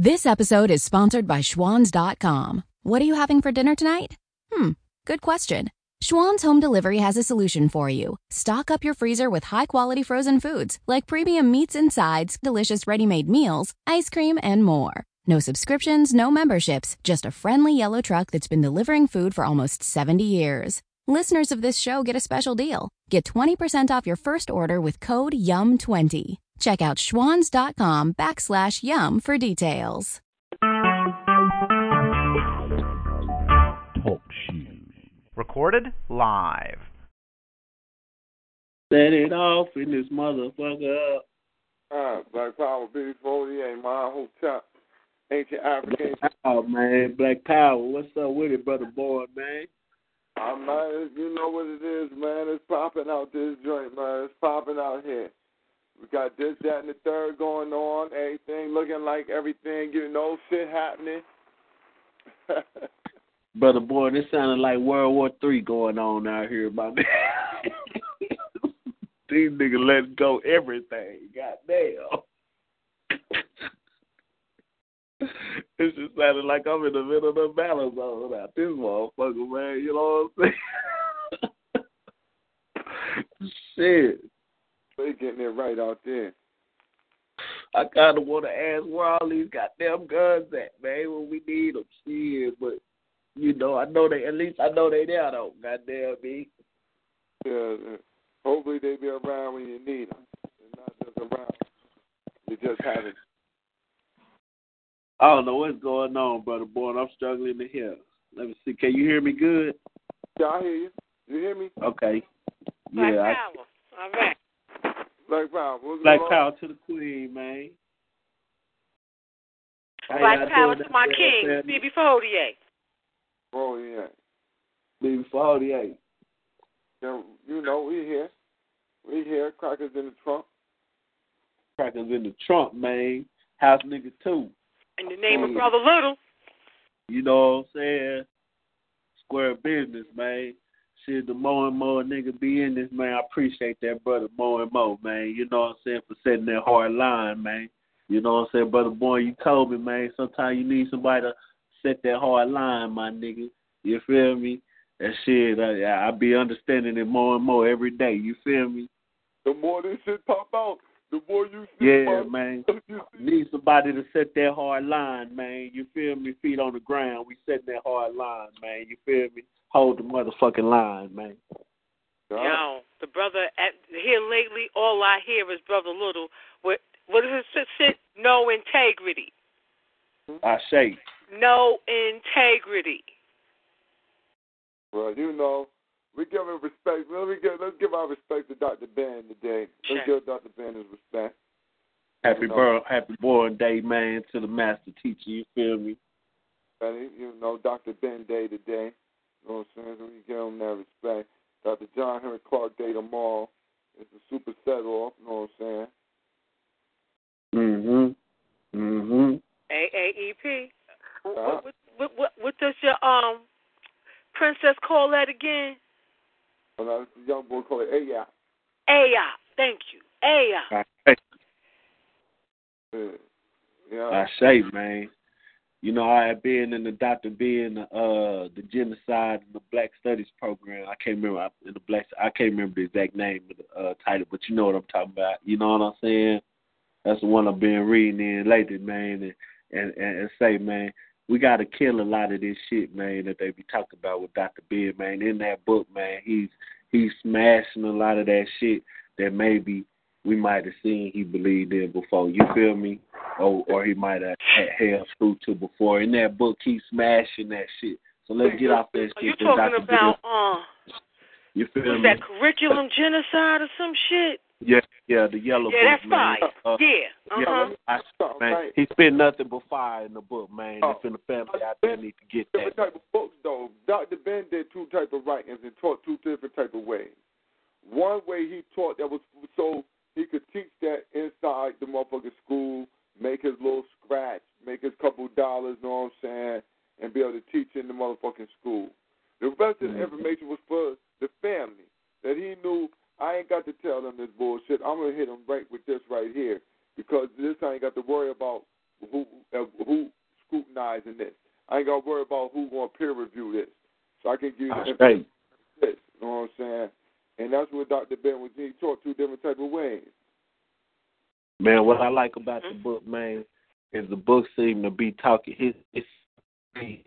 This episode is sponsored by Schwans.com. What are you having for dinner tonight? Hmm, good question. Schwan's Home Delivery has a solution for you. Stock up your freezer with high quality frozen foods like premium meats and sides, delicious ready made meals, ice cream, and more. No subscriptions, no memberships, just a friendly yellow truck that's been delivering food for almost 70 years. Listeners of this show get a special deal. Get 20% off your first order with code YUM20. Check out schwans.com backslash YUM for details. Talk shoes. Recorded live. Set it off in this motherfucker. Uh, Black Power, Big 48, my whole top, ancient African. Oh man, Black Power, what's up with it, brother boy, man? Uh, man, you know what it is, man. It's popping out this joint, man. It's popping out here. We got this, that, and the third going on. Everything looking like everything, you know, shit happening. Brother boy, this sounded like World War Three going on out here, my man. These niggas letting go everything. Goddamn. it just sounded like I'm in the middle of the battle zone out this motherfucker, man. You know what I'm saying? Shit. They getting it right out there. I kind of want to ask where all these goddamn guns at, man, when we need them. Shit, but you know, I know they. At least I know they there though. Goddamn me. Yeah, uh, hopefully they be around when you need them. They're not just around. You just haven't. I don't know what's going on, brother boy. I'm struggling to hear. Let me see. Can you hear me good? Yeah, I hear you. You hear me? Okay. Black yeah. I, Power. All right. Black Power. What's Black going power to the queen, man. How Black Power to my king, there, family? BB Fodier. Oh, yeah. Baby 48. yeah. You know, we here. We here. Crackers in the trunk. Crackers in the trunk, man. House nigga too. In the name of Mm. Brother Little. You know what I'm saying? Square business, man. Shit, the more and more nigga be in this, man. I appreciate that, brother, more and more, man. You know what I'm saying? For setting that hard line, man. You know what I'm saying, brother boy? You told me, man. Sometimes you need somebody to set that hard line, my nigga. You feel me? That shit, I, I be understanding it more and more every day. You feel me? The more this shit pop out, the more you see. Yeah, my- man. Need somebody to set that hard line, man. You feel me? Feet on the ground. We setting that hard line, man. You feel me? Hold the motherfucking line, man. Yo, the brother at here lately, all I hear is Brother Little. What what is it? Sit, no integrity. I say. No integrity. Well, you know, we give him respect. Let me give, let's give our respect to Dr. Ben today. Let's Sure. give Dr. Ben his respect. Happy You know. birth, happy born day, man, to the master teacher. You feel me? And you know, Dr. Ben Day today. You know what I'm saying? So we give him that respect. Dr. John Henry Clarke Day tomorrow. It's a super set off. You know what I'm saying? Mm-hmm. Mm-hmm. AAEP. Huh? What, what, what, what, what does your um princess call that again? And I, the young boy called it AYA. AOP. Thank you. AOP. I shake. Yeah. Yeah. I shake, man. You know, I had been in the Dr. being the uh the genocide and the Black Studies program. I can't remember I- in the black. I can't remember the exact name of the uh, title, but you know what I'm talking about. You know what I'm saying? That's the one I've been reading in lately, man, and and, and, and say, man, we got to kill a lot of this shit, man, that they be talking about with Dr. Ben, man. In that book, man, he's he's smashing a lot of that shit that maybe we might have seen he believed in before. You feel me? Or or he might have had held true to before. In that book, he's smashing that shit. So let's get off that shit. Are you talking about uh You feel was me? that curriculum genocide or some shit? Yeah, yeah, the yellow Yeah, book, that's man. fire. Uh, Yeah. Uh huh. I, Something, man, right? he spent nothing but fire in the book, man. Oh. If in the family out there need to get different that. type of books though. Dr. Ben did two type of writings and taught two different type of ways. One way he taught that was so he could teach that inside the motherfucking school, make his little scratch, make his couple dollars, know what I'm saying, and be able to teach in the motherfucking school. The rest of the information was for the family that he knew. I ain't got to tell them this bullshit. I'm gonna hit them right with this right here because this I ain't got to worry about who uh, who scrutinizing this. I ain't gonna worry about who gonna peer review this. So I can give you right. this. You know what I'm saying? And that's what Dr. Ben was he taught two different type of ways. Man, what I like about Mm-hmm. the book, man, is the book seem to be talking his his You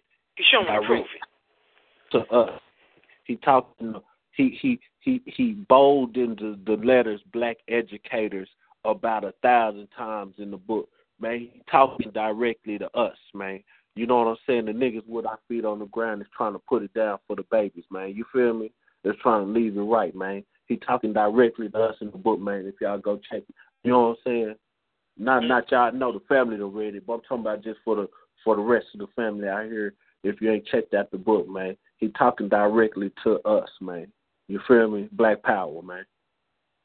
showing I the proof. to us. He talking he he he he bold into the letters black educators about a thousand times in the book. Man, he talking directly to us, man. You know what I'm saying? The niggas with our feet on the ground is trying to put it down for the babies, man. You feel me? They're trying to leave it right, man. He talking directly to us in the book, man. If y'all go check it, you know what I'm saying? Not not y'all know the family that read it, but I'm talking about just for the for the rest of the family out here. If you ain't checked out the book, man, he talking directly to us, man. You feel me? Black Power, man.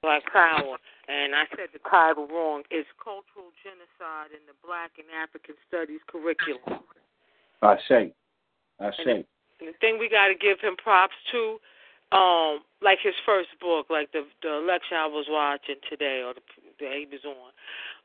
Black Power. And I said the title wrong. It's Cultural Genocide in the Black and African Studies Curriculum. I say, I say. And the thing we got to give him props to, um, like his first book, like the the lecture I was watching today or the that he was on.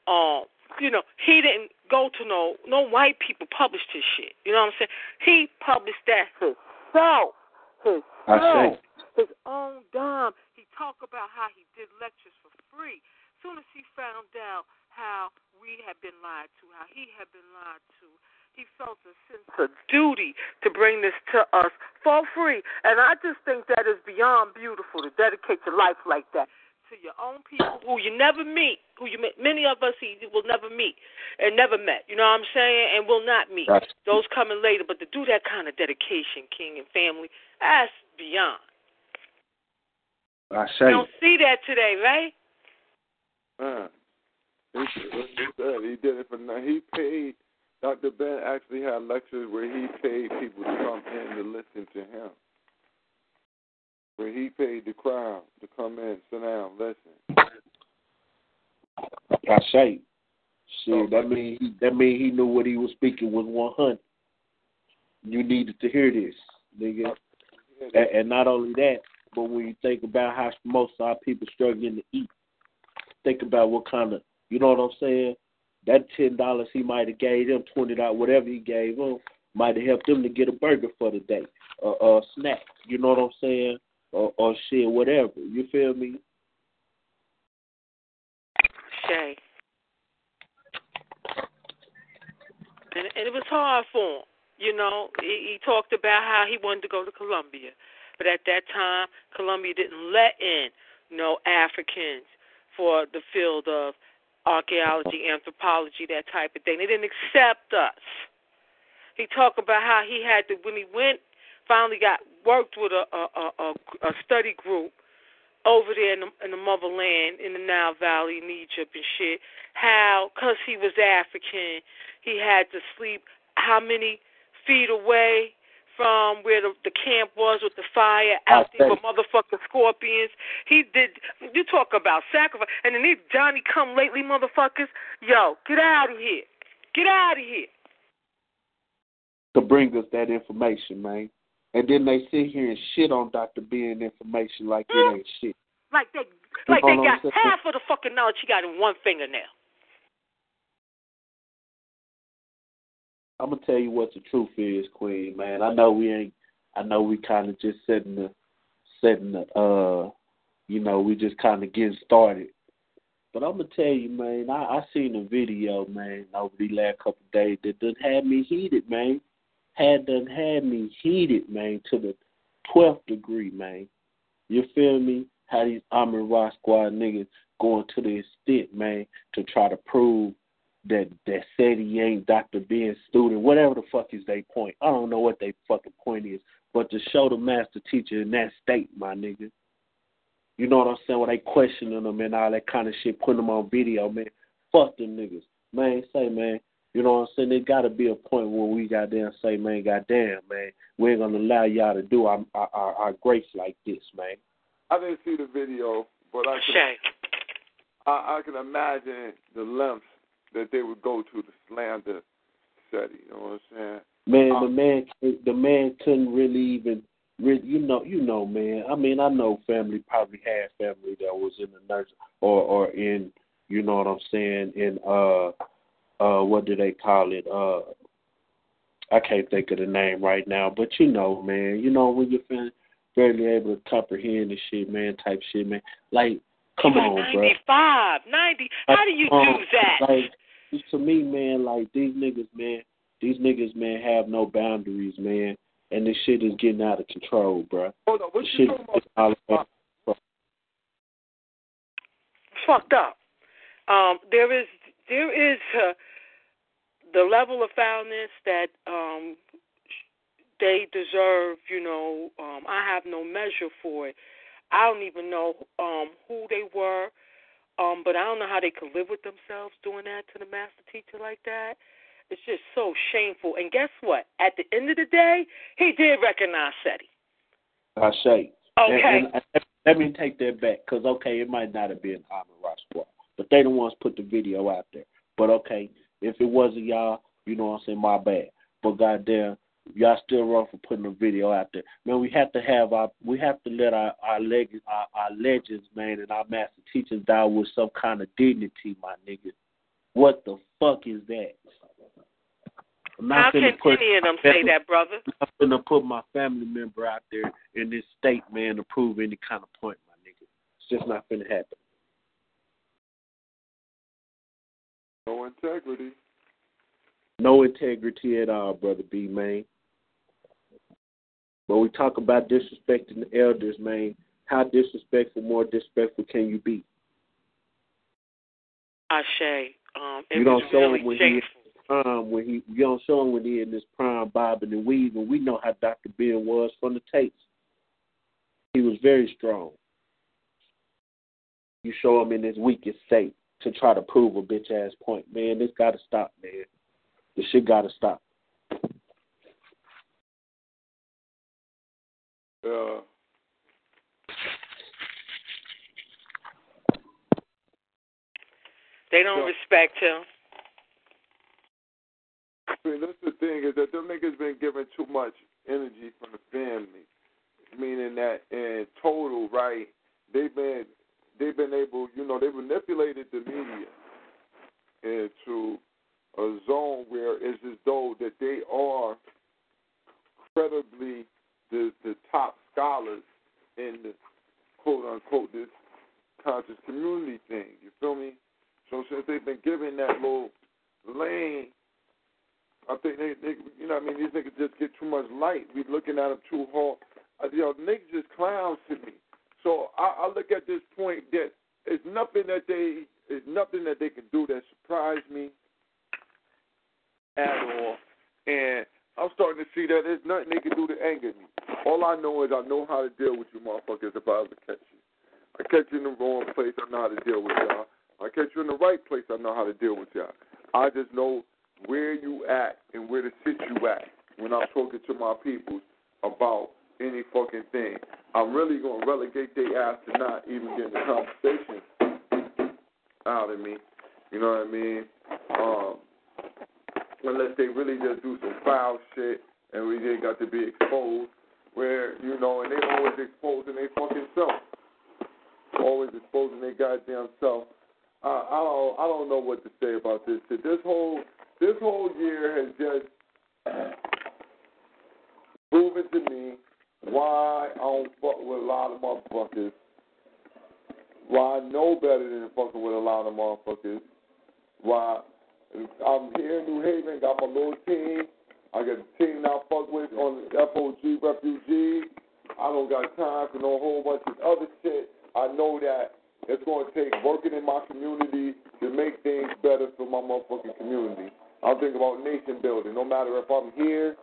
Um, you know, he didn't go to no no white people published his shit. You know what I'm saying? He published that himself. Himself. say. His own dime. He talked about how he did lectures for free. Soon as he found out how we had been lied to, how he had been lied to, he felt a sense of duty to bring this to us for free. And I just think that is beyond beautiful to dedicate your life like that to your own people who you never meet, who you met, many of us he will never meet and never met. You know what I'm saying? And will not meet. That's- Those coming later, but to do that kind of dedication, king and family, that's beyond. I say. You don't see that today, right? Uh, he, he did it for no- he paid. Dr. Ben actually had lectures where he paid people to come in to listen to him. Where he paid the crowd to come in, sit down, listen. I say. Shit, that mean he, that mean he knew what he was speaking was one hundred. You needed to hear this, nigga. And, and not only that, but when you think about how most of our people struggling to eat, think about what kind of, you know what I'm saying? That ten dollars he might have gave them, twenty dollars, whatever he gave them, might have helped them to get a burger for the day, or, a snack. You know what I'm saying? Or, or shit, whatever. You feel me? Shay. And, and it was hard for him. You know, he, he talked about how he wanted to go to Columbia. But at that time, Columbia didn't let in no Africans for the field of archaeology, anthropology, that type of thing. They didn't accept us. He talked about how he had to, when he went, finally got worked with a, a, a, a study group over there in the, in the motherland, in the Nile Valley, in Egypt and shit, how, because he was African, he had to sleep how many feet away from where the, the camp was with the fire out there with motherfucking scorpions. He did, you talk about sacrifice. And then these Johnny come lately motherfuckers, yo, get out of here. Get out of here. to bring us that information, man. And then they sit here and shit on Dr. Ben information like it mm. ain't shit. Like they, like they got half of the fucking knowledge he got in one fingernail. I'm gonna tell you what the truth is, Queen, man. I know we ain't I know we kinda just setting the setting the uh you know, we just kinda getting started. But I'm gonna tell you, man, I, I seen a video, man, over the last couple of days that done had me heated, man. Had done had me heated, man, to the twelfth degree, man. You feel me? How these Army Rock Squad niggas going to the extent, man, to try to prove that that said he ain't Dr. Ben's student, whatever the fuck is they point. I don't know what they fucking point is, but to show the master teacher in that state, my nigga. You know what I'm saying? When they questioning them and all that kind of shit, putting them on video, man. Fuck them niggas. Man, say, man, you know what I'm saying? There gotta be a point where we goddamn say, man, goddamn, man, we ain't gonna allow y'all to do our our, our, our grace like this, man. I didn't see the video, but I can, Shay. I, I can imagine the lengths that they would go to the slander SETI. You know what I'm saying? Man, Um, the man, the man couldn't really even, really, you know, you know, man. I mean, I know family probably had family that was in the nurse or or in, you know what I'm saying, in uh, uh, what do they call it, uh, I can't think of the name right now, but you know, man, you know when you're feeling barely able to comprehend the shit, man, type shit, man. Like, come on, 95, bro. 95, 90. How do you um, do that? Like, to me, man, like these niggas, man, these niggas, man, have no boundaries, man, and this shit is getting out of control, bro. Hold on, what This you shit talking about. fucked up. Um, there is there is uh, the level of foulness that um, they deserve. You know, um, I have no measure for it. I don't even know um, who they were, um, but I don't know how they could live with themselves doing that to the master teacher like that. It's just so shameful. And guess what? At the end of the day, he did recognize SETI. I say. Okay. And, and let me take that back, because okay, it might not have been Ahmed Rashwa, but they the ones put the video out there. But okay, if it wasn't y'all, you know what I'm saying, my bad. But goddamn, y'all still wrong for putting a video out there. Man, we have to have our, we have to let our our, leg, our our legends, man, and our master teachers die with some kind of dignity, my nigga. What the fuck is that? I'm How can put any of them say that, brother? I'm gonna put my family member out there in this state, man, to prove any kind of point, my nigga. It's just not gonna happen. No integrity. No integrity at all, brother B, man. But we talk about disrespecting the elders, man. How disrespectful, more disrespectful can you be? Ashe. Um, it You don't show really him when he-. Prime when he you don't show him when he in this prime bobbing and weaving. We know how Dr. Ben was from the tapes. He was very strong. You show him in his weakest state to try to prove a bitch ass point. Man, this gotta stop, man. This shit gotta stop. Uh, They don't Yeah. respect him. I mean, that's the thing is that them niggas been given too much energy from the family, meaning that in total, right? They've been they've been able, you know, they manipulated the media into a zone where it's as though that they are credibly the the top scholars in the quote unquote this conscious community thing. You feel me? So since they've been given that little lane, I think they, they you know, what I mean, these niggas just get too much light. We looking at them too hard. Uh, you know, niggas just clowns to me. So I, I look at this point that it's nothing that they, it's nothing that they can do that surprise me at all. And I'm starting to see that there's nothing they can do to anger me. All I know is I know how to deal with you motherfuckers if I ever catch you. I catch you in the wrong place, I know how to deal with y'all. I catch you in the right place, I know how to deal with y'all. I just know where you at and where to sit you at when I'm talking to my people about any fucking thing. I'm really gonna relegate their ass to not even getting the conversation out of me. You know what I mean? Um, unless they really just do some foul shit and we just got to be exposed. Where you know, and they always exposing their fucking self, always exposing their goddamn self. Uh, I don't, I don't know what to say about this. shit. This whole, this whole year has just proven to me why I don't fuck with a lot of motherfuckers. Why I know better than fucking with a lot of motherfuckers. Why I'm here in New Haven, got my little team. I got a team I fuck with on the FOG refugee. I don't got time for no whole bunch of other shit. I know that it's going to take working in my community to make things better for my motherfucking community. I'm thinking about nation building. No matter if I'm here,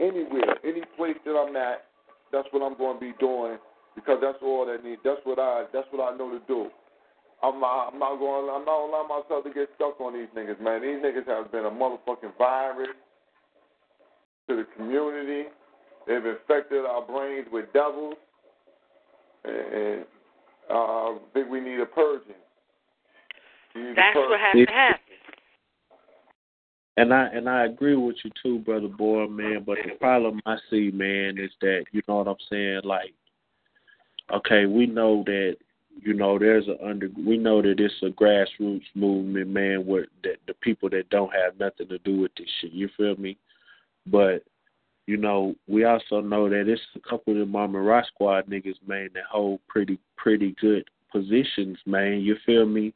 anywhere, any place that I'm at, that's what I'm going to be doing because that's all that need. That's what I. That's what I know to do. I'm not. I'm not going. I'm not allowing myself to get stuck on these niggas, man. These niggas have been a motherfucking virus to the community. They've infected our brains with devils, and uh, I think we need a purging. We need a That's uh, what purge. has to happen. And I and I agree with you too, brother boy, man. But the problem I see, man, is that you know what I'm saying. Like, okay, we know that you know there's a under. We know that it's a grassroots movement, man. Where that the people that don't have nothing to do with this shit. You feel me? But you know, we also know that it's a couple of the Mama Rock Squad niggas, man, that hold pretty pretty good positions, man. You feel me?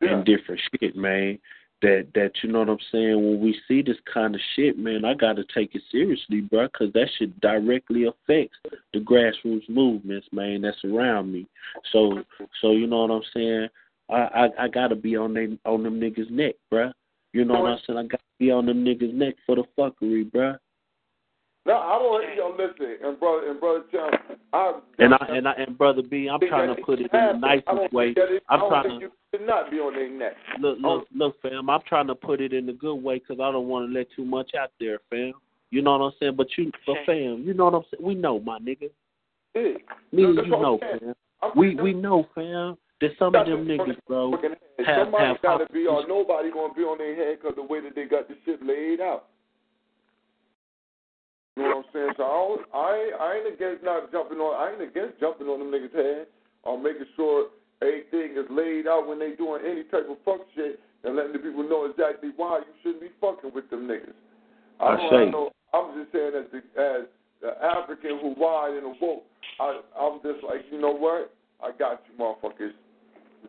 Yeah. And different shit, man. That that you know what I'm saying. When we see this kind of shit, man, I got to take it seriously, bro, because that shit directly affects the grassroots movements, man, that's around me. So so you know what I'm saying. I I, I got to be on them on them niggas' neck, bro. You know what I'm saying. I got to be on them niggas' neck for the fuckery, bro. No, I don't. Yo, listen, and brother, and brother John, I And I and I and brother B, I'm trying to put it in the nicest way. I'm trying to you should not be on their neck. look, oh. look, look, fam. I'm trying to put it in a good way because I don't want to let too much out there, fam. You know what I'm saying? But you, but fam, you know what I'm saying? We know, my nigga. Yeah. Me and you know, fam. We we know, fam. That some of them niggas, bro, fucking head. have Somebody have got to be on. Nobody gonna be on their head because the way that they got the shit laid out. You know what I'm saying? So I, don't, I, ain't, I ain't against not jumping on. I ain't against jumping on them niggas' head or making sure everything is laid out when they doing any type of fuck shit and letting the people know exactly why you shouldn't be fucking with them niggas. I don't say. no, I'm just saying as the as the African who wide and awoke, I I'm just like you know what? I got you, motherfuckers.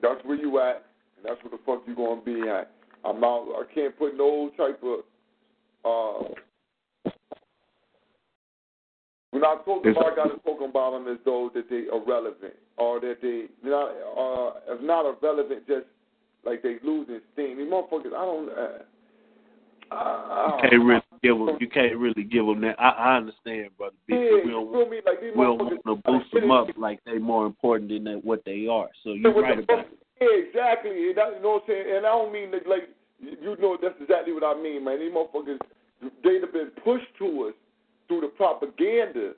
That's where you at, and that's where the fuck you gonna be at. I'm out. I can't put no type of uh. When I talk about, I gotta talk about them as though that they are relevant, or that they not uh if not irrelevant, just like they losing steam. These motherfuckers, I don't. Uh, uh, you can't really give them. You can't really give them that. I, I understand, brother B. Yeah, but we you don't feel me? Like these we don't want to boost them up like they're more important than that, what they are. So you're right the about fuck- it. Yeah, exactly. And that, you know what I'm saying? And I don't mean that, like, you know, that's exactly what I mean, man. These motherfuckers, they've been pushed to us through the propaganda,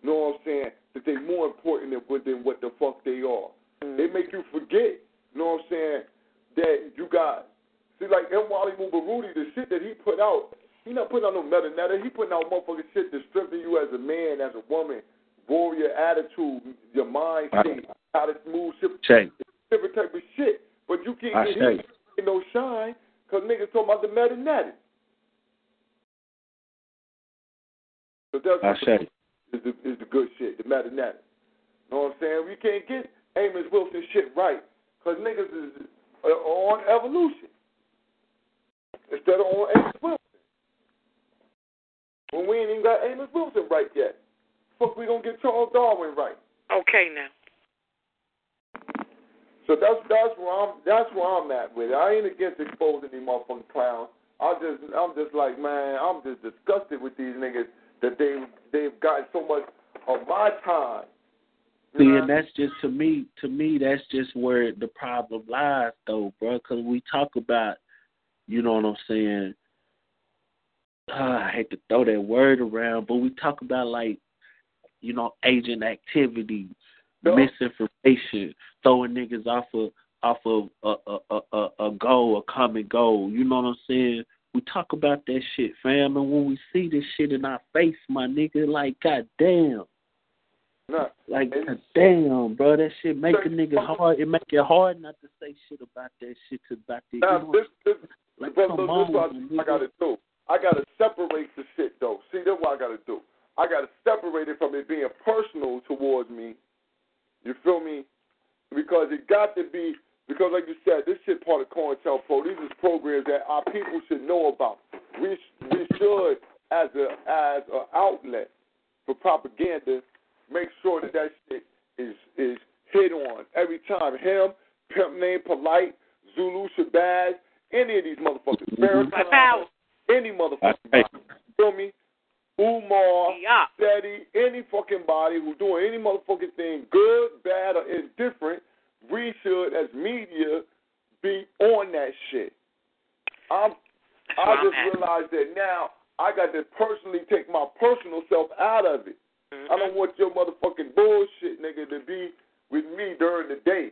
you know what I'm saying, that they're more important than, what- than what the fuck they are. Mm. They make you forget, you know what I'm saying, that you got, see, like Mwalimu Baruti, the shit that he put out, he not putting out no metaneta. He putting out motherfucking shit to strengthen you as a man, as a woman, warrior attitude, your mind state, how to move shit different type of shit. But you can't I get in no shine because niggas talking about the metanetic. So that's I say. is the is the good shit, the metanetic. Know what I'm saying? We can't get Amos Wilson shit right because niggas is uh, on evolution instead of on Amos Wilson. When we ain't even got Amos Wilson right yet. Fuck, we gonna get Charles Darwin right. Okay, now. So that's that's where I'm that's where I'm at with it. I ain't against exposing these motherfucking clowns. I just I'm just like man, I'm just disgusted with these niggas that they they've gotten so much of my time. You See, and that's just to me. To me, that's just where the problem lies, though, bro. Because we talk about, you know what I'm saying. Uh, I hate to throw that word around, but we talk about like, you know, agent activity, Yeah. misinformation, throwing niggas off of off of a a a a, goal, a common goal. You know what I'm saying? We talk about that shit, fam, and when we see this shit in our face, my nigga, like, goddamn. Nah. Like, damn, bro, that shit make a nigga hard. It make it hard not to say shit about that shit to about the. You know, this, this, like, come look, on, this I, I got it do. I gotta separate the shit though. See, that's what I gotta do. I gotta separate it from it being personal towards me. You feel me? Because it got to be because, like you said, this shit part of COINTELPRO. These is programs that our people should know about. We we should, as a as an outlet for propaganda, make sure that that shit is is hit on every time. Him, pimp name, polite, Zulu, Shabazz, any of these motherfuckers, Mhm. Farrakhan, power. any motherfucker. Hey. Feel me? Umar, Yeah. Steady, any fucking body who's doing any motherfucking thing, good, bad, or indifferent, we should, as media, be on that shit. I'm, I I'm just at. realized that now I got to personally take my personal self out of it. Mm-hmm. I don't want your motherfucking bullshit, nigga, to be with me during the day.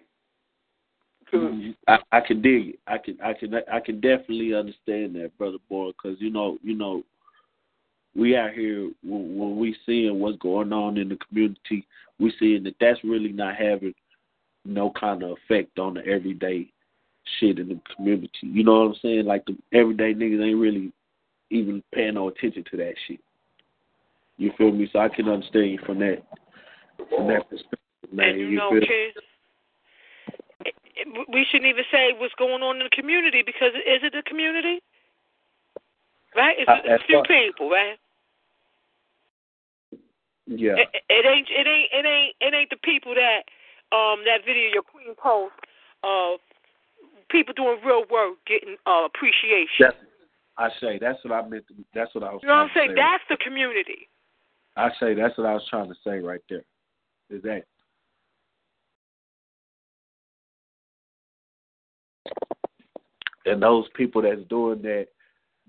Mhm. I, I can dig it. I can, I can, I can definitely understand that, brother boy, because you know, you know, we out here when, when we seeing what's going on in the community, we seeing that that's really not having no kind of effect on the everyday shit in the community. You know what I'm saying? Like the everyday niggas ain't really even paying no attention to that shit. You feel me? So I can understand you from that from that perspective, man. and you, you know, feel kids, we shouldn't even say what's going on in the community because is it the community? Right? It's Uh, a few far- people, right? Yeah. It, it ain't it ain't it ain't it ain't the people that um that video your queen post of people doing real work getting uh appreciation. That's I say that's what I meant to that's what I was you know what I'm saying? That's the community. I say that's what I was trying to say right there. Is that and those people that's doing that,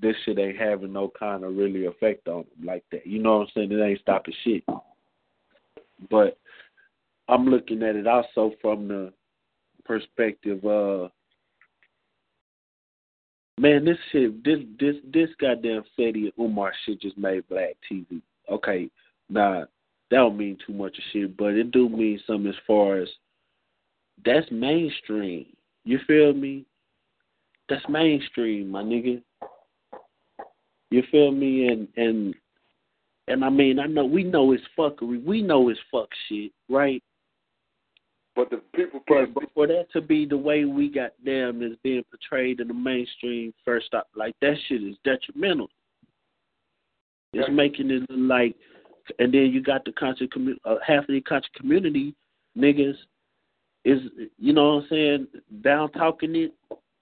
this shit ain't having no kind of really effect on them like that. You know what I'm saying? It ain't stopping shit. But I'm looking at it also from the perspective of man, this shit this this this goddamn Fetty and Umar shit just made black TV. Okay. Nah, that don't mean too much of shit, but it do mean something as far as that's mainstream. You feel me? That's mainstream, my nigga. You feel me? And and and I mean, I know we know it's fuckery. We know it's fuck shit, right? But the people But, but for that to be the way we got damn is being portrayed in the mainstream first up, like that shit is detrimental. It's making it look like, and then you got the conscious community, uh, half of the conscious community niggas is, you know what I'm saying, down talking it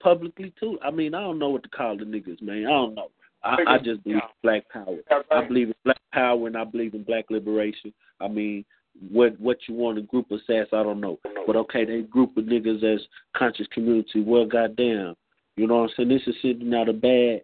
publicly too. I mean, I don't know what to call the niggas, man. I don't know. I, I just believe Yeah. in black power. Yeah, I believe in black power and I believe in black liberation. I mean, what what you want a group of sass, I don't know. But okay, they group of niggas as conscious community. Well, goddamn, you know what I'm saying? This is sending out a bad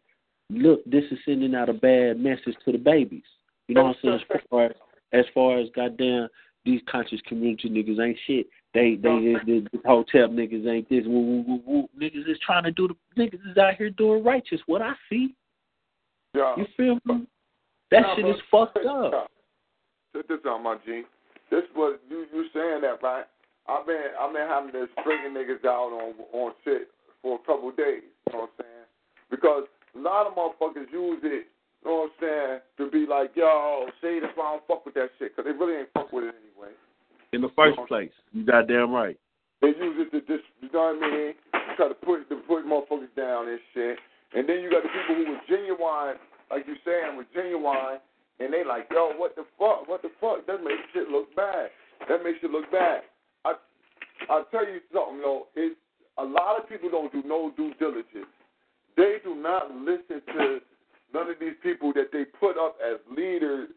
look. This is sending out a bad message to the babies. You know what I'm saying? As far as, as far as goddamn these conscious community niggas ain't shit. They they the, the hotel niggas ain't this. Woo, woo, woo, woo. Niggas is trying to do the niggas is out here doing righteous. What I see, Yeah. you feel me? That Nah, shit is fucked up. Put this on my G. This was you you saying that right? I've been I've been having to straighten niggas out on on shit for a couple of days. You know what I'm saying? Because a lot of motherfuckers use it. You know what I'm saying? To be like, yo, say why I don't fuck with that shit, 'cause they really ain't fuck with it anyway. In the first place, you goddamn right. They use it to just, you know what I mean? Try to put to put motherfuckers down and shit. And then you got the people who were genuine, like you saying, was genuine, and they like, yo, what the fuck? What the fuck? That makes shit look bad. That makes it look bad. I I'll tell you something though. It a lot of people don't do no due diligence. They do not listen to none of these people that they put up as leaders,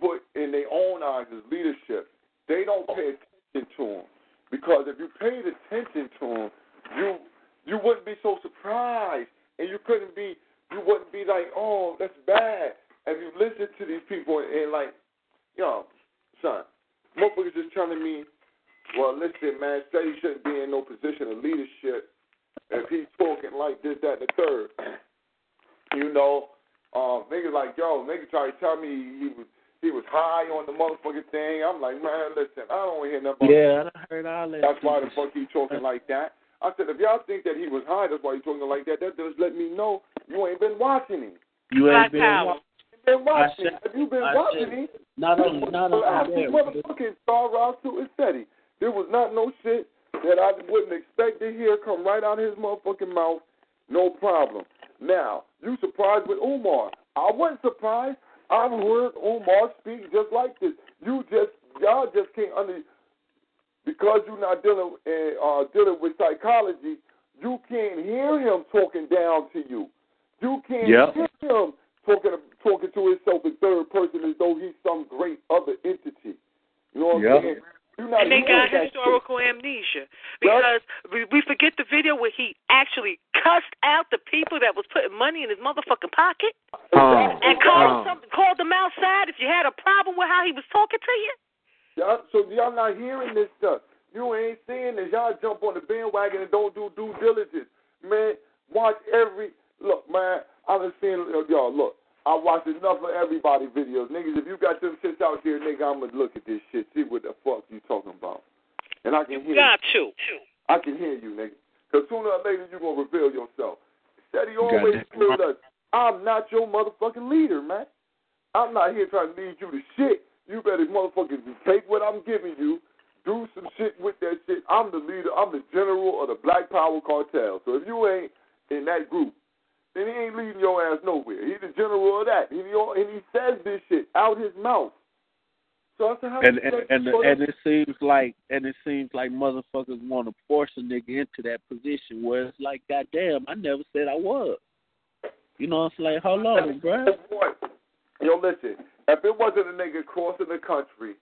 put in their own eyes as leadership. They don't pay attention to them because if you paid attention to them, you you wouldn't be so surprised, and you couldn't be you wouldn't be like, oh, that's bad. If you listen to these people and like, yo, son, motherfuckers just telling me, well, listen, man, say he shouldn't be in no position of leadership if he's talking like this, that, and the third. You know, um, niggas like, yo, niggas try to tell me he was he was high on the motherfucking thing. I'm like, man, listen, I don't want to hear nothing Yeah, I done heard all that. that's why the fuck he talking like that. I said, if y'all think that he was high, that's why he talking like that. That just let me know you ain't been watching him. You Black ain't been power. Been watching I him. said- you been I watching said- him, not only not well, after only that. but- motherfucking Star Ross to his steady. There was not no shit that I wouldn't expect to hear come right out of his motherfucking mouth. No problem. Now, you surprised with Umar. I wasn't surprised. I've heard Umar speak just like this. You just y'all just can't under because you're not dealing uh, dealing with psychology. You can't hear him talking down to you. You can't Yep. hear him talking talking to himself in third person as though he's some great other entity. You know what Yep. I'm saying? You're not And they got that shit. historical amnesia because we, we forget the video where he actually cussed out the people that was putting money in his motherfucking pocket Um, and called um, some, called them outside if you had a problem with how he was talking to you. Y'all, so y'all not hearing this stuff. You ain't seeing this. Y'all jump on the bandwagon and don't do due diligence. Man, watch every look, man. I've seen y'all look. I watch enough of everybody videos. Niggas, if you got them shits out here, nigga, I'm gonna look at this shit, see what the fuck you talking about. And I can hear you. You Got to. I can hear you, nigga. Because sooner or later you're gonna reveal yourself. Said he You got always that told us I'm not your motherfucking leader, man. I'm not here trying to lead you to shit. You better motherfucking take what I'm giving you, do some shit with that shit. I'm the leader. I'm the general of the Black Power cartel. So if you ain't in that group, then he ain't leading your ass nowhere. He's the general of that. He, and he says this shit out his mouth. So I said, how and and and, and it seems like and it seems like motherfuckers want to force a nigga into that position where it's like, goddamn, I never said I was. You know, it's like, hold on, bro. Yo, listen. If it wasn't a nigga crossing the country,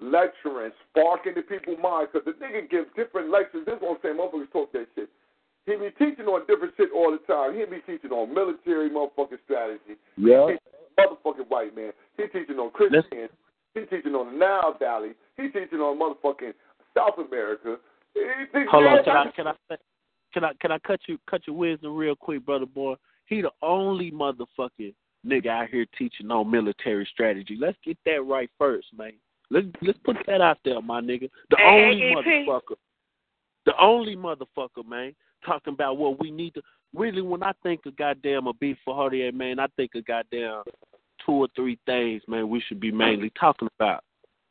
lecturing, sparking the people's minds, because the nigga gives different lectures. This one saying motherfuckers talk that shit. He be teaching on different shit all the time. He be teaching on military motherfucking strategy. Yeah. Motherfucking white man. He teaching on Christian. He teaching on the Nile Valley. He teaching on motherfucking South America. Hold on, can I can I can I can I cut you cut your wisdom real quick, brother boy? He the only motherfucking nigga out here teaching on military strategy. Let's get that right first, man. Let's let's put that out there, my nigga. The only motherfucker. The only motherfucker, man, talking about what we need to really when I think of goddamn a beef for Hardy, man, I think of goddamn two or three things, man, we should be mainly talking about.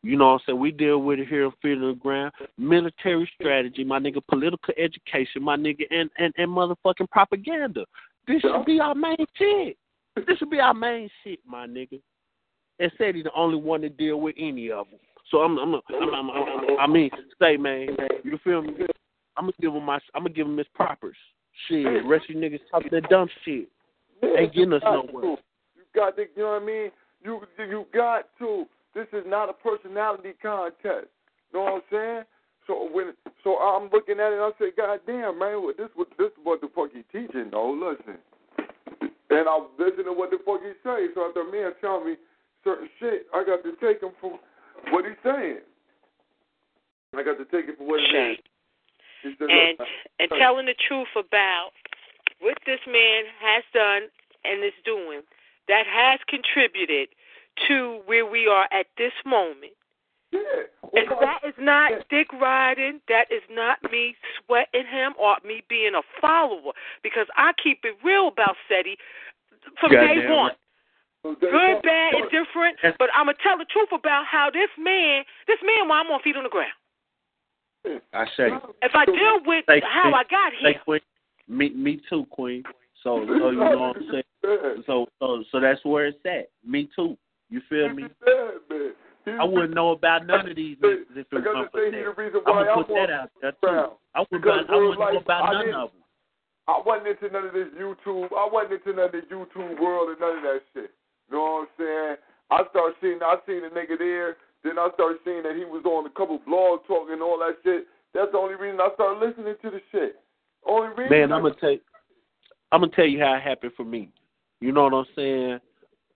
You know what I'm saying? We deal with it here on on the Ground. Military strategy, my nigga, political education, my nigga, and, and, and motherfucking propaganda. This should be our main shit. This should be our main shit, my nigga. And said he's the only one to deal with any of them. So I'm, I'm, I'm, I'm, I'm I mean, say, man, you feel me? I'm gonna give him my, I'm gonna give him his propers. Shit, rest you niggas talking that dumb shit. Ain't getting us nowhere You got to, you know what I mean? You you got to. This is not a personality contest. You know what I'm saying? So when so I'm looking at it, I say, God damn, man, what this what this what the fuck he teaching though? Listen, and I'm listening to what the fuck he say. So after man tell me certain shit, I got to take him for what he's saying. I got to take it for what it is. Said, and and telling the truth about what this man has done and is doing that has contributed to where we are at this moment. Yeah. and that is not dick riding. That is not me sweating him or me being a follower. Because I keep it real about SETI from God day one. Good, bad, indifferent. But I'm gonna tell the truth about how this man, this man, while I'm on feet on the ground. I say. If I deal with say, how I got here. Say, Queen. Me, me too, Queen. So, so you know what I'm saying. So, so, so that's where it's at. Me too. You feel me? I wouldn't know about none of these niggas if it wasn't for that. I'm gonna put that out there too. I wouldn't, I wouldn't know about none of them. I wasn't into none of this YouTube. I wasn't into none of the YouTube world and none of that shit. You know what I'm saying? I started seeing, I seen a nigga there. Then I started seeing that he was on a couple blog talking and all that shit. That's the only reason I started listening to the shit. Only reason. Man, I'm gonna tell. You, I'm gonna tell you how it happened for me. You know what I'm saying?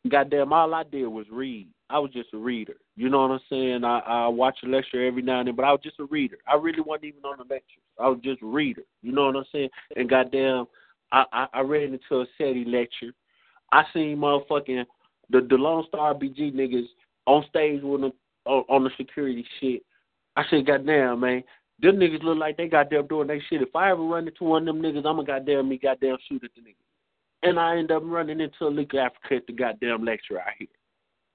Goddamn, all I did was read. I was just a reader. You know what I'm saying? I, I watch a lecture every now and then, but I was just a reader. I really wasn't even on the lectures. I was just a reader. You know what I'm saying? And goddamn, I, I, I read into a SETI lecture. I seen motherfucking the the Lone Star BG niggas on stage with them on, the security shit. I said, goddamn, man, them niggas look like they got goddamn doing their shit. If I ever run into one of them niggas, I'm going to goddamn me goddamn shoot at the niggas and I end up running into a liquor Africa at the goddamn lecture out here.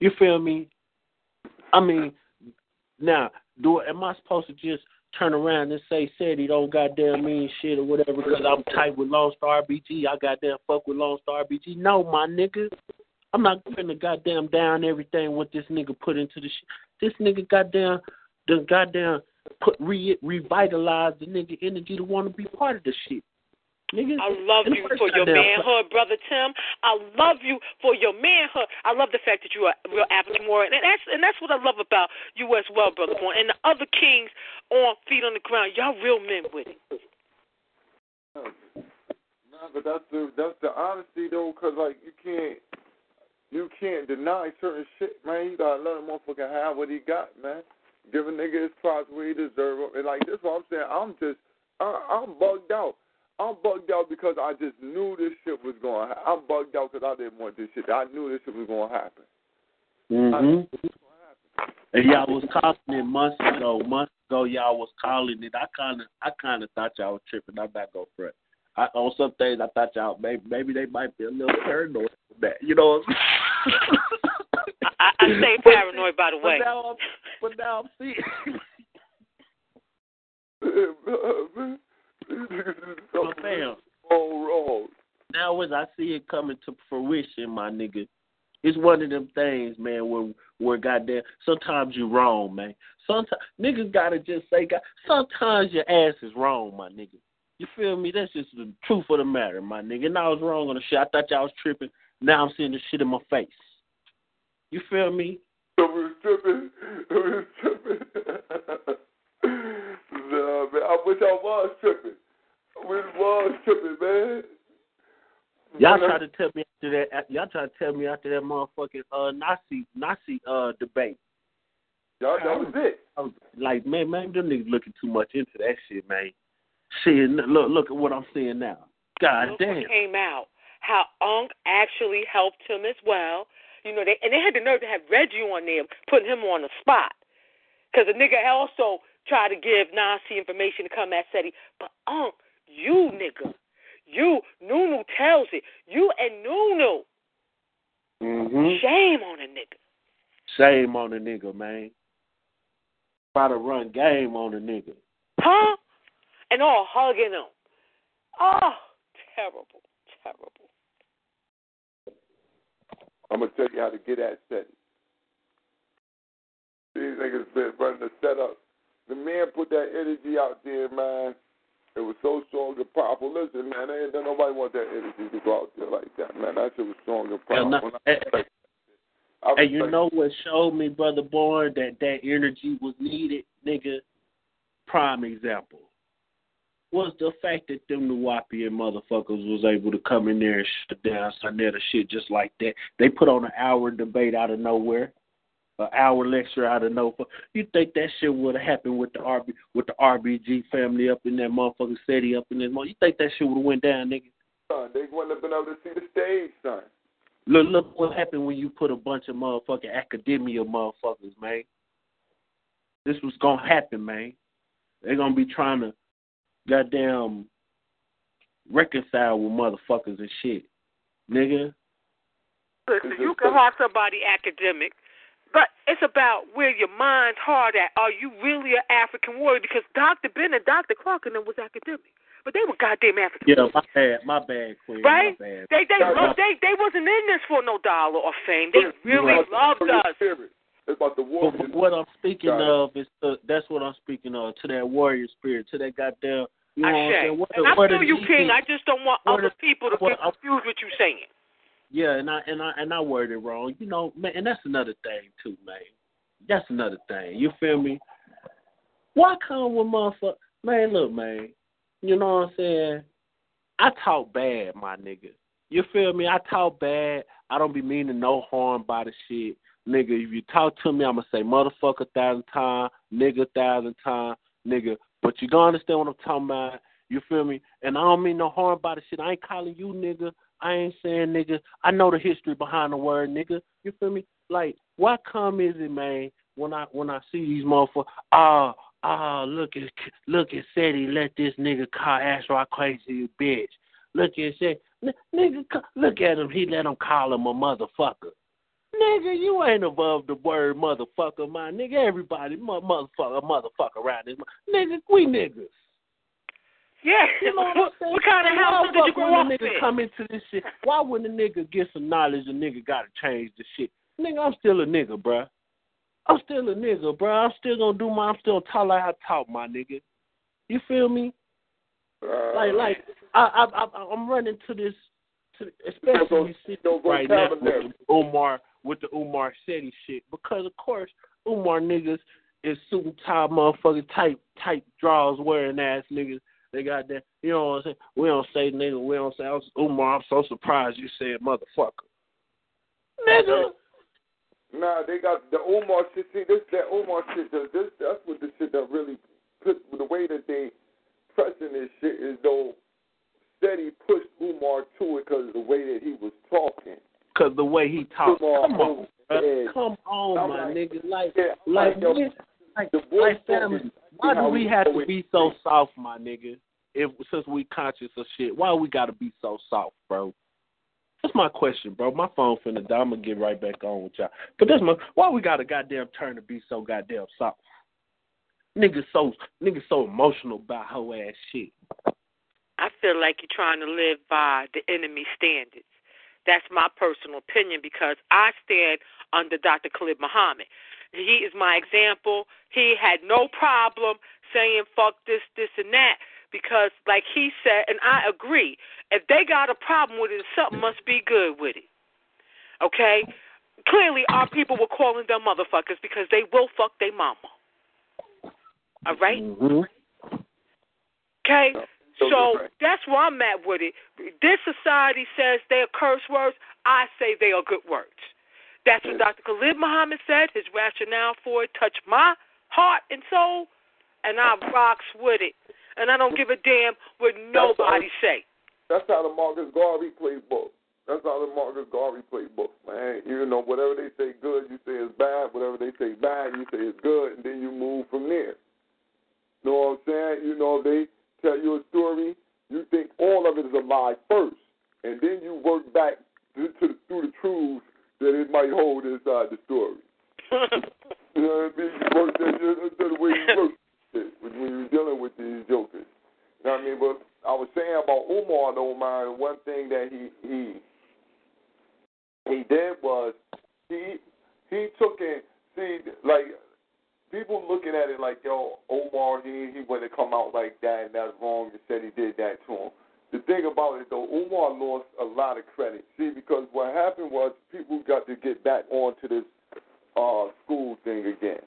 You feel me? I mean, now, do am I supposed to just turn around and say said he don't goddamn mean shit or whatever because I'm tight with Lone Star BG? I goddamn fuck with Lone Star BG. No, my nigga. I'm not gonna goddamn down everything what this nigga put into the shit. This nigga goddamn the goddamn put re revitalize the nigga energy to want to be part of the shit. Niggas, I love you for your manhood, brother Tim. I love you for your manhood. I love the fact that you are real African warrior, and that's and that's what I love about you as well, brother Born. And the other kings on feet on the ground, y'all real men with it. No, but that's the that's the honesty though, cause like you can't you can't deny certain shit, man. You gotta let a motherfucker have what he got, man. Give a nigga his props where he deserve it. And like this, what I'm saying, I'm just I, I'm bugged out. I'm bugged out because I just knew this shit was going to happen. I'm bugged out because I didn't want this shit. I knew this shit was going to happen. Mm-hmm. And y'all was calling it months ago. Months ago, y'all was calling it. I kind of, I kind of thought y'all was tripping. I'm not gonna front. I, on some things, I thought y'all maybe maybe they might be a little paranoid that. You know. What I'm I, I stay paranoid, by the way. But now I'm, but now I'm seeing. so, fam, all wrong. now as I see it coming to fruition, my nigga, it's one of them things, man, where where goddamn sometimes you're wrong, man. Sometimes niggas gotta just say God sometimes your ass is wrong, my nigga. You feel me? That's just the truth of the matter, my nigga. And I was wrong on the shit. I thought y'all was tripping. Now I'm seeing the shit in my face. You feel me? So we was tripping. We was tripping. nah, man. I wish I was tripping. I wish I was tripping, man. Y'all When try to tell me after that. Y'all try to tell me after that motherfucking uh Nazi Nazi uh debate. Y'all, that was it. I was like, man, man, them niggas looking too much into that shit, man. Shit, look, look at what I'm seeing now. God Look damn. what came out. How Unk actually helped him as well. You know, they and they had the nerve to have Reggie on there, putting him on the spot. Because the nigga also tried to give Nasi information to come at SETI. But Unk, you nigga, you, Nunu tells it. You and Nunu. Mm-hmm. Shame on a nigga. Shame on the nigga, man. Try to run game on the nigga. Huh? And all hugging him. Oh, terrible, terrible. I'm gonna tell you how to get at setting. These niggas been running the setup. The man put that energy out there, man. It was so strong and powerful. Listen, man, ain't nobody want that energy to go out there like that, man. That shit was strong and powerful. I- And I, I and you know what showed me, brother Born, that that energy was needed, nigga? Prime example was the fact that them Nuwaubian motherfuckers was able to come in there and shut down Sonetta shit just like that. They put on an hour debate out of nowhere, an hour lecture out of nowhere. You think that shit would have happened with the RB with the RBG family up in that motherfucking city up in this mother? You think that shit would have went down, nigga? son, they wouldn't have been able to see the stage, son. Look, look what happened when you put a bunch of motherfucking academia motherfuckers, man. This was gonna happen, man. They're gonna be trying to goddamn reconcile with motherfuckers and shit. Nigga. Listen, you can have somebody academic, but it's about where your mind's hard at. Are you really an African warrior? Because Dr. Ben and Dr. Clarke and them was academic, but they were goddamn African Yeah, warriors. my bad, my bad, Queen. Right? My bad. They they Yeah, loved, they they wasn't in this for no dollar or fame. They really It's loved us. Spirit. It's about the war. But what I'm speaking Got it. of is uh, that's what I'm speaking of to that warrior spirit, to that goddamn. You know I what I'm saying? What, And I what feel you, King. I just don't want other the- people to what- get confused with you saying. Yeah, and I and I and I worded it wrong. You know, man, and that's another thing too, man. That's another thing. You feel me? Why come with motherfucker? Man, look, man. You know what I'm saying? I talk bad, my nigga. You feel me? I talk bad. I don't be meaning no harm by the shit. Nigga, if you talk to me, I'ma say motherfucker a thousand times, nigga a thousand times, nigga. But you gonna understand what I'm talking about. You feel me? And I don't mean no harm by the shit. I ain't calling you nigga. I ain't saying nigga. I know the history behind the word nigga. You feel me? Like, why come is it, man, when I when I see these motherfuckers, ah, ah, look at look at said he let this nigga call Astro crazy bitch. Look at said nigga look at him, he let him call him a motherfucker. Nigga, you ain't above the word motherfucker, my nigga. Everybody mo- motherfucker, motherfucker around this. mo- Nigga, we niggas. Yeah. You know what, what, I'm saying? what kind of Why household did you fuck grow when up a in? nigga come into this shit? Why wouldn't a nigga get some knowledge? A nigga gotta change the shit. Nigga, I'm still a nigga, bruh. I'm still a nigga, bruh. I'm still gonna do my. I'm still talk like I talk, my nigga. You feel me? Uh, Like, like I, I, I I'm running to this, to especially you see no right now with vocabulary. With the Umar Shetty shit because of course Umar niggas is suit and tie motherfucking tight tight draws wearing ass niggas. They got that you know what I'm saying? We don't say nigga, we don't say Umar, I'm so surprised you said motherfucker. Nigga Nah, they got the Umar shit. See, this that Umar shit. This, this that's what the shit that really put the way that they pressing this shit is though Steady pushed Umar to it because of the way that he was talking. Cause the way he talks. Umar Come on, over bruh. edge. Come on, I'm my like- nigga. Like Yeah, like like, yo, this- like the voice like family. Why do we have to be so soft, my nigga? if since we conscious of shit, why we gotta be so soft, bro? That's my question, bro. My phone finna die. I'm gonna get right back on with y'all. But that's my why we got a goddamn turn to be so goddamn soft. Niggas so niggas so emotional about hoe ass shit. I feel like you're trying to live by the enemy standards. That's my personal opinion because I stand under Dr. Khalid Muhammad. He is my example. He had no problem saying fuck this, this, and that because, like he said, and I agree, if they got a problem with it, something must be good with it. Okay? Clearly, our people were calling them motherfuckers because they will fuck their mama. All right? Mm-hmm. Okay? So that's where I'm at with it. This society says they are curse words. I say they are good words. That's what Dr. Khalid Muhammad said. His rationale for it touched my heart and soul, and I rocks with it. And I don't give a damn what nobody say. That's how the Marcus Garvey playbook. That's how the Marcus Garvey playbook, man. You know, whatever they say good, you say it's bad. Whatever they say bad, you say it's good, and then you move from there. You know what I'm saying? You know, they tell you a story, you think all of it is a lie first, and then you work back to, to, through the truths that it might hold inside the story. you know what I mean? You work that, that's the way you work it when you're dealing with these jokers. You know what I mean? But I was saying about Umar though, man, one thing that he he he did was he he took it see like people looking at it like, yo, Omar, he he wouldn't come out like that, and that's wrong. You said he did that to him. The thing about it though, Omar lost a lot of credit. See, because what happened was people got to get back onto this uh school thing again,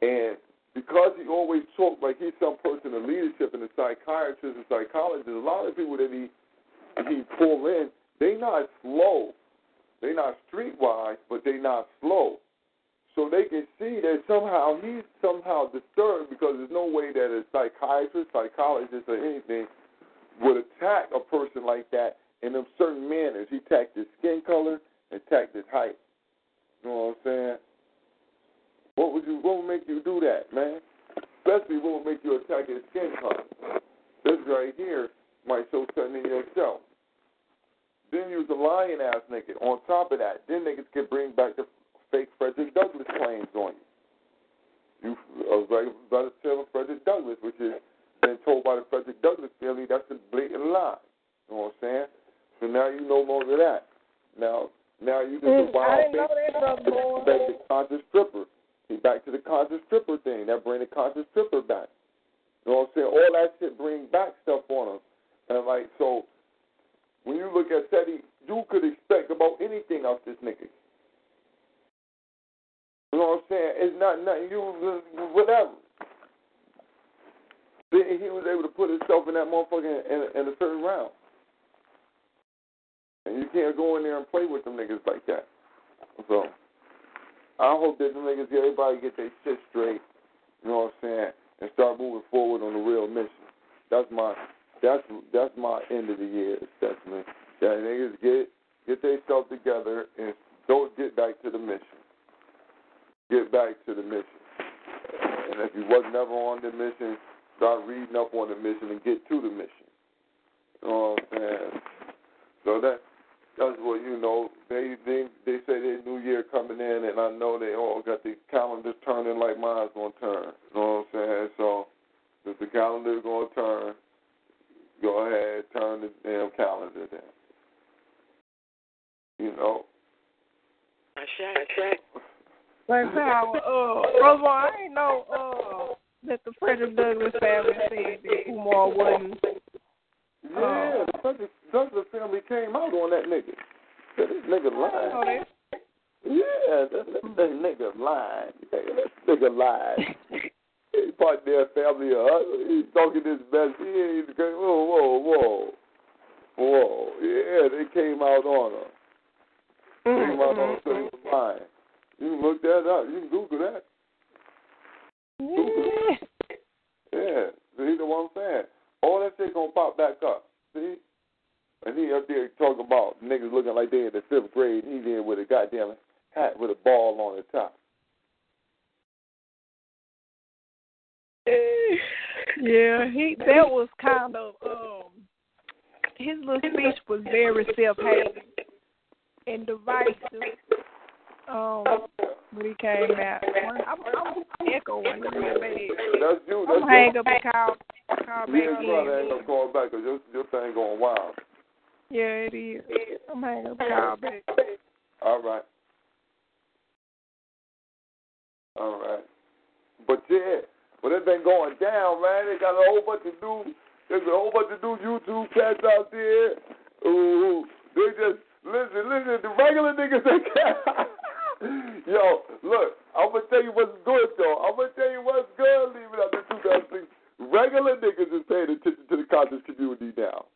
and because he always talked like he's some person of leadership and a psychiatrist and psychologist, a lot of people that he he pull in, they not slow. They not streetwise, but they not slow. So they can see that somehow he's somehow disturbed because there's no way that a psychiatrist, psychologist, or anything would attack a person like that in them certain manners. He attacked his skin color, attacked his height. You know what I'm saying? What would you? What would make you do that, man? Especially what would make you attack his skin color. This right here might show something in yourself. Then use a lying ass nigga. On top of that, then niggas can bring back the fake Frederick Douglass claims on you. You a relative of Frederick Douglass, which is been told by the Frederick Douglass family that's a blatant lie. You know what I'm saying? So now you no longer that. Now, now you just Mm, a wild I didn't know that, brother boy. back to conscious stripper. He back to the conscious stripper thing. That bring the conscious stripper back. You know what I'm saying? All that shit bring back stuff on him. And like so, when you look at Teddy, you could expect about anything out this nigga. You know what I'm saying? It's not nothing. You whatever. He was able to put himself in that motherfucker in, in, in a certain round. And you can't go in there and play with them niggas like that. So I hope that them niggas, get everybody get their shit straight. You know what I'm saying? And start moving forward on the real mission. That's my that's that's my end of the year assessment. That niggas get get themselves together and don't get back to the mission. Get back to the mission. And if you was never on the mission, start reading up on the mission and get to the mission. You know what I'm saying? So that that's what you know. They they they say their new year coming in, and I know they all got the calendars turning like mine's gonna turn. You know what I'm saying? So if the calendar's gonna turn, go ahead turn the damn calendar then. You know. That's right. That's right. But now, uh, brother, I ain't know uh that the Frederick Douglass family said that Umar wasn't. Yeah, the Douglass, family came out on that nigga. Said this nigga know lied. Yeah, that, that, that nigga lied. This nigga lied. He part their family. Uh, he's talking his best. He ain't going, whoa, whoa, whoa. Whoa. Yeah, they came out on him. Came out on him so he was lying. You can look that up. You can Google that. Yeah. Yeah. See what I'm saying? All that shit gonna pop back up. See? And he up there talking about niggas looking like they in the fifth grade. He's in with a goddamn hat with a ball on the top. yeah, he that was kind of um his little speech was very self hating and divisive. Um when he came out. I'm, I'm echoing. That's you. I'm That's gonna hang up and call call back Yeah, brother, ain't in. gonna call back because your, your thing going wild. Yeah, it is. I'm hanging up and call back. All right. All right. But yeah, but it's been going down, man. They got a whole bunch of new, there's a whole bunch of new YouTube cats out there. Ooh, they just listen, listen. The regular niggas they can't. Yo, look, I'm gonna tell you what's good though. I'm gonna tell you what's good. Leaving out the 2006, regular niggas is paying attention to the conscious community now.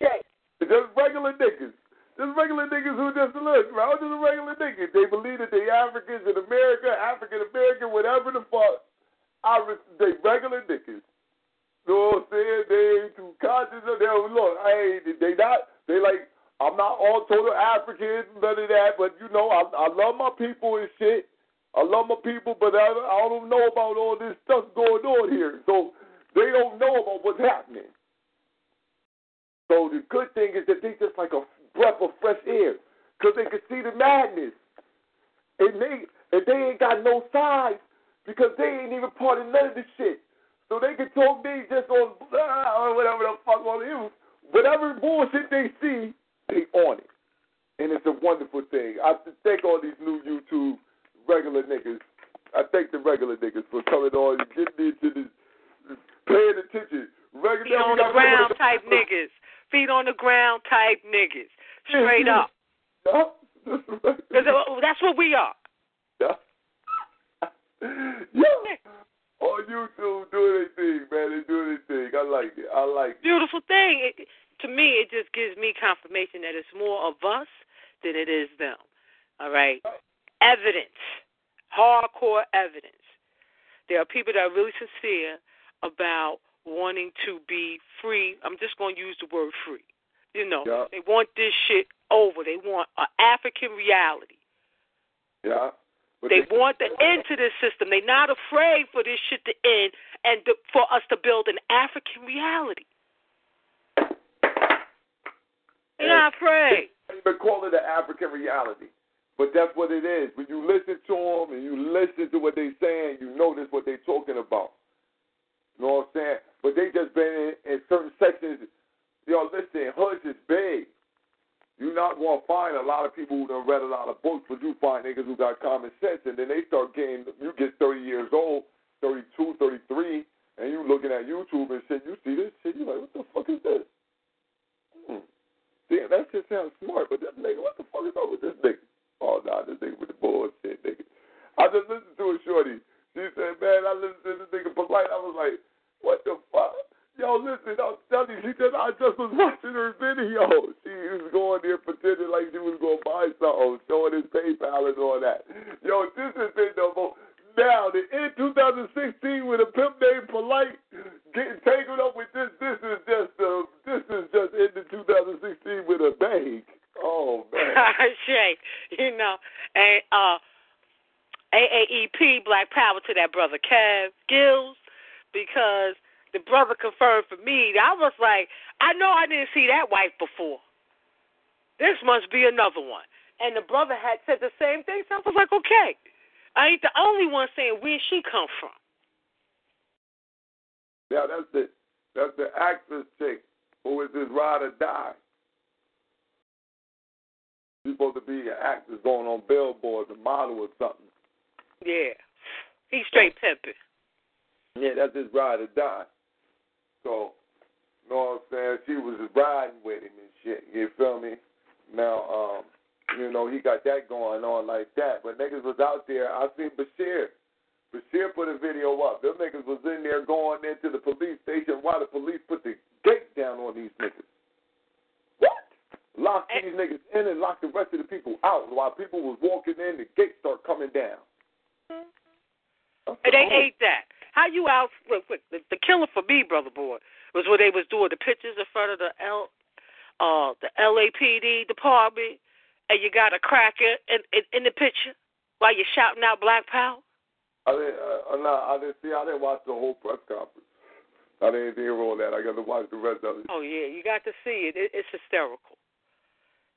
Shay. Just regular niggas. Just regular niggas who just look. I'm just a regular nigga. They believe that they Africans in America, African American, whatever the fuck. I re- they regular niggas. You know what I'm saying? They ain't too conscious of them. Look, I ain't, they not, they like, I'm not all total African, none of that, but you know, I, I love my people and shit. I love my people, but I, I don't know about all this stuff going on here. So they don't know about what's happening. So the good thing is that they just like a breath of fresh air because they can see the madness. And they, and they ain't got no sides because they ain't even part of none of this shit. So they can talk me just on blah, or whatever the fuck on you. Whatever bullshit they see, they on it. And it's a wonderful thing. I thank all these new YouTube regular niggas. I thank the regular niggas for coming on and getting into this, paying attention. Regular Feet on the ground type niggas. Feet on the ground type niggas. Straight up. Yeah. 'Cause uh, that's what we are. yeah. yeah. On YouTube, doing their thing, man. They doing their thing. I like it. I like it. Beautiful thing. It, to me, it just gives me confirmation that it's more of us than it is them. All right. Evidence. Hardcore evidence. There are people that are really sincere about wanting to be free. I'm just going to use the word free. You know, Yeah. they want this shit over. They want an African reality. Yeah. They this- want the end to this system. They're not afraid for this shit to end and to, for us to build an African reality. They're not afraid. They call it an African reality. But that's what it is. When you listen to them and you listen to what they're saying, you notice what they're talking about. You know what I'm saying? But they just been in, in certain sections. Yo, listen, hoods is big. You're not going to find a lot of people who done read a lot of books, but you find niggas who got common sense, and then they start getting, you get 30 years old, 32, 33, and you looking at YouTube and shit, you see this shit, you like, what the fuck is this? Damn, that shit sounds smart, but this nigga, what the fuck is up with this nigga? Oh, nah, this nigga with the bullshit, nigga. I just listened to a shorty. She said, man, I listened to this nigga Polight. I was like, what the fuck? Yo, listen, I'll tell you, she said, I just was watching her video. She was going there pretending like she was going to buy something, showing his PayPal and all that. Yo, this has been the most. Now, the in 2016 with a pimp named Polight getting tangled up with this, this is just uh, this is just into 2016 with a bang. Oh man. Shay, you know, and uh, AAEP, Black Power to that brother Kev Gills, because the brother confirmed for me. I was like, I know I didn't see that wife before. This must be another one. And the brother had said the same thing, so I was like, okay. I ain't the only one saying where she come from. Yeah, that's the that's the actress chick who is this ride or die. She's supposed to be an actress going on billboards, a model or something. Yeah. He's straight pimping. Yeah, that's his ride or die. So, you know what I'm saying? She was riding with him and shit. You feel me? Now, um, you know, he got that going on like that. But niggas was out there. I seen Bashir. Bashir put a video up. Them niggas was in there going into the police station while the police put the gate down on these niggas. What? Lock these niggas in and lock the rest of the people out. While people was walking in, the gate start coming down. And they the ate that. How you out? Look, look, the, the killer for me, brother boy, was when they was doing the pictures in front of the L, uh, the LAPD department, and you got a cracker in, in in the picture while you're shouting out Black Power. I didn't. Uh, no, I didn't see. I didn't watch the whole press conference. I didn't hear all that. I got to watch the rest of it. Oh yeah, you got to see it. it it's hysterical.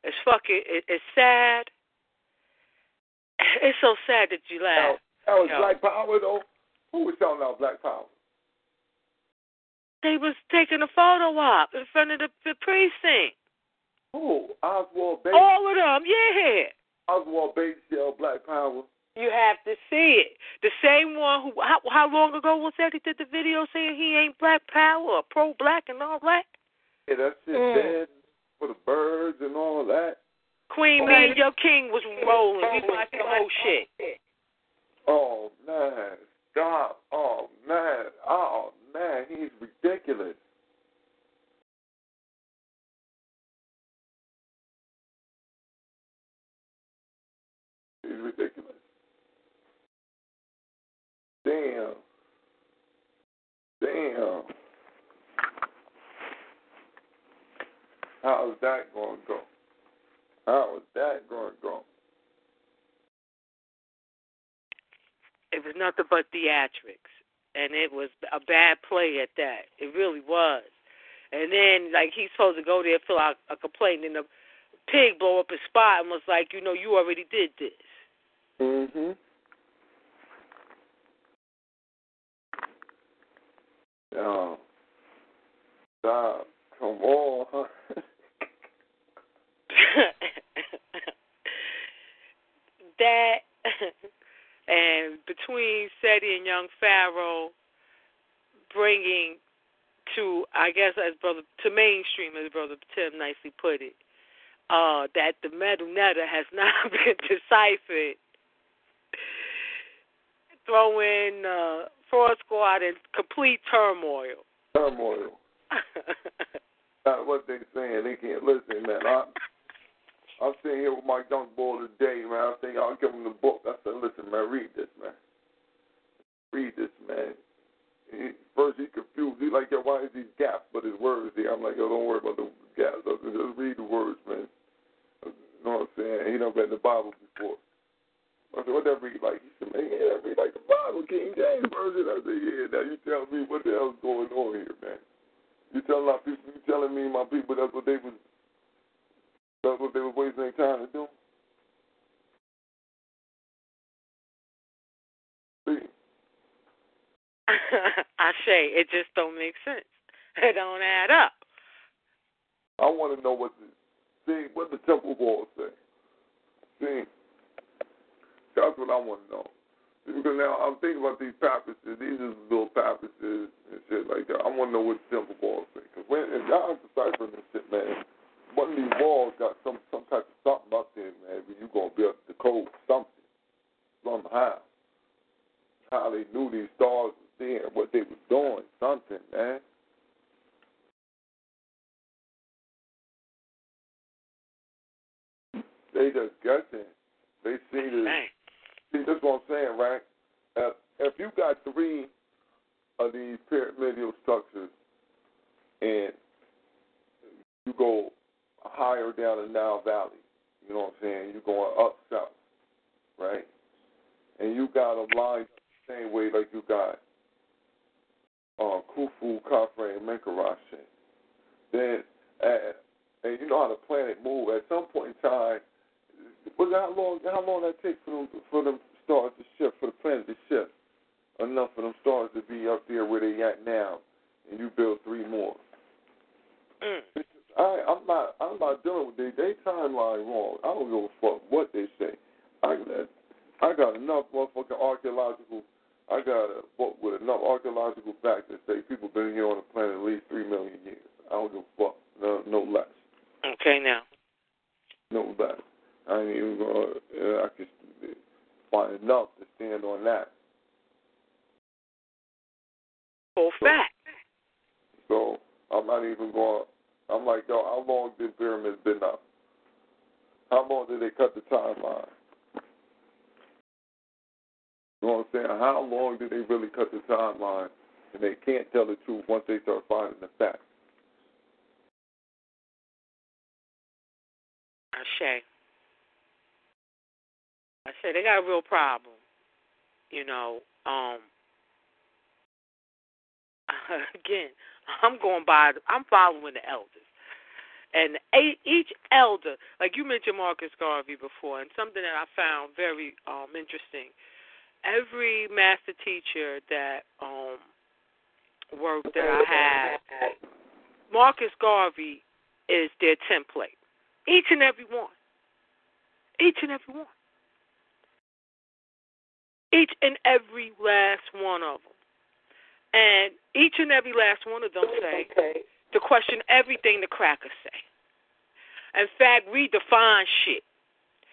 It's fucking. It, it's sad. It's so sad that you laugh. That was Yo. Black Power, though. Who was selling out Black Power? They was taking a photo op in front of the, the precinct. Who? Oswald Bates. All of them, yeah. Oswald Bates sell Black Power. You have to see it. The same one who how, how long ago was that he did the video saying he ain't black power or pro black and all that? Yeah, that shit Mm. dead for the birds and all that. Queen Me and Your King was rolling. We watched the whole shit. Oh man, stop! Oh man, oh man, he's ridiculous. He's ridiculous. Damn. Damn. How is that going to go? How is that going to go? It was nothing but theatrics, and it was a bad play at that. It really was. And then, like, he's supposed to go there, fill out a complaint, and the pig blow up his spot and was like, you know, you already did this. Mm-hmm. Yeah. Stop. Come on. that and between Seti and Young Pharaoh bringing to I guess as brother to mainstream as brother Tim nicely put it, uh, that the Medu Neter has not been deciphered. Throwing uh, fraud squad in complete turmoil. Turmoil. That's what they saying. They can't listen, man. I, I'm sitting here with my young boy today, man. I think I'll give him the book. I said, listen, man, read this, man. Read this, man. He, first, he confused. He like, yo, why is these gaps but his words there? I'm like, yo, don't worry about the gaps. I said, Just read the words, man. You know what I'm saying? He done read the Bible before. I said, what that read like? He said, man, yeah, that read like the Bible, King James Version. I said, yeah, now you tell me what the hell's going on here, man. You telling my people, you telling me my people that's what they was, that's what they was wasting their time to do? See, I say it just don't make sense. It don't add up. I want to know what the, see, what the temple walls say. See, that's what I want to know. Because now I'm thinking about these papacies. These little papacies and shit like that. I want to know what temple walls say. Because when if y'all deciphering this shit, man, one of these walls got some some type of something up there, man. Where you gonna be able to code something somehow. How they knew these stars was there, what they was doing, something, man. They just guessing. They see Dang. See, that's what I'm saying, right? Uh, if you got three of these pyramidal structures and you go higher down the Nile Valley, you know what I'm saying? You're going up south, right? And you got a line the same way like you got uh, Khufu, Khafre, and Menkaure. Then, uh, and you know how the planet move. At some point in time, but how long? How long that take for them for them stars to shift, for the planet to shift enough for them stars to be up there where they at now, and you build three more? Mm. I, I'm not. I'm not dealing with they. They timeline wrong. I don't give a fuck what they say. I got. I got enough motherfucking archaeological. I got a book with enough archaeological facts that say people been here on the planet at least three million years. I don't give a fuck. No, no less. Okay, now. No less. I ain't even gonna. Uh, I can find enough to stand on that. Full fact. So I'm not even going. I'm like, yo, how long did pyramids been up? How long did they cut the timeline? You know what I'm saying? How long did they really cut the timeline? And they can't tell the truth once they start finding the facts. I say. I say they got a real problem. You know, um, again, I'm going by. I'm following the elders. And each elder, like you mentioned Marcus Garvey before, and something that I found very um, interesting. Every master teacher that um, work that I had, Marcus Garvey is their template. Each and every one. Each and every one. Each and every last one of them. And each and every last one of them say to question everything the crackers say. In fact, redefine shit.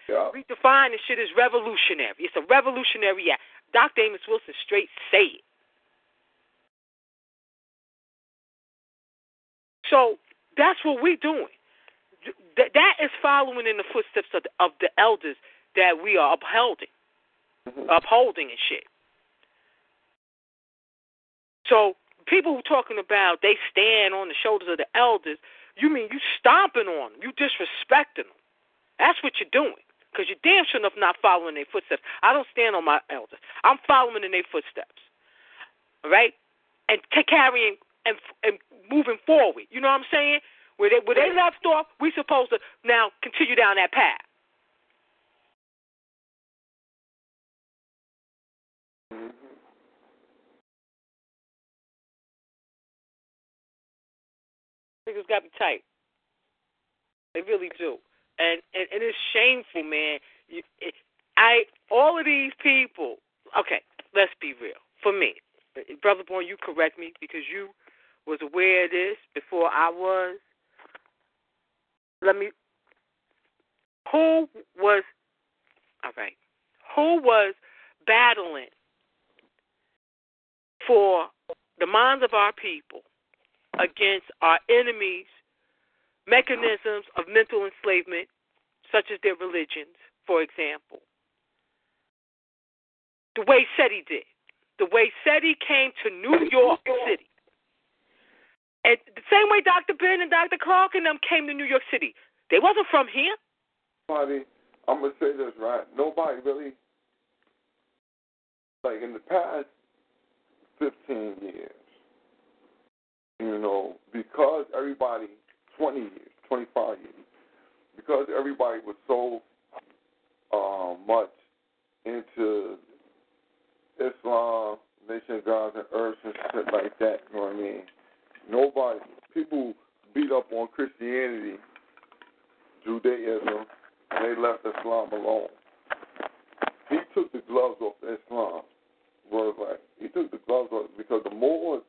Yeah. Redefining shit is revolutionary. It's a revolutionary act. Dr. Amos Wilson straight say it. So that's what we're doing. That is following in the footsteps of the, of the elders that we are upholding, mm-hmm. upholding and shit. So people who talking about they stand on the shoulders of the elders, you mean you stomping on them, you disrespecting them. That's what you're doing. Because you're damn sure enough not following their footsteps. I don't stand on my elders. I'm following in their footsteps. All right? And t- carrying and, and moving forward. You know what I'm saying? Where they where they left off, we supposed to now continue down that path. Niggas got to be tight. They really do, and and, and it's shameful, man. You, it, I all of these people. Okay, let's be real. For me, brother boy, you correct me because you was aware of this before I was. Let me. Who was. All right. Who was battling for the minds of our people against our enemies' mechanisms of mental enslavement, such as their religions, for example? The way SETI did. The way SETI came to New York City and the same way Dr. Ben and Dr. Clarke and them came to New York City. They wasn't from here. Nobody, I'm going to say this, right? Nobody really, like in the past 15 years, you know, because everybody, 20 years, 25 years, because everybody was so uh, much into Islam, Nation of Gods and Earth and shit like that, you know what I mean? Nobody, people beat up on Christianity, Judaism, and they left Islam alone. He took the gloves off Islam. Was like he took the gloves off because the Moors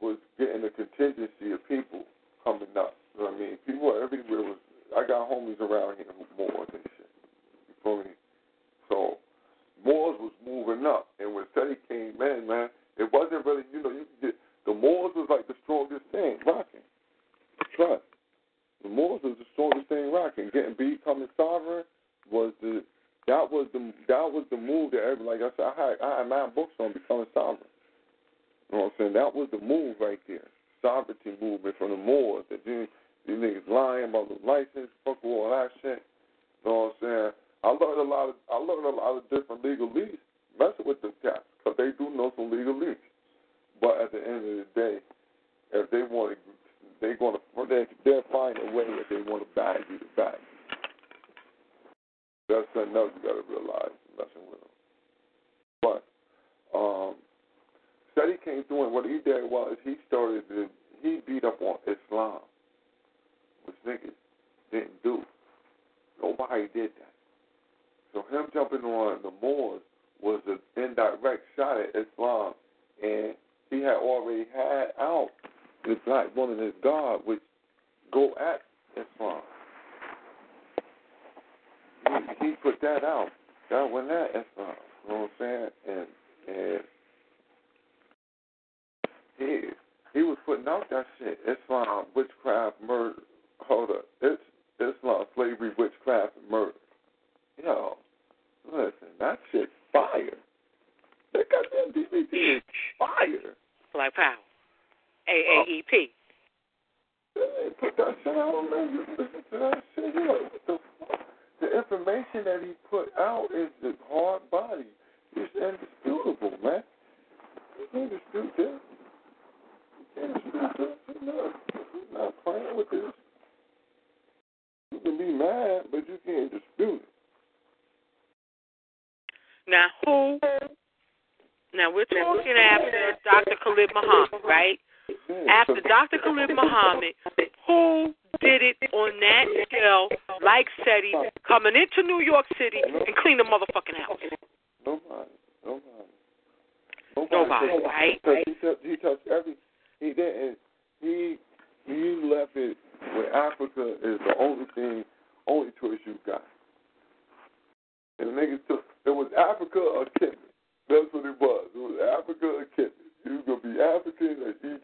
was getting a contingency of people coming up. You know what I mean? People everywhere was. I got homies around here Moors and shit. You feel me? So Moors was moving up, and when Teddy came in, man, it wasn't really. You know, you could get the Moors was like the strongest thing rocking. Trust. The Moors was the strongest thing rocking. Getting becoming sovereign was the that was the that was the move that every like I said I had I had nine books on becoming sovereign. You know what I'm saying? That was the move right there. Sovereignty movement from the Moors. That these, these niggas lying about the license, fuck all that shit. You know what I'm saying? I learned a lot of I learned a lot of different legalese messing with them cats because they do know some legalese. But at the end of the day, if they want to, they're going to they they'll find a way if they want to bag you to bag. That's something else you got to realize messing with them. But um, Steady came through, and what he did was he started to he beat up on Islam, which niggas didn't do. Nobody did that. So him jumping on the Moors was an indirect shot at Islam, and he had already had out the black woman as God, which go at Islam. He, he put that out. That went at Islam. You know what I'm saying? And and he he was putting out that shit. Islam, um, witchcraft, murder. Hold up, it's Islam, slavery, witchcraft, and murder. Yo, listen, that shit fire. That goddamn DVD is fire. Black Power, AAEP. They Put that shit out, man. You listen to that shit. Yo, like, what the fuck? The information that he put out is the hard body. It's indisputable, man. It's indisputable. Not, playing with this. You can be mad, but you can't dispute it. Now who? Now we're talking after Dr. Khalid Muhammad, right? After Dr. Khalid Muhammad, who did it on that scale, like SETI, coming into New York City and clean the motherfucking house? Nobody. Nobody. Nobody. Nobody, right? He touched, he touched every he didn't. He he left it with Africa is the only thing, only choice you got. And niggas took it was Africa or Kenya. That's what it was. It was Africa or Kenya. You gonna be African or you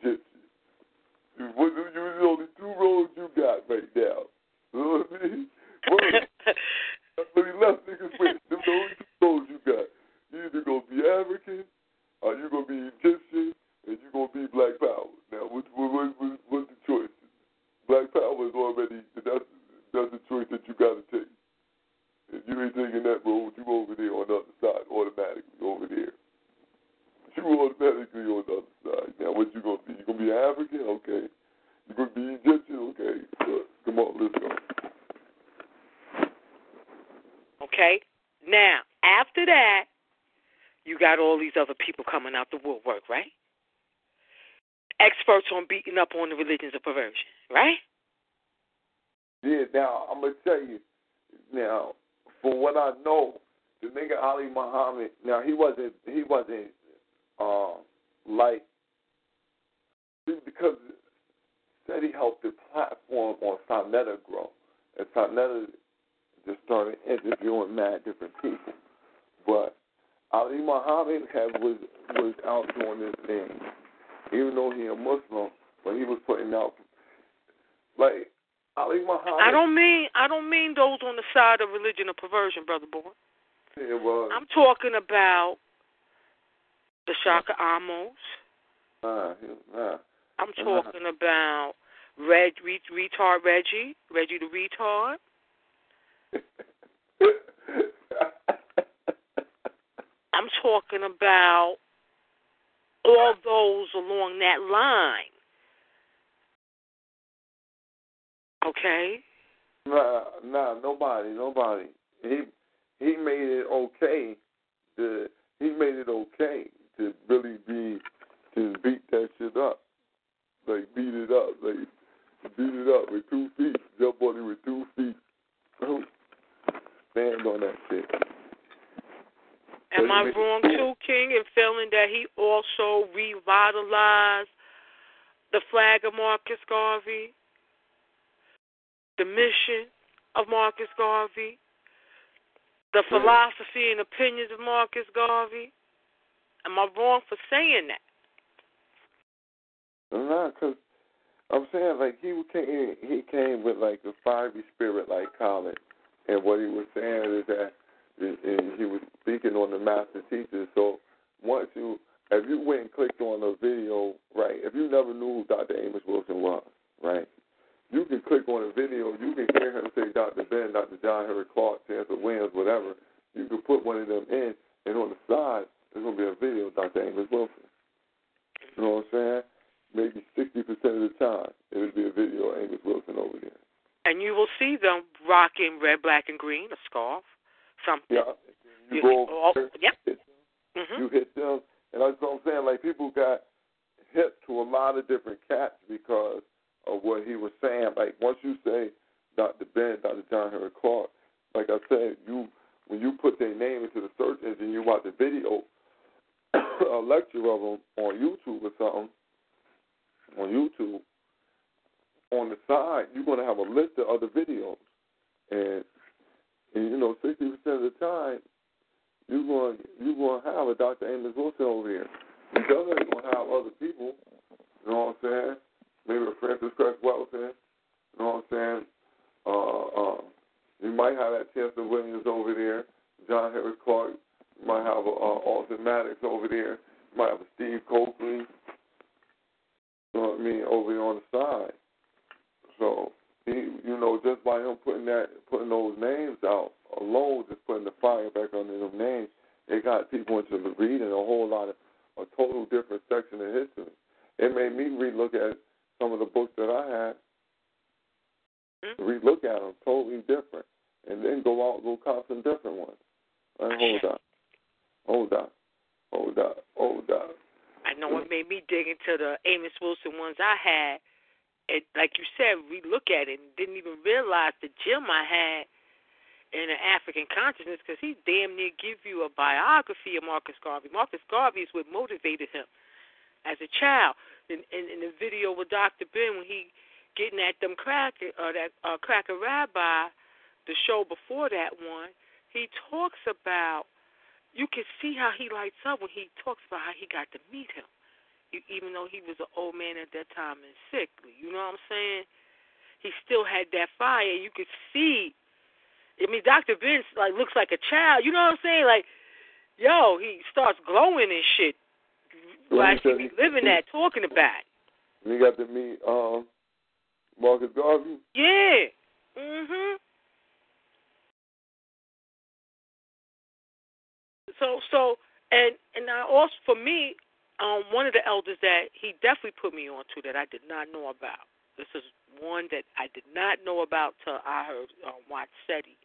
elders that he definitely put me on to that I did not know about. This is one that I did not know about till I heard um, Watch SETI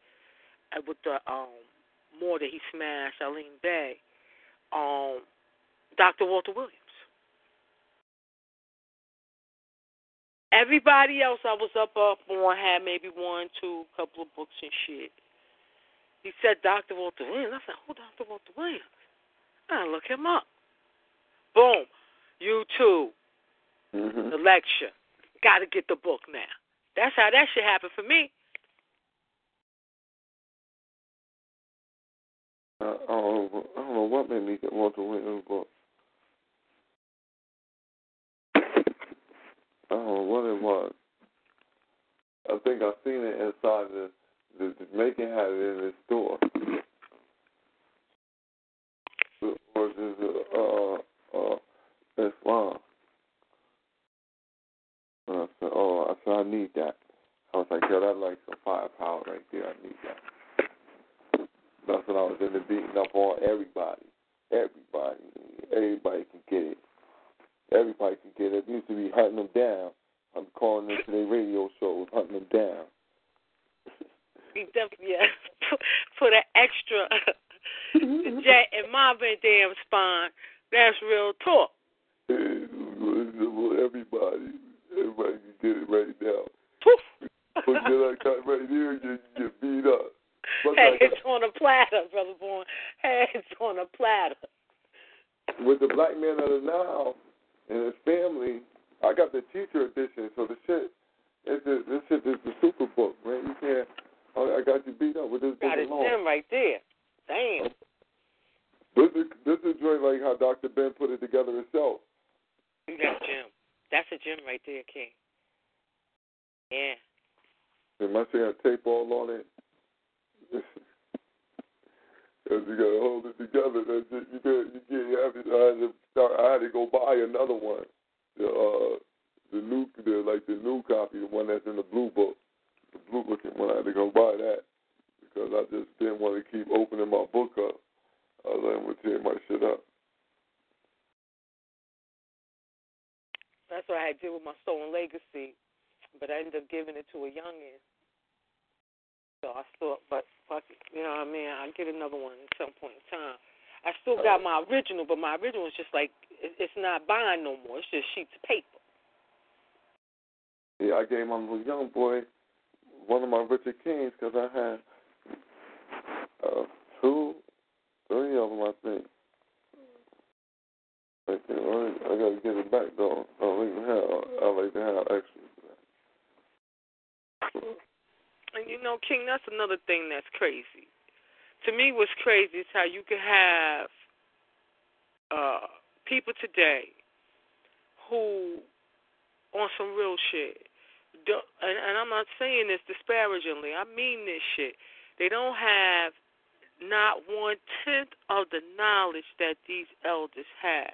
uh, with the um more that he smashed Eileen Bay. Um, Dr. Walter Williams. Everybody else I was up up on had maybe one, two, couple of books and shit. He said Dr. Walter Williams. I said, who Dr. Walter Williams? I look him up. Boom. YouTube, Mm-hmm. the lecture. Got to get the book now. That's how that shit happened for me. I, I, don't know, I don't know what made me get Walter Williams book. I don't know what it was. I think I seen it inside the the Jamaican had it in the store. Was uh uh Islam. And I said, oh, I said I need that. I was like, yo, that like some firepower right there. I need that. That's when I was in the beating up on everybody. Everybody. Everybody can get it. Everybody can get it. I used to be hunting them down. I'm calling into their radio shows, hunting them down. Yeah, put an extra jet in my damn spine. That's real talk. Everybody. Everybody can get it right now. But then I got right here, you get beat up. But it's on a platter, brother hey, it's on a platter. with the black man of the Nile and his family, I got the teacher edition, so the shit, it's this shit is the super book, man. You can't. I I got you beat up with this book Got alone. gem right there. Damn. This is this is joint like how Dr. Ben put it together himself. You got Jim. That's a gem right there, King. Yeah. My shit got tape all on it. Cause you gotta hold it together. That's it. You get, you you have to, I had to start. I had to go buy another one. The uh, the new, the like the new copy, the one that's in the blue book, the blue looking one. I had to go buy that because I just didn't want to keep opening my book up. I was like, I'm gonna tear my shit up. That's what I had do with my stolen legacy. But I ended up giving it to a youngin. So I thought, but fuck it, you know what I mean? I'll get another one at some point in time. I still got my original, but my original is just like, it's not buying no more. It's just sheets of paper. Yeah, I gave my little young boy one of my Richard Kings because I had uh, two, three of them, I think. I, think, I, I got to get it back though. I like to have, I like to have extras. And you know, King, that's another thing that's crazy. To me, what's crazy is how you can have uh, people today who, on some real shit, do, and, and I'm not saying this disparagingly. I mean this shit. They don't have not one tenth of the knowledge that these elders had.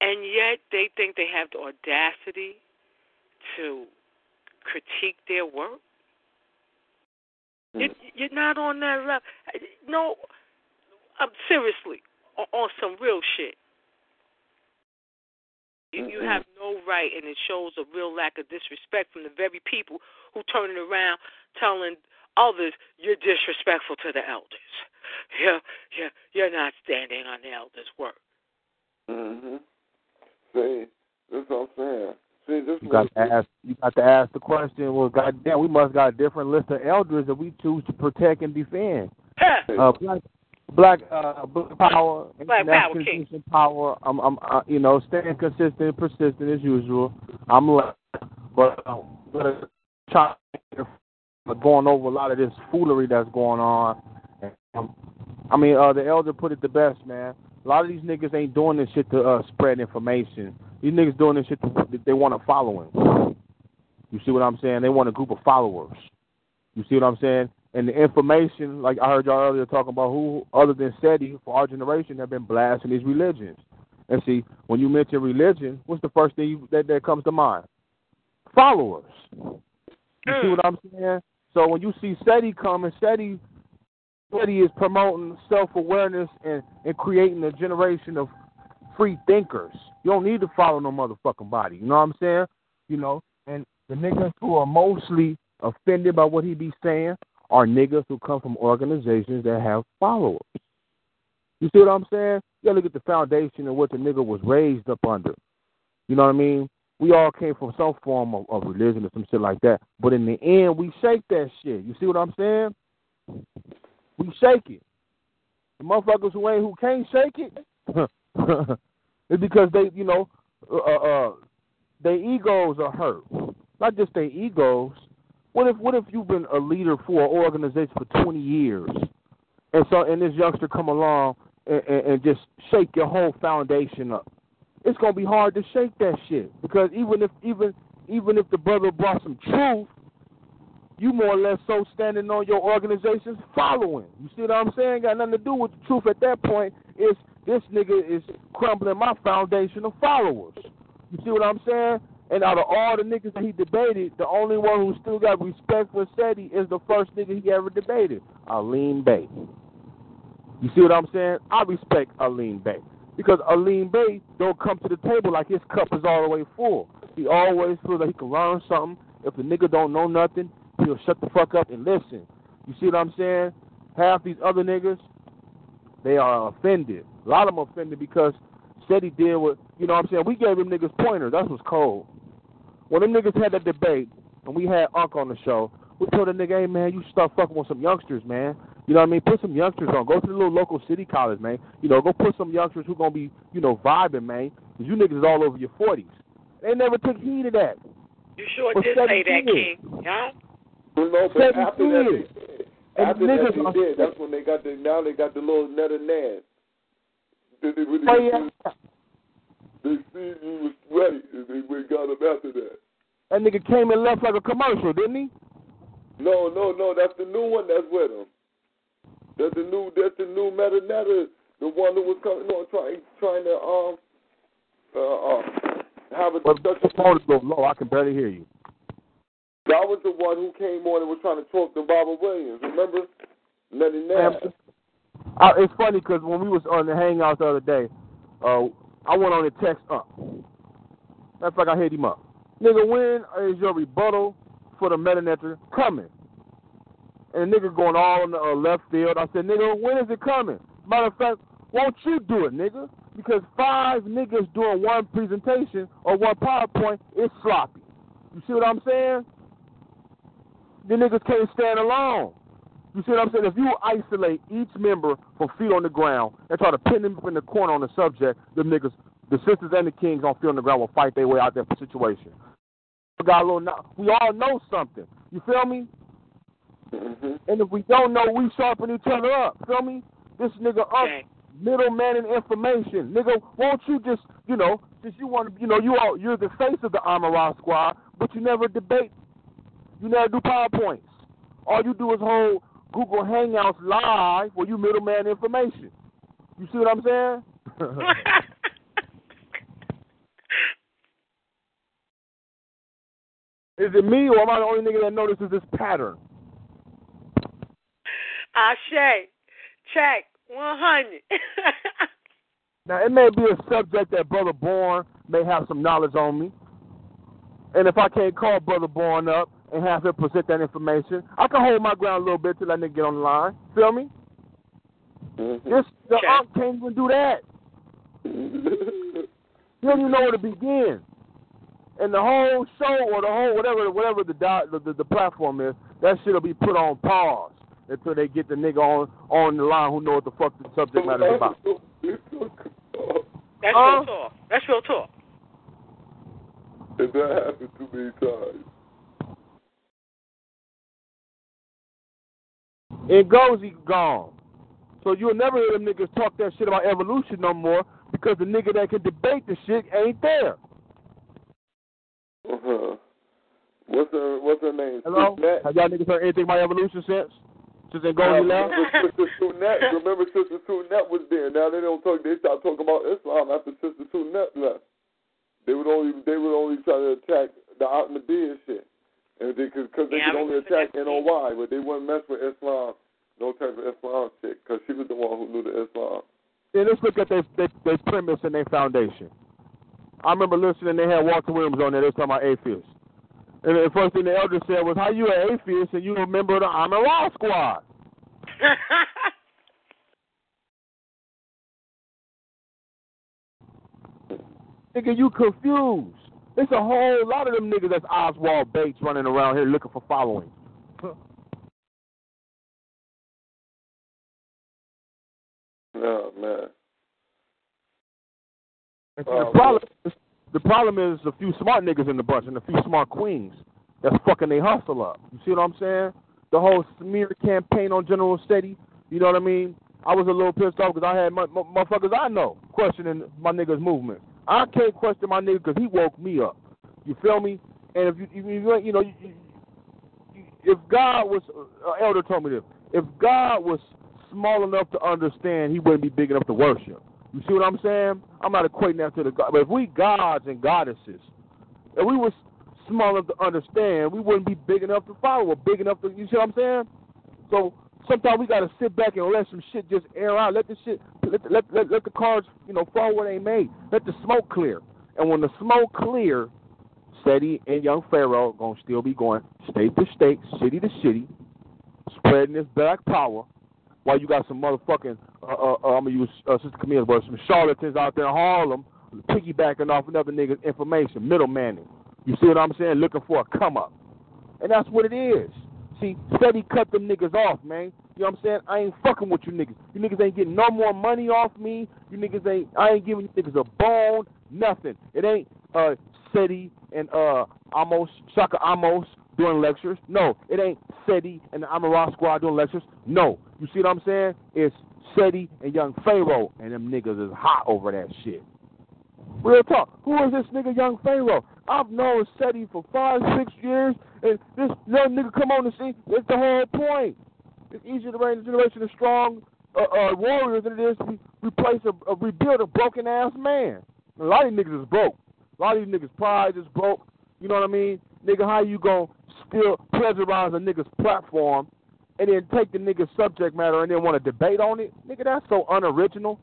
And yet they think they have the audacity to critique their work. You, you're not on that level. No, I'm seriously on, some real shit. You, you have no right, and it shows a real lack of disrespect from the very people who turn it around telling others you're disrespectful to the elders. Yeah, yeah, you're not standing on the elders' word. Mhm. See, that's what I'm saying. See, this You got to ask. You got to ask the question. Well, goddamn, we must got a different list of elders that we choose to protect and defend. Uh, black, black, uh, black power, Black power, King. power. I'm, I'm, uh, you know, staying consistent, persistent as usual. I'm left, but, uh, but uh, trying but going over a lot of this foolery that's going on. Um, I mean, uh, the elder put it the best, man. A lot of these niggas ain't doing this shit to uh, spread information. These niggas doing this shit to, they want a following. You see what I'm saying? They want a group of followers. You see what I'm saying? And the information, like I heard y'all earlier talking about who other than SETI for our generation have been blasting these religions. And see, when you mention religion, what's the first thing you, that, that comes to mind? Followers. You see what I'm saying? So when you see SETI coming, SETI, SETI is promoting self awareness and, and creating a generation of free thinkers. You don't need to follow no motherfucking body. You know what I'm saying? You know, and the niggas who are mostly offended by what he be saying are niggas who come from organizations that have followers. You see what I'm saying? You gotta look at the foundation of what the nigga was raised up under. You know what I mean? We all came from some form of, of religion or some shit like that. But in the end, we shake that shit. You see what I'm saying? We shake it. The motherfuckers who ain't who can't shake it, it's because they, you know, uh, uh, their egos are hurt. Not just their egos. What if what if you've been a leader for an organization for 20 years, and so and this youngster come along and, and, and just shake your whole foundation up? It's gonna be hard to shake that shit because even if even even if the brother brought some truth, you more or less so standing on your organization's following. You see what I'm saying? Got nothing to do with the truth at that point. Is this nigga is crumbling my foundation of followers. You see what I'm saying? And out of all the niggas that he debated, the only one who still got respect for SETI is the first nigga he ever debated, Aline Bay. You see what I'm saying? I respect Aline Bay. Because Aline Bay don't come to the table like his cup is all the way full. He always feels like he can learn something. If the nigga don't know nothing, he'll shut the fuck up and listen. You see what I'm saying? Half these other niggas, they are offended. A lot of them offended because said he did what you know what I'm saying. We gave them niggas pointers. That's what's cold. When them niggas had that debate and we had Unc on the show, we told the nigga, hey man, you start fucking with some youngsters, man. You know what I mean? Put some youngsters on. Go to the little local city college, man. You know, go put some youngsters who gonna be, you know, vibing, man. Cause you niggas is all over your forties. They never took heed of that. You sure For did say that, 17 King. Yeah? You know, but Seven after that, they, And after that they did. That's when they got the now they got the little net of Ned. They, they, really, Oh, yeah. they see you was ready, and they went got him after that. That nigga came and left like a commercial, didn't he? No, no, no. That's the new one that's with him. That's the new. That's the new Metanetta. The one that was coming on trying trying to um uh, uh have a But discussion. the phone is so low, I can barely hear you. That was the one who came on and was trying to talk to Robert Williams. Remember? Nash. Uh, it's funny because when we was on the hangout the other day, uh, I went on and text up. That's like I hit him up. Nigga, when is your rebuttal for the Metanetter coming? And nigga going all in the uh, left field. I said, nigga, when is it coming? Matter of fact, won't you do it, nigga? Because five niggas doing one presentation or one PowerPoint is sloppy. You see what I'm saying? The niggas can't stand alone. You see what I'm saying? If you isolate each member from feet on the ground and try to pin them up in the corner on the subject, the niggas, the sisters and the kings on feet on the ground will fight their way out that situation. We got a little. We all know something. You feel me? Mm-hmm. And if we don't know, we sharpen each other up. Feel me? This nigga up Okay. middleman in information. Nigga, won't you just, you know, since you want to, you know, you are you're the face of the Amara squad, but you never debate. You never do PowerPoints. All you do is hold Google Hangouts live where you middleman information. You see what I'm saying? Is it me or am I the only nigga that notices this pattern? Ashe, check. One hundred. Now it may be a subject that Brother Born may have some knowledge on me. And if I can't call Brother Born up and have him present that information, I can hold my ground a little bit till that nigga get on the line. Feel me? Mm-hmm. This the Okay. aunt can't even do that. You don't even know where to begin. And the whole show or the whole whatever whatever the di- the, the, the platform is, that shit'll be put on pause until they get the nigga on on the line who know what the fuck the subject matter is about. That's Uh, real talk. That's real talk. And that happened too many times. And goes he gone. So you'll never hear them niggas talk that shit about evolution no more because the nigga that can debate the shit ain't there. Uh huh. What's her What's her name? Hello? Have y'all niggas heard anything about evolution since? Since they Uh, go left? remember Sister Sunette? Remember Sister Sunette was there. Now they don't talk. They start talking about Islam after Sister Sunette left. They would only they would only try to attack the Ahmadiyya shit, and they because they Yeah, could only attack that. NOI, but they wouldn't mess with Islam. No type of Islam shit, because she was the one who knew the Islam. Then let's look at their, their, their premise and their foundation. I remember listening, they had Walter Williams on there, they was talking about atheists. And the first thing the elder said was, how you an atheist and you a member of the I'm a Law Squad? Nigga, you confused. It's a whole lot of them niggas that's Oswald Bates running around here looking for following. Oh man. Oh, the problem, the problem is a few smart niggas in the bunch and a few smart queens that's fucking they hustle up. You see what I'm saying? The whole smear campaign on General Seti. You know what I mean? I was a little pissed off because I had my, my, motherfuckers I know questioning my niggas' movement. I can't question my nigga because he woke me up. You feel me? And if you, if you, you know, you, you, if God was, uh, Elder told me this, if God was small enough to understand, he wouldn't be big enough to worship. You see what I'm saying? I'm not equating that to the God. But if we gods and goddesses, if we was small enough to understand, we wouldn't be big enough to follow or big enough to, you see what I'm saying? So sometimes we got to sit back and let some shit just air out. Let the shit, let, let, let, let the cards, you know, fall where they may. Let the smoke clear. And when the smoke clear, Seti and Young Pharaoh to still be going state to state, city to city, spreading this black power while you got some motherfucking, uh, uh, uh, I'm to use uh, Sister Camille's word, some charlatans out there in Harlem piggybacking off another nigga's information, middlemaning. You see what I'm saying? Looking for a come up. And that's what it is. See, Seti cut them niggas off, man. You know what I'm saying? I ain't fucking with you niggas. You niggas ain't getting no more money off me. You niggas ain't, I ain't giving you niggas a bone, nothing. It ain't, uh, Seti and uh Amos Shaka Amos doing lectures. No, it ain't Seti and the Amara Squad doing lectures. No. You see what I'm saying? It's Seti and Young Pharaoh and them niggas is hot over that shit. Real talk. Who is this nigga Young Pharaoh? I've known Seti for five, six years, and this young nigga come on the scene. That's the whole point. It's easier to raise a generation of strong uh, uh, warriors than it is to re- replace a, a rebuild a broken ass man. A lot of these niggas is broke. A lot of these niggas' pride is broke. You know what I mean? Nigga, how you gonna still pleasurize a nigga's platform and then take the nigga's subject matter and then want to debate on it? Nigga, that's so unoriginal.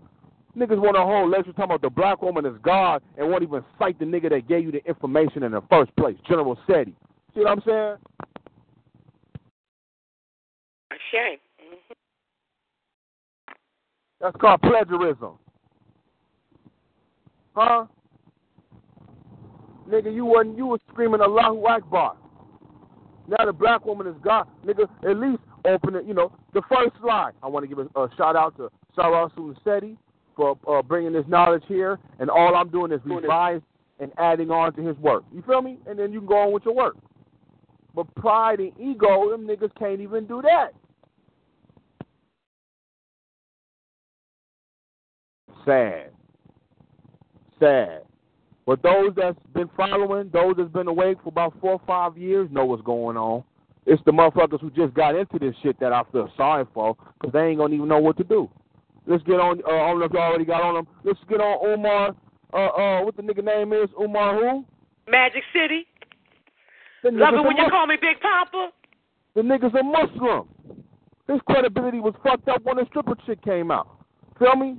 Niggas want a whole lecture talking about the black woman is God and won't even cite the nigga that gave you the information in the first place, General Seti. See what I'm saying? A shame. Mhm. That's called plagiarism. Huh? Nigga, you wasn't you was screaming Allahu Akbar. Now the black woman is God. Nigga, at least open it, you know, the first slide. I want to give a, a shout out to Sarah Sunseti for uh, bringing this knowledge here, and all I'm doing is revise and adding on to his work. You feel me? And then you can go on with your work. But pride and ego, them niggas can't even do that. Sad. Sad. But those that's been following, those that's been awake for about four or five years, know what's going on. It's the motherfuckers who just got into this shit that I feel sorry for, because they ain't gonna even know what to do. Let's get on. Uh, I don't know if you already got on them. Let's get on Umar. Uh, uh, what the nigga name is? Umar who? Magic City. The Love it when you Mus- call me Big Papa. The nigga's a Muslim. his credibility was fucked up when the stripper chick came out. Feel me?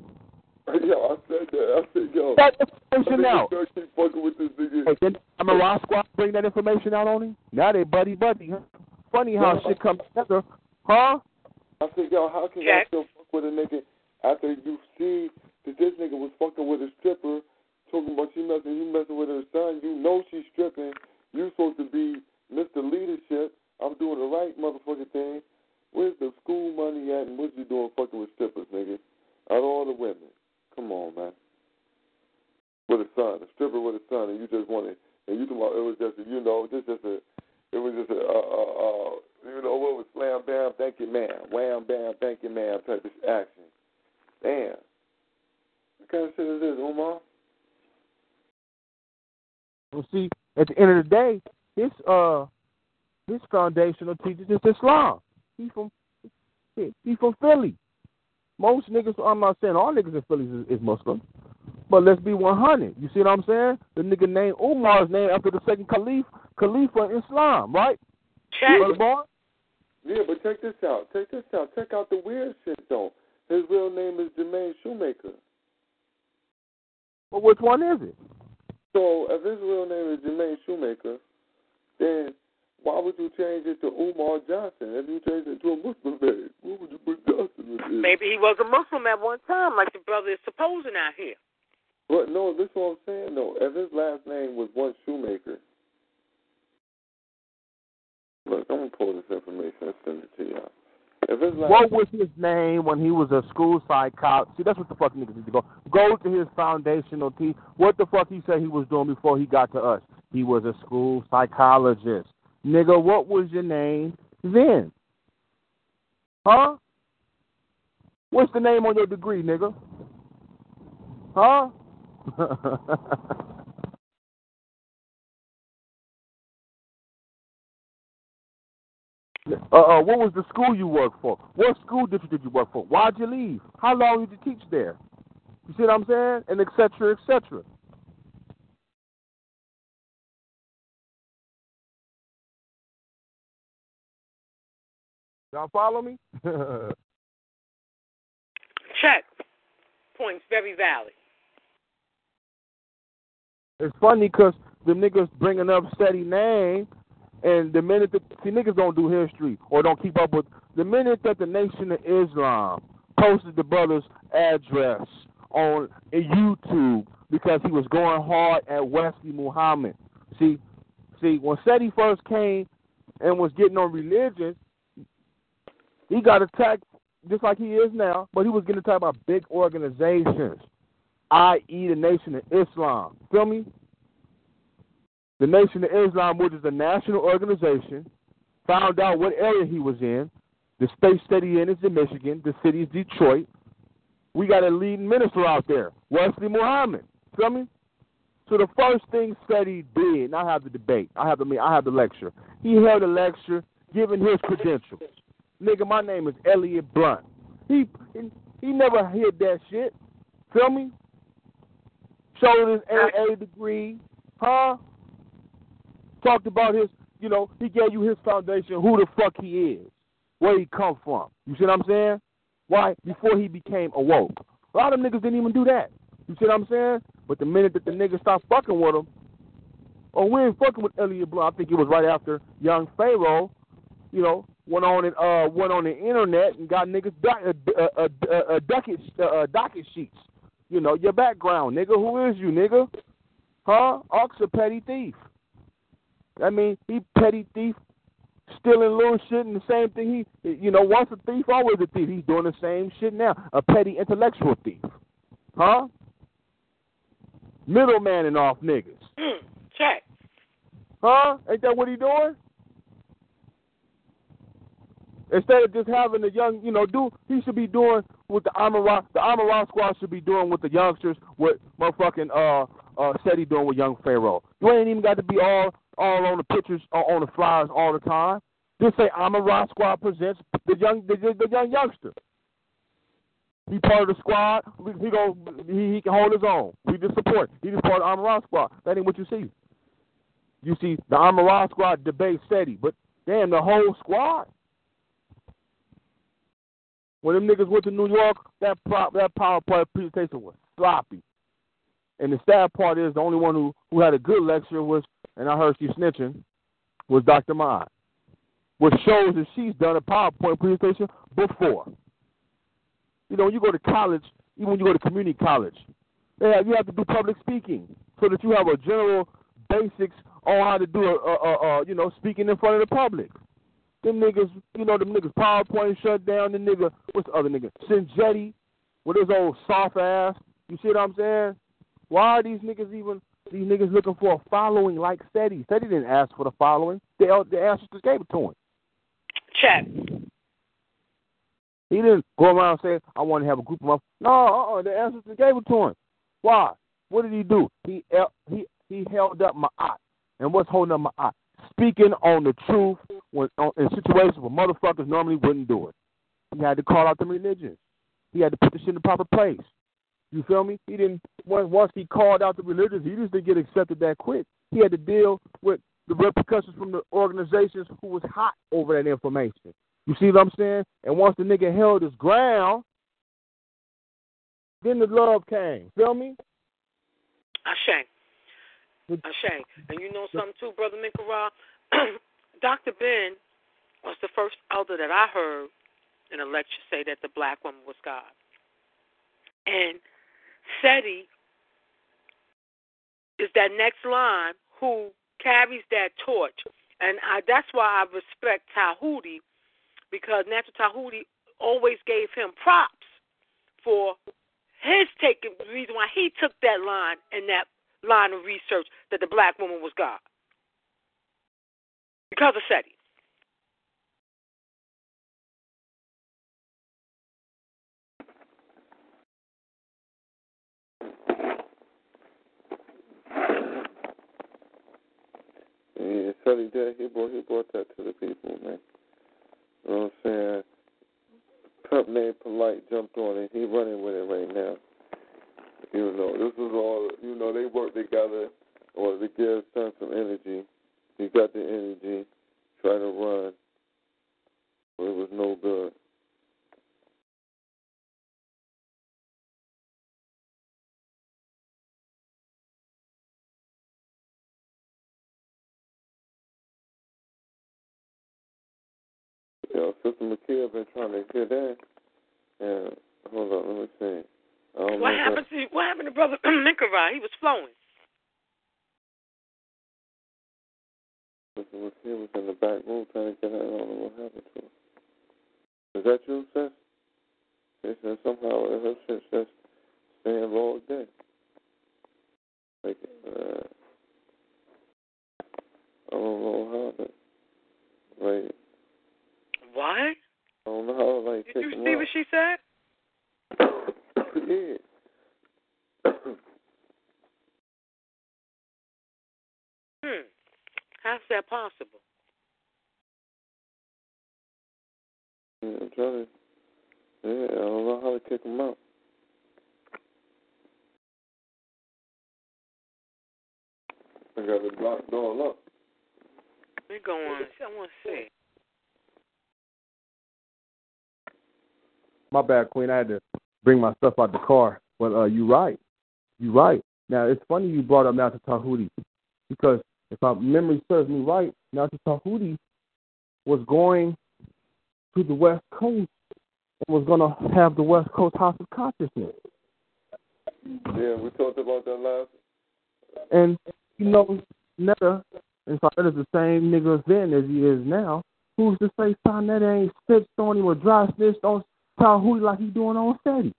Yo, I said that. I said, yo. That information out. Keep fucking with this nigga. Hey, then I'm a Ross Squad bring that information out on him. Now they buddy buddy. Huh? Funny how Yeah. shit comes together, huh? I said, yo, how can y'all still fuck with a nigga after you see that this nigga was fucking with a stripper, talking about she messing, you messing with her son. You know she's stripping. You supposed to be Mr. Leadership. I'm doing the right motherfucking thing. Where's the school money at, and what you doing fucking with strippers, nigga? Out of all the women, come on, man. With a son, a stripper with a son, and you just wanted, and you come out, it was just, a, you know, just just a, it was just a, uh, uh, uh, you know, what was slam bam, thank you, ma'am, wham bam, thank you, ma'am type of action. Damn. What kind of shit is this, Umar? Well, see, at the end of the day, his uh, his foundational teacher is Islam. He from he, he from Philly. Most niggas, I'm not saying all niggas in Philly is, is Muslim, but let's be 100. You see what I'm saying? The nigga named Umar is named after the second caliph, Khalifa in Islam, right? Check. Boy? Yeah, but check this out. Check this out. Check out the weird shit, though. His real name is Jermaine Shoemaker. Well, which one is it? So if his real name is Jermaine Shoemaker, then why would you change it to Umar Johnson? If you change it to a Muslim name, what would you put Johnson with it? Maybe he was a Muslim at one time, like the brother is supposing out here. But no, this is what I'm saying though. If his last name was once Shoemaker, look, I'm gonna pull this information and send it to y'all. What was his name when he was a school psychologist? See, that's what the fuck niggas need to go. Go to his foundational team. What the fuck he said he was doing before he got to us? He was a school psychologist. Nigga, what was your name then? Huh? What's the name on your degree, nigga? Huh? Uh, uh, what was the school you worked for? What school district did you work for? Why'd you leave? How long did you teach there? You see what I'm saying? And et cetera, et cetera. Y'all follow me? Check. Points very valid. it's funny because the niggas bringing up Seti name, and the minute that see niggas don't do history or don't keep up with the minute that the Nation of Islam posted the brother's address on YouTube because he was going hard at Wesley Muhammad. See, see when Seti first came and was getting on religion, he got attacked just like he is now, but he was getting attacked by big organizations, i.e., the Nation of Islam. Feel me? The Nation of Islam, which is a national organization, found out what area he was in. The state that he in is in Michigan. The city is Detroit. We got a leading minister out there, Wesley Muhammad. Feel me? So the first thing Seti did, and I have the debate. I have the me I have the lecture. He held a lecture giving his credentials. Nigga, my name is Elliot Blunt. He he, he never hid that shit. Feel me? Showed his AA degree, huh? Talked about his, you know, he gave you his foundation, who the fuck he is, where he come from. You see what I'm saying? Why? Before he became awoke. A lot of niggas didn't even do that. You see what I'm saying? But the minute that the niggas stopped fucking with him, oh, we ain't fucking with Elliot Blunt. I think it was right after Young Pharaoh, you know, went on and uh went on the internet and got niggas doc- uh, uh, uh, uh, docket uh, uh, docket sheets. You know, your background, nigga. Who is you, nigga? Huh? Ox a petty thief. I mean, he petty thief, stealing little shit, and the same thing. He, you know, once a thief, always a thief. He's doing the same shit now. A petty intellectual thief, huh? Middlemaning off niggas, Hmm. Check. huh? Ain't that what he doing? Instead of just having the young, you know, do he should be doing what the Amara, the Amara squad should be doing with the youngsters. What motherfucking uh uh said he doing with young Pharaoh. You ain't even got to be all all on the pictures or on the flyers all the time. Just say Amara squad presents the young the, the, young youngster. He part of the squad. He, go he, he can hold his own. We just support. He just part of the Amara squad. That ain't what you see. You see the Amara squad debate Seti, but damn the whole squad. When them niggas went to New York, that prop, that PowerPoint presentation was sloppy. And the sad part is the only one who, who had a good lecture was, and I heard she snitching, was Dr. Mott. Which shows that she's done a PowerPoint presentation before. You know, when you go to college, even when you go to community college, have, you have to do public speaking so that you have a general basics on how to do a, a, a, a you know speaking in front of the public. Them niggas, you know, them niggas PowerPoint shut down. The nigga, what's the other nigga? Sinjetti, with his old soft ass. You see what I'm saying? Why are these niggas even these niggas looking for a following like SETI? SETI didn't ask for the following. They the ancestors gave it to him. Check. He didn't go around saying, "I want to have a group of my." No, uh, uh the ancestors gave it to him. Why? What did he do? He he he held up my eye. And what's holding up my eye? Speaking on the truth when on, in situations where motherfuckers normally wouldn't do it. He had to call out the religions. He had to put the shit in the proper place. You feel me? He didn't once he called out the religions, he just didn't get accepted that quick. He had to deal with the repercussions from the organizations who was hot over that information. You see what I'm saying? And once the nigga held his ground, then the love came. Feel me? Ashe. Ashe. And you know something too, Brother Minkara? Dr. Ben was the first elder that I heard in a lecture say that the black woman was God. And SETI is that next line who carries that torch. And I, that's why I respect Tahuti because Natural Tahuti always gave him props for his taking the reason why he took that line and that line of research that the black woman was God. Because of SETI. Yeah, SETI did. He brought, he brought that to the people, man. You know what I'm saying? Trump named Polight jumped on it. He running with it right now. You know, this is all. You know, they work together or to give Son some energy. He got the energy, try to run, but it was no good. Know, Sister McKee been trying to get in. And hold on, let me see. What happened to what happened to Brother Minkara? He was flowing. Sister McKee was in the back room trying to get in. I don't know what happened to her. Is that you, sis? She said somehow her shit just staying all day. Like, uh, I don't know how like, What? I don't know how to, like, Did you see out. what she said? yeah. Hmm. How's that possible? Yeah, I'm trying to. Yeah, I don't know how to kick them out. I got it blocked all up. Let me go on. I want to see. My bad, Queen. I had to bring my stuff out the car. But uh, you're right. You're right. Now it's funny you brought up Nata Tahuti because if my memory serves me right, Nata Tahuti was going to the West Coast and was going to have the West Coast House of Consciousness. Yeah, we talked about that last. And you know, Netta, and so Netta's the same nigga then as he is now. Who's to say Son Netta ain't snitched on him or dry snitched on Tahuti like he doing on Seti?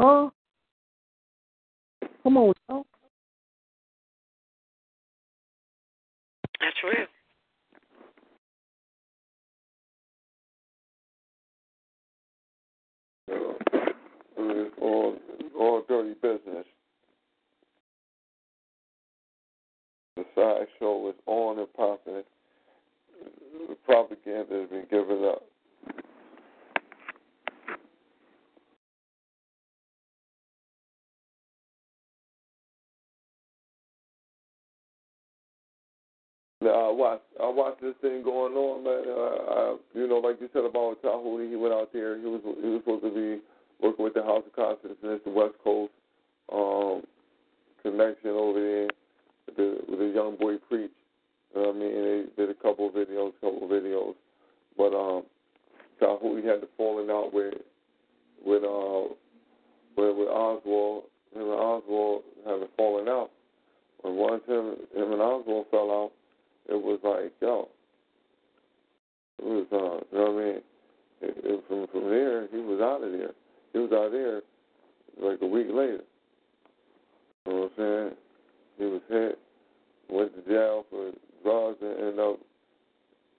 Huh? Come on, y'all. That's real. You know, it was all all dirty business. The side show was on and popping. The propaganda has been given up. I watched I watched this thing going on, man. Uh, I, you know, like you said about Tahuti, he went out there. He was he was supposed to be working with the House of Consciousness, the West Coast um, connection over there with the, with the young boy preach. You know what I mean? They did a couple of videos, couple of videos, but um, Tahuti had falling out with with uh with, with Oswald. Him and Oswald having fallen out. When once him him and Oswald fell out, it was like yo. It was uh, you know what I mean? It, it, from from there, he was out of there. He was out there like a week later. You know what I'm saying? He was hit, went to jail for drugs, and ended up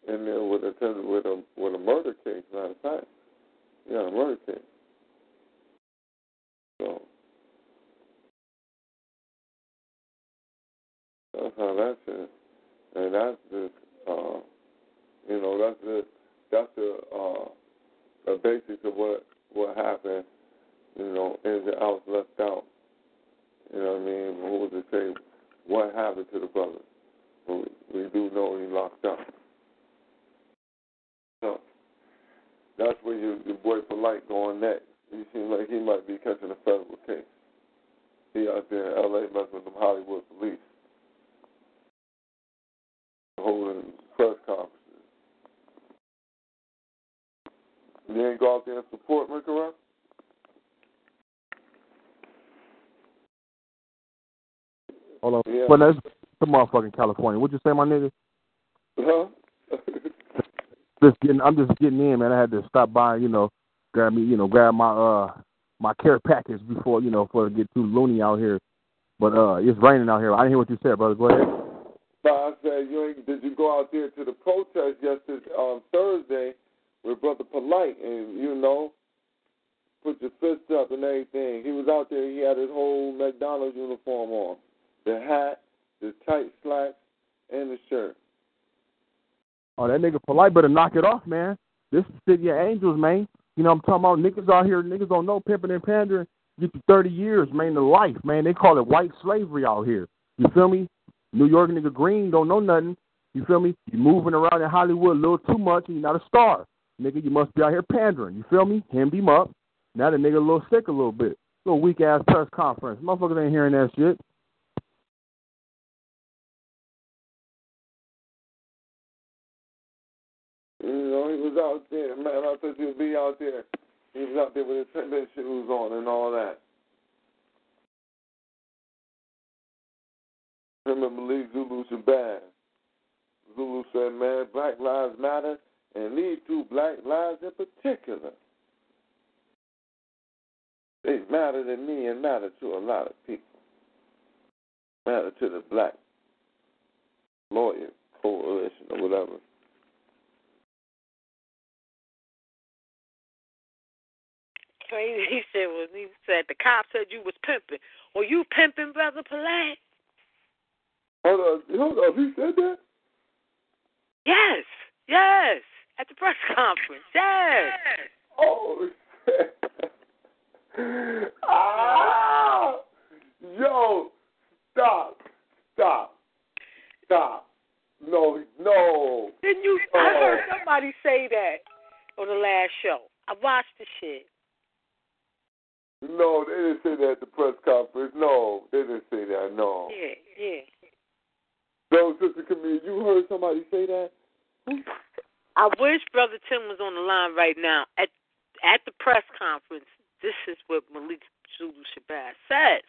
in there with a with a with a murder case. Matter of fact, yeah, a murder case. So that's how that's it, and that's just uh, you know that's the that's the uh, the basics of what what happened. You know, ins and outs left out. You know what I mean? Who was it say? What happened to the brother? We, we do know he locked up. So that's where your, your boy Polight going next. He seems like he might be catching a federal case. He out there in L.A. messing with them Hollywood police, holding press conferences. You ain't go out there and support Rick Hold on. Yeah. Well, that's the motherfucking California. What'd you say, my nigga? Huh? Just getting, I'm just getting in, man. I had to stop by, you know, grab me, you know, grab my uh my care package before, you know, before it get too loony out here. But uh it's raining out here. I didn't hear what you said, brother. Go ahead. But I said, you ain't, did you go out there to the protest yesterday on Thursday with Brother Polight and you know put your fist up and everything? He was out there. He had his whole McDonald's uniform on, the hat, the tight slacks, and the shirt. Oh, that nigga Polight better knock it off, man. This is City of Angels, man. You know I'm talking about niggas out here, niggas don't know pimping and pandering. Get you thirty years, man, to life, man. They call it white slavery out here. You feel me? New York nigga green don't know nothing. You feel me? You moving around in Hollywood a little too much and you're not a star. Nigga, you must be out here pandering. You feel me? Hemmed him up. Now the nigga a little sick a little bit. Little weak ass press conference. Motherfuckers ain't hearing that shit. You know, he was out there, man. I thought he'd be out there. He was out there with his tennis shoes on and all that. And Malik Zulu Shabazz. Zulu said, man, Black Lives Matter, and these two black lives in particular. They matter to me and matter to a lot of people. Matter to the black lawyer coalition or whatever. Crazy. He said when he said the cop said you was pimping. Well, you pimping, brother Polight? Hold on, hold on. He said that? Yes, yes. At the press conference, yes. Oh, ah! Yo, stop, stop, stop. No, no. Didn't you? I heard somebody say that on the last show. I watched the shit. No, they didn't say that at the press conference. No, they didn't say that. No. Yeah, yeah. No, Sister Camille, you heard somebody say that? I wish Brother Tim was on the line right now. At at the press conference, this is what Malik Zulu Shabazz says.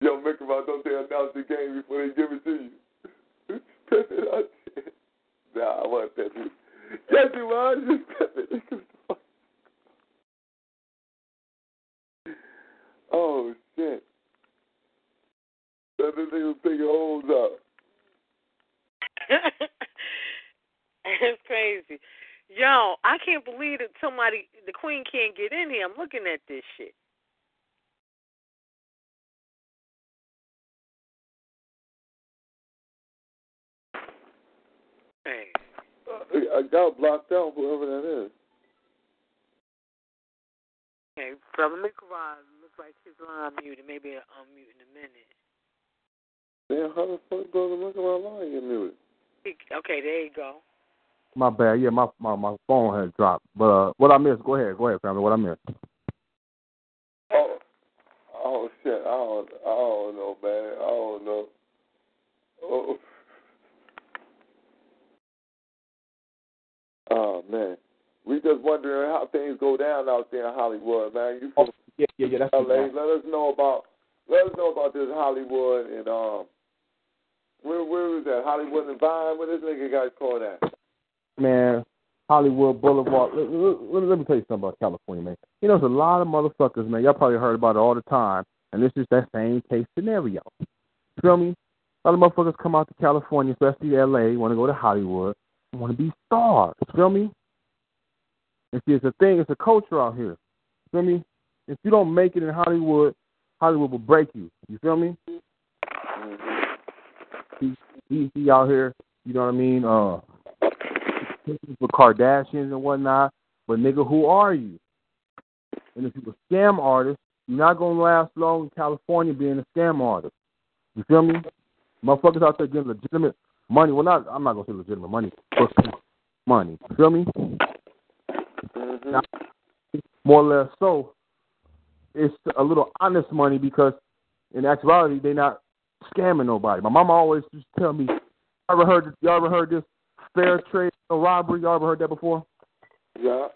Yo, make them out, don't they announce the game before they give it to you? Pep it out there. Nah, I want pep it. Yes, you want. Just pep it. oh, shit. That the nigga picking holes up. it's crazy. Yo, I can't believe that somebody, the queen can't get in here. I'm looking at this shit. Hey. I got blocked out, whoever that is. Okay, Brother McRod looks like his line muted. Maybe I'll unmute in a minute. Then how the fuck goes to look around lying in music? Okay, there you go. My bad. Yeah, my my, my phone had dropped. But uh, what I missed? Go ahead. Go ahead, family. What I missed? Oh, oh shit! I don't, I don't know, man. I don't know. Oh, oh man, we just wondering how things go down out there in Hollywood, man. You from Yeah, yeah, yeah. That's LA? Let us know about, let us know about this Hollywood and um, where where was that? Hollywood and Vine. What this nigga guys call that? man, Hollywood Boulevard. Let, let, let me tell you something about California, man. You know, there's a lot of motherfuckers, man. Y'all probably heard about it all the time, and this is that same case scenario. You Feel me? A lot of motherfuckers come out to California, especially LA, want to go to Hollywood, want to be stars. Feel me? And see, it's a thing. It's a culture out here. You feel me? If you don't make it in Hollywood, Hollywood will break you. You feel me? Mm-hmm. He, he, he out here. You know what I mean? Uh, for Kardashians and whatnot. But nigga, who are you? And if you're a scam artist, you're not gonna last long in California being a scam artist. You feel me? Motherfuckers out there getting legitimate money. Well, not I'm not gonna say legitimate money, but money. You feel me? Now, more or less so, it's a little honest money because in actuality they're not scamming nobody. My mama always used to tell me, "You ever heard? You ever heard this fair trade or robbery? You ever heard that before?" Yeah.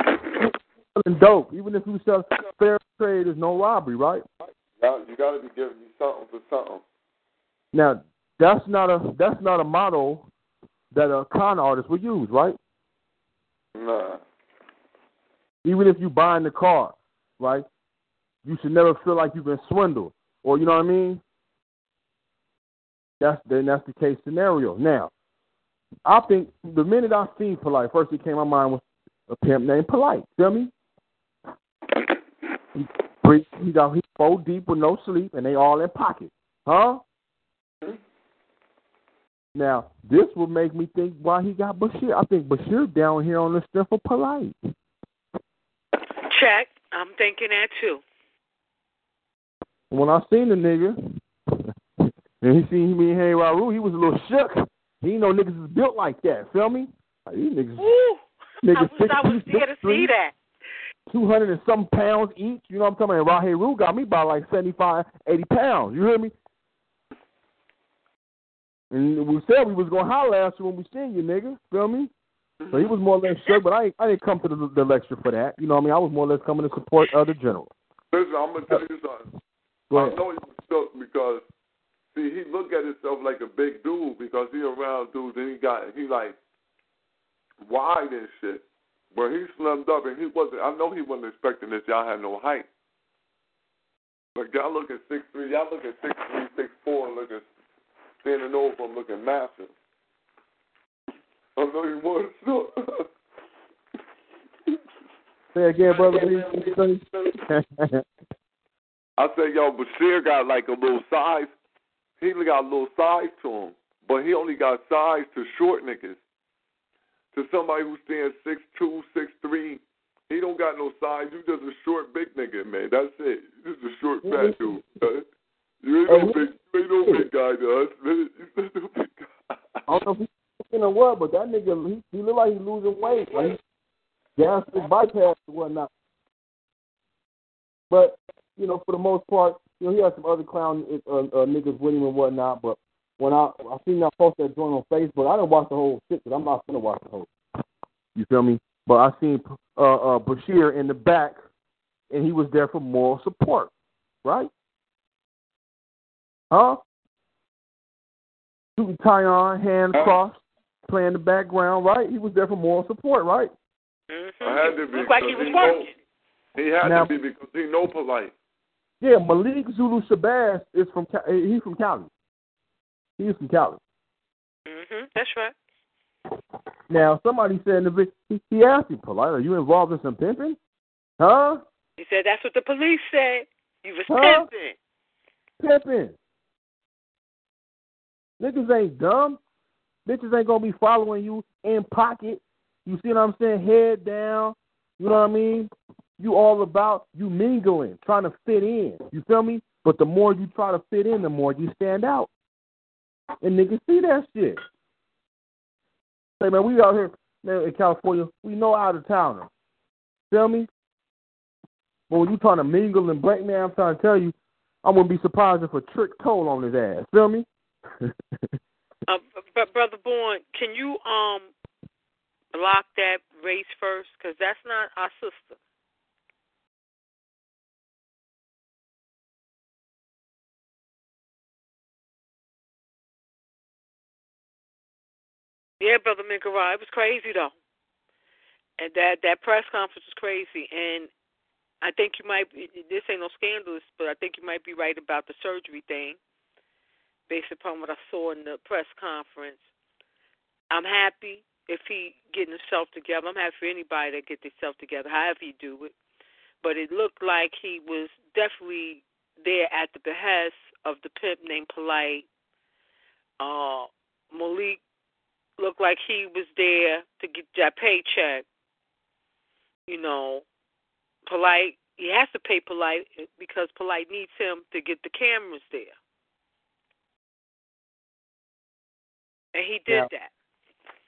Selling dope, even if you sell fair trade, is no robbery, right? Now you gotta be giving me something for something. Now that's not a that's not a model that a con artist would use, right? Nah. Even if you buying the car, right? You should never feel like you've been swindled, or you know what I mean. That's then that's the case scenario. Now, I think the minute I seen Polight, first it came to my mind was a pimp named Polight. Feel me? He, he got he four deep with no sleep, and they all in pocket, huh? Now, this would make me think why he got Bashir. I think Bashir down here on the strength of Polight. Check. I'm thinking that too. When I seen the nigga, and he seen me and Hey Raul, he was a little shook. He know niggas is built like that. Feel me? Like, these niggas, Ooh, niggas I wish I was there to see that. Two hundred and some pounds each. You know what I'm talking about? Rahe Rue got me by like 75, 80 pounds. You hear me? And we said we was gonna holler at you when we seen you, nigga. Feel me? So he was more or less shook, but I ain't, I didn't come to the, the lecture for that. You know what I mean? I was more or less coming to support other general. Listen, I'm gonna tell you something. Go I ahead. know he was shook because see he look at himself like a big dude because he around dudes and he got he like wide and shit. But he slimmed up and he wasn't I know he wasn't expecting this, y'all had no height. But y'all look at six three, y'all look at six three, six four looking standing over him looking massive. I know you want to Say again, brother. I say, yo, Bashir got like a little size. He got a little size to him, but he only got size to short niggas. To somebody who stands six two, six three, he don't got no size. You just a short big nigga, man. That's it. You just a short fat mm-hmm. dude. huh? You ain't no oh, big, you ain't no big guy to us, man. You just no big guy. I don't know if he's looking or what, but that nigga, he, he look like he's losing weight. Like he's bypass and whatnot. But you know, for the most part, you know, he had some other clown uh, uh, niggas with him and whatnot. But when I I seen that post that joint on Facebook, I didn't watch the whole shit, but I'm not gonna watch the whole. You feel me? But I seen uh, uh, Bashir in the back, and he was there for moral support, right? Huh? Shooting Tyon, hand Huh? crossed, playing the background, right? He was there for moral support, right? Mm-hmm. I had to be Looked like he was he know- He had Now- to be because he know Polight. Yeah, Malik Zulu Shabazz is from eh, he's from Cali. He's from Cali. Mm-hmm. That's right. Now somebody said in the vid- he, asked him, Polight, are you involved in some pimping? Huh? He said that's what the police said. You was Huh? pimping. Pimping. Niggas ain't dumb. Bitches ain't gonna be following you in pocket. You see what I'm saying? Head down. You know what I mean? You all about you mingling, trying to fit in. You feel me? But the more you try to fit in, the more you stand out. And niggas see that shit. Say, man, we out here man, in California, we know out of towners. Feel me? But when you trying to mingle and break, man, I'm trying to tell you, I wouldn't be surprised if a trick told on his ass. Feel me? uh, but brother Born, can you um block that race first? Because that's not our sister. Yeah, brother Minkara, it was crazy though, and that that press conference was crazy. And I think you might. This ain't no scandalous, but I think you might be right about the surgery thing, based upon what I saw in the press conference. I'm happy if he getting himself together. I'm happy for anybody that get themselves together, however you do it. But it looked like he was definitely there at the behest of the pimp named Polight. Uh, Malik looked like he was there to get that paycheck. You know, Polight. He has to pay Polight eh, because Polight needs him to get the cameras there, and he did now, that.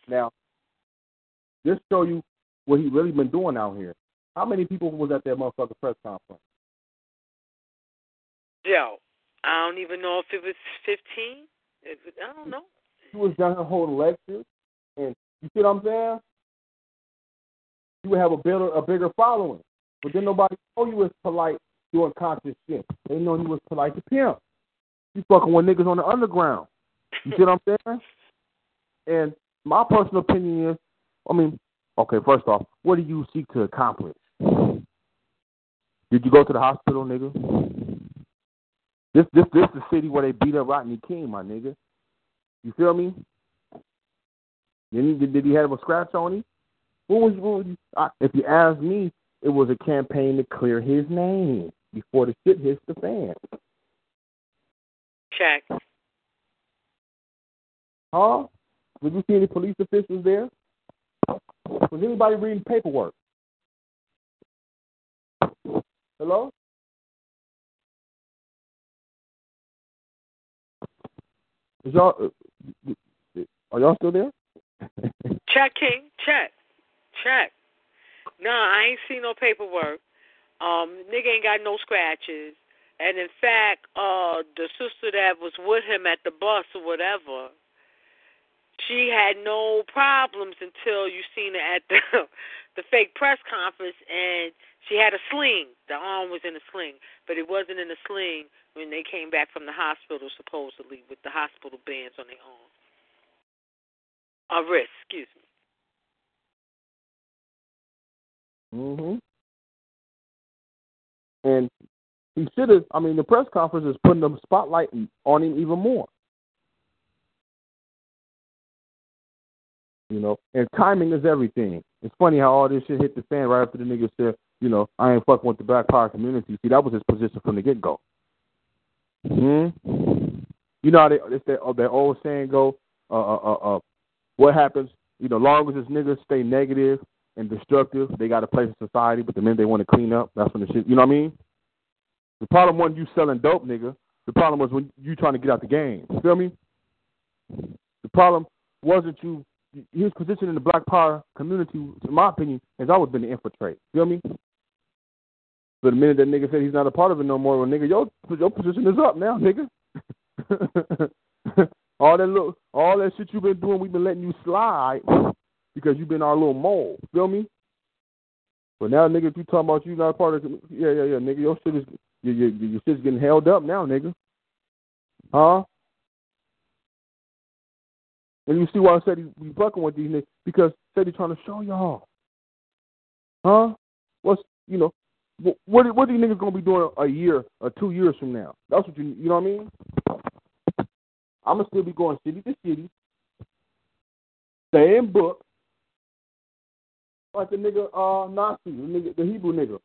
Now, this show you what he really been doing out here. How many people was at that motherfucker press conference? Yo, I don't even know if it was fifteen. I don't know he was down here holding lectures, and you see what I'm saying? You would have a better, a bigger following. But then nobody know you was Polight doing conscious shit. They know you was Polight to pimp. You fucking with niggas on the underground. You see what I'm saying? And my personal opinion is, I mean, okay, first off, what do you seek to accomplish? Did you go to the hospital, nigga? This this this the city where they beat up Rodney King, my nigga. You feel me? Did he, did, he have a scratch on him? What was, what was I, if you ask me, it was a campaign to clear his name before the shit hits the fan. Check. Huh? Did you see any police officials there? Was anybody reading paperwork? Hello? Is y'all are y'all still there? check, King. Check. Check. Nah, I ain't seen no paperwork. Um, nigga ain't got no scratches. And in fact, uh, the sister that was with him at the bus or whatever, she had no problems until you seen her at the the fake press conference, and she had a sling. The arm was in a sling, but it wasn't in a sling when they came back from the hospital, supposedly with the hospital bands on their arm. A wrist, excuse me. Mhm. And he should have. I mean, the press conference is putting the spotlight on him even more. You know, and timing is everything. It's funny how all this shit hit the fan right after the nigga said, you know, I ain't fucking with the Black Power community. See, that was his position from the get go. Hmm. You know how they, it's that, uh, that old saying go, uh, uh, uh, uh what happens, you know, long as this niggas stay negative and destructive, they got a place in society, but the minute they want to clean up, that's when the shit, you know what I mean? The problem wasn't you selling dope, nigga. The problem was when you trying to get out the game. You feel me? The problem wasn't you. His position in the Black Power community, in my opinion, has always been to infiltrate. You feel me? But the minute that nigga said he's not a part of it no more, well, nigga, your your position is up now, nigga. All that little, all that shit you've been doing, we've been letting you slide because you've been our little mole. Feel me? But now, nigga, if you talking about you not a part of, yeah, yeah, yeah, nigga, your shit is, your, your, your shit's getting held up now, nigga. Huh? And you see why I said he, we fucking with these niggas because said he's trying to show y'all. Huh? What's you know, what what, what are these niggas gonna be doing a year or two years from now? That's what you you know what I mean? I'm gonna still be going city to city, staying book, like the nigga uh Nazi, the nigga, the Hebrew nigga.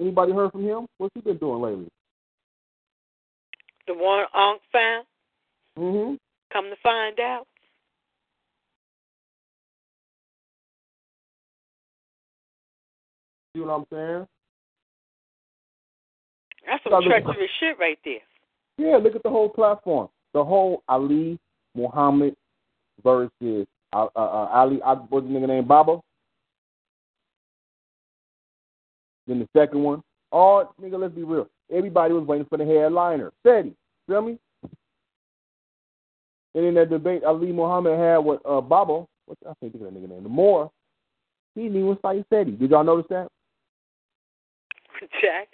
Anybody heard from him? What's he been doing lately? The one Unc found. Mhm. Come to find out. See what I'm saying? That's some treacherous shit right there. Yeah, look at the whole platform. The whole Ali Muhammad versus uh, uh, uh, Ali. Uh, what's the nigga name? Baba. Then the second one. Oh, nigga, let's be real. Everybody was waiting for the headliner. Seti. Feel me? And in that debate Ali Muhammad had with uh, Baba, what I can't think of that nigga name. The more he didn't even say Seti. Did y'all notice that? Jack.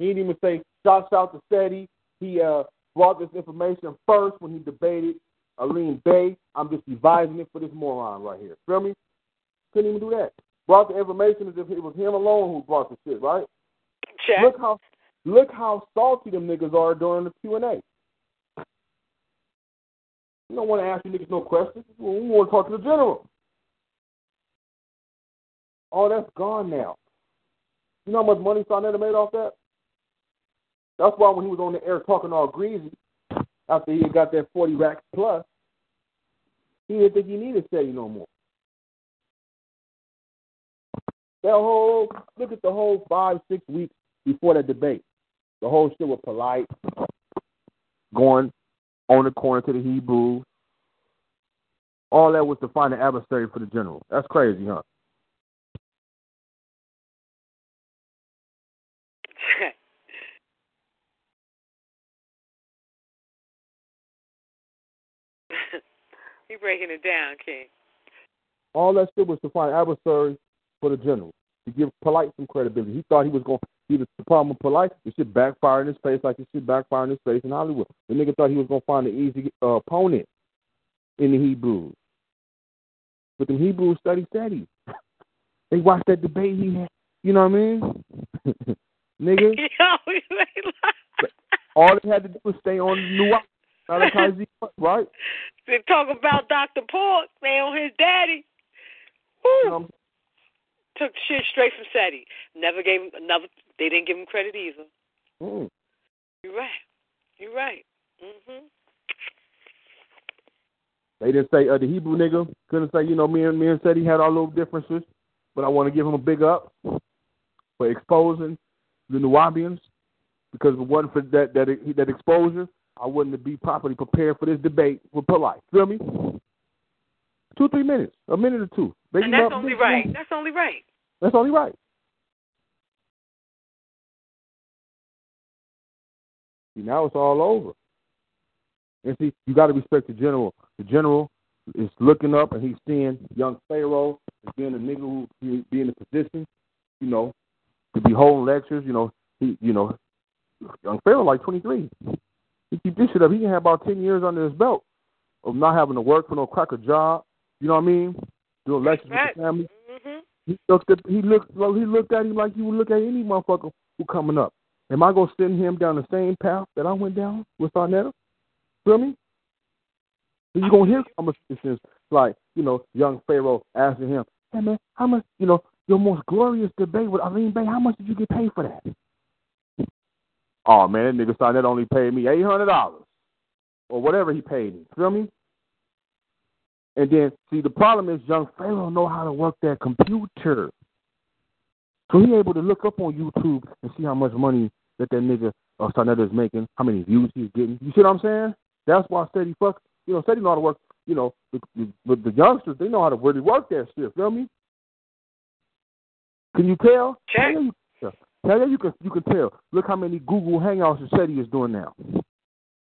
He didn't even say shouts out to Seti. He uh, brought this information first when he debated Aline Bay. I'm just revising it for this moron right here. Feel me? Couldn't even do that. Brought the information as if it was him alone who brought the shit, right? Jack. Look how look how salty them niggas are during the Q and A. You don't want to ask you niggas no questions. We want to talk to the general. Oh, that's gone now. You know how much money Sa Neter made off that? That's why when he was on the air talking all greasy, after he got that 40 racks plus, he didn't think he needed Seti no more. That whole, look at the whole five, six weeks before that debate. The whole shit was Polight, going on the corner to the Hebrews. All that was to find an adversary for the general. That's crazy, huh? You breaking it down, King. All that shit was to find adversaries for the general to give Polight some credibility. He thought he was going to be the problem with Polight. The shit backfired in his face like the shit backfired in his face in Hollywood. The nigga thought he was going to find an easy uh, opponent in the Hebrews. But the Hebrews study Seti. they watched that debate he had. You know what I mean? nigga, Yo, you ain't lying. all they had to do was stay on the new Malachi Z, right? They talk about Dr. York, they on his daddy. Woo. know Took shit straight from Seti. Never gave him another. They didn't give him credit either. Mm. You're right. You're right. Mhm. They didn't say uh, the Hebrew nigga couldn't say, you know, me and me and said he had our little differences, but I want to give him a big up for exposing the Nuwaubians because if it wasn't for that that that exposure, I wouldn't be properly prepared for this debate with Polight. Feel me? Two three minutes, a minute or two. And that's only right. That's only right. That's only right. See, now it's all over. And see, you got to respect the general. The general is looking up and he's seeing young Pharaoh as being a nigga who be in a position, you know, to be holding lectures. You know, he, you know, young Pharaoh like 23. He keep this shit up. He can have about 10 years under his belt of not having to work for no cracker job. You know what I mean? Doing lectures Right. with the family. Mhm. He looked at he looked well, he looked at him like you would look at any motherfucker who coming up. Am I gonna send him down the same path that I went down with Arnetta? Feel me? So you gonna hear conversations like, you know, young Pharaoh asking him, Hey man, how much you know, your most glorious debate with Aline Bay, how much did you get paid for that? Oh man, that nigga Arnetta only paid me eight hundred dollars. Or whatever he paid me. Feel me? And then, see, the problem is young Pharaoh know how to work that computer. So he able to look up on YouTube and see how much money that that nigga uh, Sa Neter is making, how many views he's getting. You see what I'm saying? That's why Seti fuck, you know, Seti know how to work, you know, the, the, the youngsters, they know how to really work that shit, feel me? Can you tell? Check. Yeah, you can, you can tell. Look how many Google Hangouts that Seti is doing now.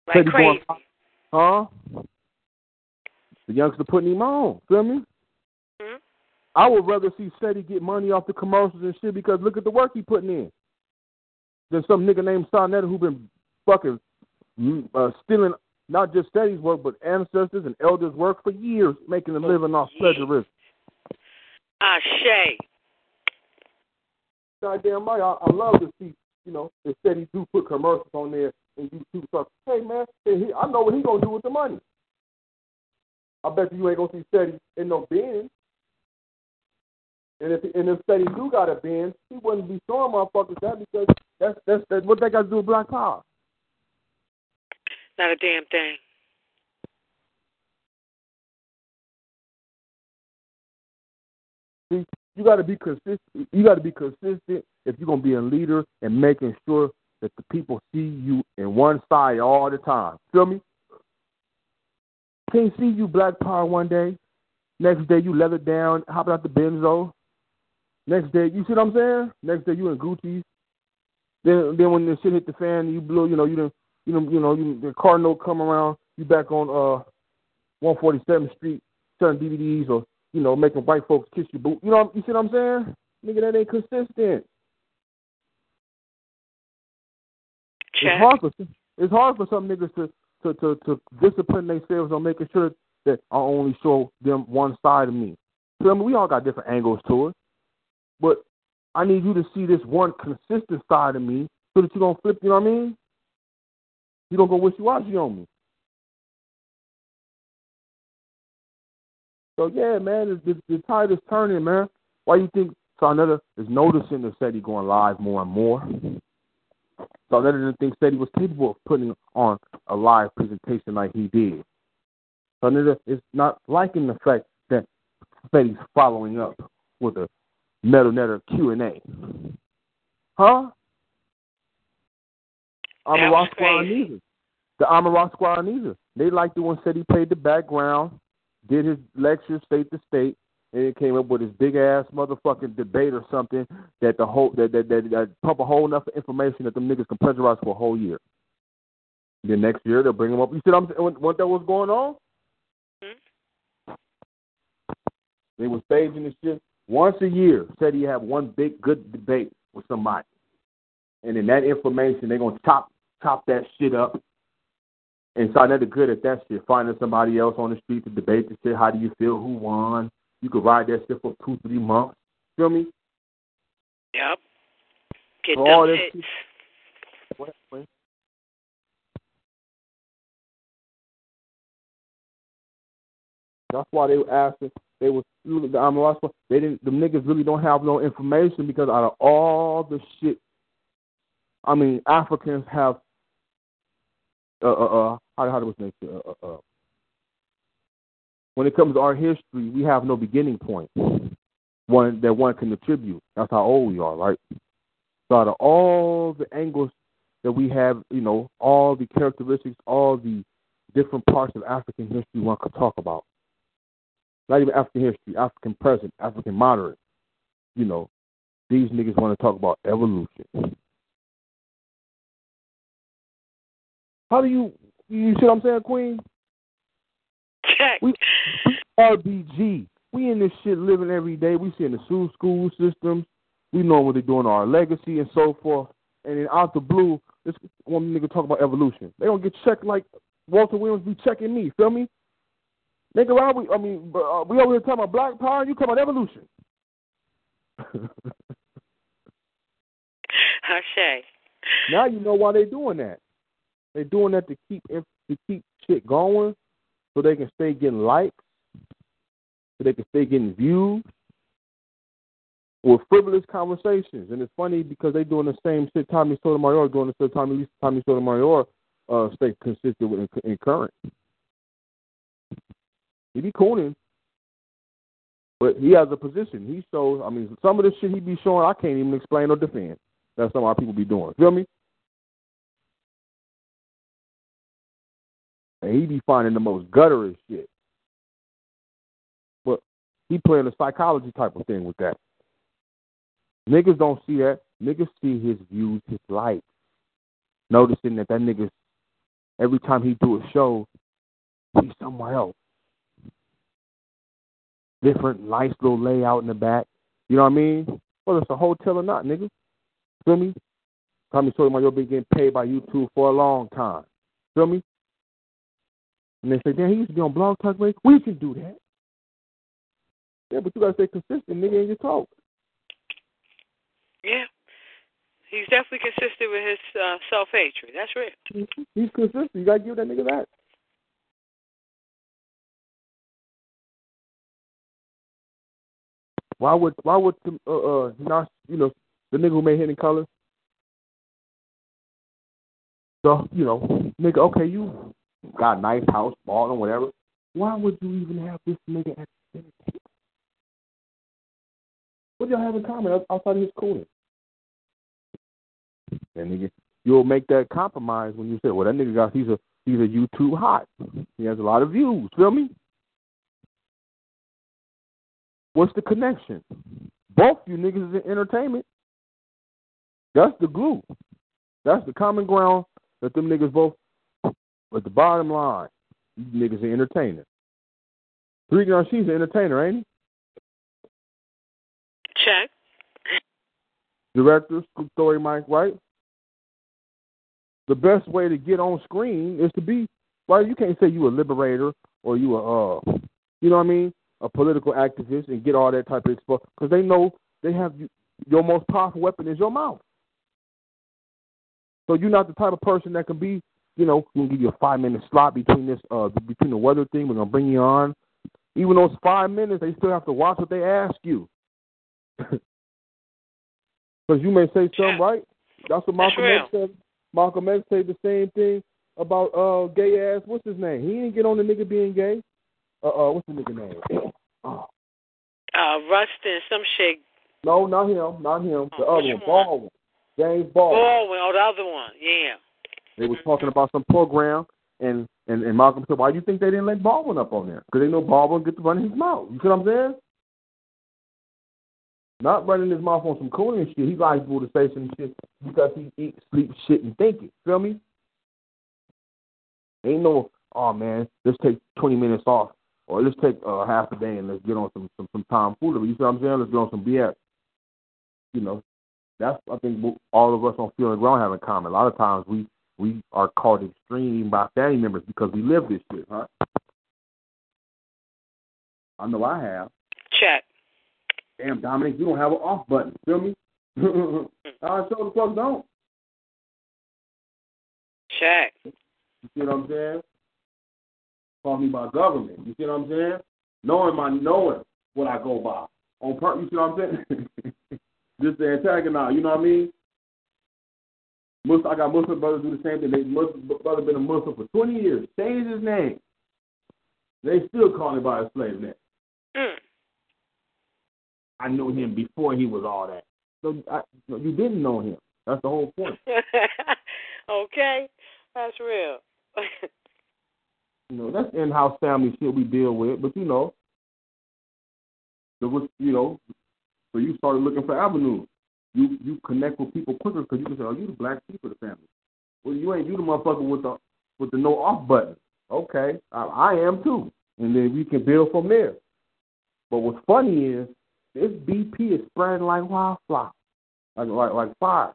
Like Seti crazy. going- Huh? The youngster putting him on. Feel me? Mhm. I would rather see Seti get money off the commercials and shit because look at the work he putting in. There's some nigga named Sa Neter who been fucking mm, uh, stealing not just Seti's work but ancestors and elders' work for years, making a living off plagiarism. Ashe. Goddamn right, I, I love to see you know instead he do put commercials on there and YouTube stuff. Hey man, he, I know what he gonna do with the money. I bet you, you ain't gonna see Seti in no bin. And if and if Seti do got a bin, he wouldn't be showing motherfuckers that because that's that's, that's what they got to do with Black Power. Not a damn thing. See, you got to be consistent. You got to be consistent if you're gonna be a leader and making sure that the people see you in one side all the time. Feel me? Can't see you black power one day. Next day you leather down, hopping out the benzo. Next day, you see what I'm saying? Next day you in Gucci's. Then then when the shit hit the fan, you blow. You know you didn't. You know you know you, the car note come around. You back on uh 147th Street selling DVDs or you know making white folks kiss your boot. You know you see what I'm saying? Nigga, that ain't consistent. Check. It's hard for it's hard for some niggas to to to, to discipline themselves on making sure that I only show them one side of me. So I mean, we all got different angles to it, but I need you to see this one consistent side of me so that you don't flip. You know what I mean? You don't go wishy washy on me. So yeah, man, the, the, the tide is turning, man. Why you think Sa Neter is noticing the Seti going live more and more? Sa Neter didn't think Seti was capable of putting on a live presentation like he did. Sa Neter is not liking the fact that Seti's following up with a Medu Neter Q and A. Huh? That was Amaral Squad neither. The Amaral Squad neither. They liked the one said he played the background, did his lecture state to state, and it came up with his big ass motherfucking debate or something that the whole that that, that, that pump a whole enough information that them niggas can plagiarize for a whole year. Then next year they'll bring them up. You see what I'm saying? What, that was going on? Mhm. They were staging this shit once a year. Said he have one big good debate with somebody, and in that information they're gonna chop chop that shit up. And so they're good at that shit. Finding somebody else on the street to debate the shit. How do you feel? Who won? You could ride that shit for two, three months. Feel me? Yep. Get them all this hits. What? What? That's why they were asking. They was the Amaral Squad, They didn't. The niggas really don't have no information because out of all the shit, I mean, Africans have. Uh, uh, uh how how do say? Uh, uh, uh, when it comes to our history, we have no beginning point. One that one can attribute. That's how old we are, right? So out of all the angles that we have, you know, all the characteristics, all the different parts of African history one could talk about. Not even African history, African present, African modern. You know, these niggas want to talk about evolution. How do you you see what I'm saying, Queen? Check. We RBG. We in this shit living every day. We see in the school school systems. We know what they're doing our legacy and so forth. And then out the blue, this one nigga talk about evolution. They don't get checked like Walter Williams be checking me. Feel me? Nigga, why we? I mean, uh, we over here talking about black power. You talking about evolution? Hashay. now you know why they doing that. They doing that to keep to keep shit going, so they can stay getting likes, so they can stay getting views with frivolous conversations. And it's funny because they're doing the same shit Tommy Sotomayor doing the same Tommy Tommy Sotomayor uh stay consistent with in current. He be cooning. But he has a position. He shows I mean some of the shit he be showing I can't even explain or defend. That's some of our people be doing. Feel me? And he be finding the most gutterous shit. But he playing a psychology type of thing with that. Niggas don't see that. Niggas see his views, his likes. Noticing that that nigga, every time he do a show, he's somewhere else. Different, nice little layout in the back. You know what I mean? Whether it's a hotel or not, nigga. Feel me? Tommy Sotomayor been getting paid by YouTube for a long time. Feel me? And they say, damn, he used to be on Blog Talk Radio. We can do that. Yeah, but you gotta stay consistent, nigga, in your talk. Yeah. He's definitely consistent with his uh, self hatred. That's real. He's consistent. You gotta give that nigga that. Why would why would the, uh uh not you know the nigga who made Hidden Color? So you know, nigga, okay, you got a nice house, bought and whatever. Why would you even have this nigga at the dinner table? What do y'all have in common outside of his cooling? That nigga, you'll make that compromise when you say, "Well, that nigga got he's a he's a YouTube hot. He has a lot of views." Feel me? What's the connection? Both you niggas is in entertainment. That's the glue. That's the common ground that them niggas both. But the bottom line, you niggas are entertainers. Three she's an entertainer, ain't he? Check. Director, story Mike, right? The best way to get on screen is to be well, you can't say you a liberator or you a uh you know what I mean, a political activist and get all that type of exposure because they know they have you, your most powerful weapon is your mouth. So you're not the type of person that can be, you know, we'll give you a five minute slot between this uh between the weather thing, we're gonna bring you on. Even those five minutes, they still have to watch what they ask you. Because you may say something right. That's what Malcolm X said. Malcolm X said the same thing about uh gay ass. What's his name? He didn't get on the nigga being gay. Uh, uh what's the nigga name? oh. Uh, Rustin, some shit. No, not him, not him. The oh, other one, Baldwin. James Baldwin. Baldwin, oh, the other one, yeah. They was talking about some program, and and and Malcolm said, "Why do you think they didn't let Baldwin up on there? Because they know Baldwin get to run his mouth. You see what I'm saying? Not running his mouth on some cooling shit. He likes to say some shit because he eat, sleep, shit, and think it. Feel me? Ain't no, oh man, let's take 20 minutes off, or let's take uh, half a day and let's get on some some, some tomfoolery. You see what I'm saying? Let's get on some BS. You know, that's I think all of us on Feeling Ground have in common. A lot of times we we are called extreme by family members because we live this shit, huh? I know I have. Check. Damn, Dominic, you don't have an off button. Feel me? I sure the fuck don't. Check. You see what I'm saying? Call me by government. You see what I'm saying? Knowing my knowing what I go by. On purpose, you see what I'm saying? Just the antagonize, you know what I mean? Muslim, I got Muslim brothers do the same thing. They Muslim brother been a Muslim for 20 years. Changed his name. They still call him by his slave name. Mm. I knew him before he was all that. So I, you didn't know him. That's the whole point. okay, that's real. you know, that's in-house family shit we deal with. But you know, was, you know, so you started looking for avenues. You you connect with people quicker because you can say, "Oh, you the black sheep of the family." Well, you ain't you the motherfucker with the with the no off button. Okay, I, I am too, and then we can build from there. But what's funny is this BP is spreading like wildfire, like like like fire,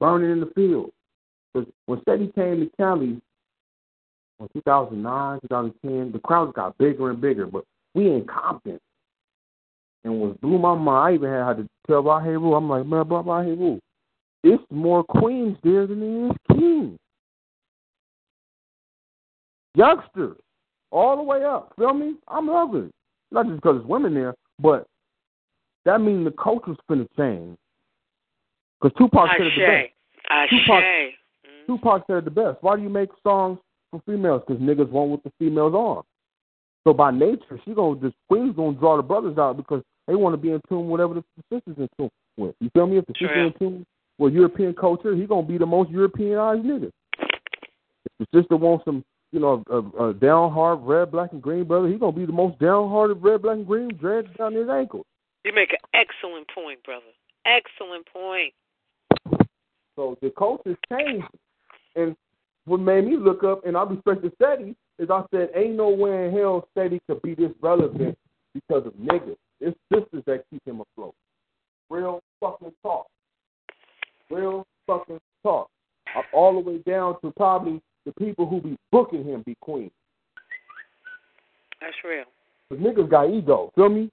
burning in the field. Because when Seti came to Cali in 2009, 2010, the crowds got bigger and bigger. But we in Compton, and what blew my mind, I even had to tell Raheem I'm like, man, bro, Raheem it's more queens there than there is kings. Youngsters, all the way up. Feel me? I'm loving it. Not just because it's women there, but that means the culture's finna change. Because Tupac said it the best. Tupac, mm-hmm. Tupac said it the best. Why do you make songs for females? Because niggas want what the females are. So by nature, she gonna the queen's gonna draw the brothers out because they want to be in tune with whatever the, the sister's in tune with. You feel me? If the sister's in tune with European culture, he gonna be the most Europeanized nigga. If the sister wants some, you know, a, a down hard red, black, and green brother, he gonna be the most downhearted red, black, and green, dreads down his ankles. You make an excellent point, brother. Excellent point. So the culture's changed. And what made me look up, and I respect the study, is I said, ain't no way in hell Seti could be this relevant because of niggas. It's sisters that keep him afloat. Real fucking talk. Real fucking talk. All the way down to probably the people who be booking him be queen. That's real. Because niggas got ego, feel me?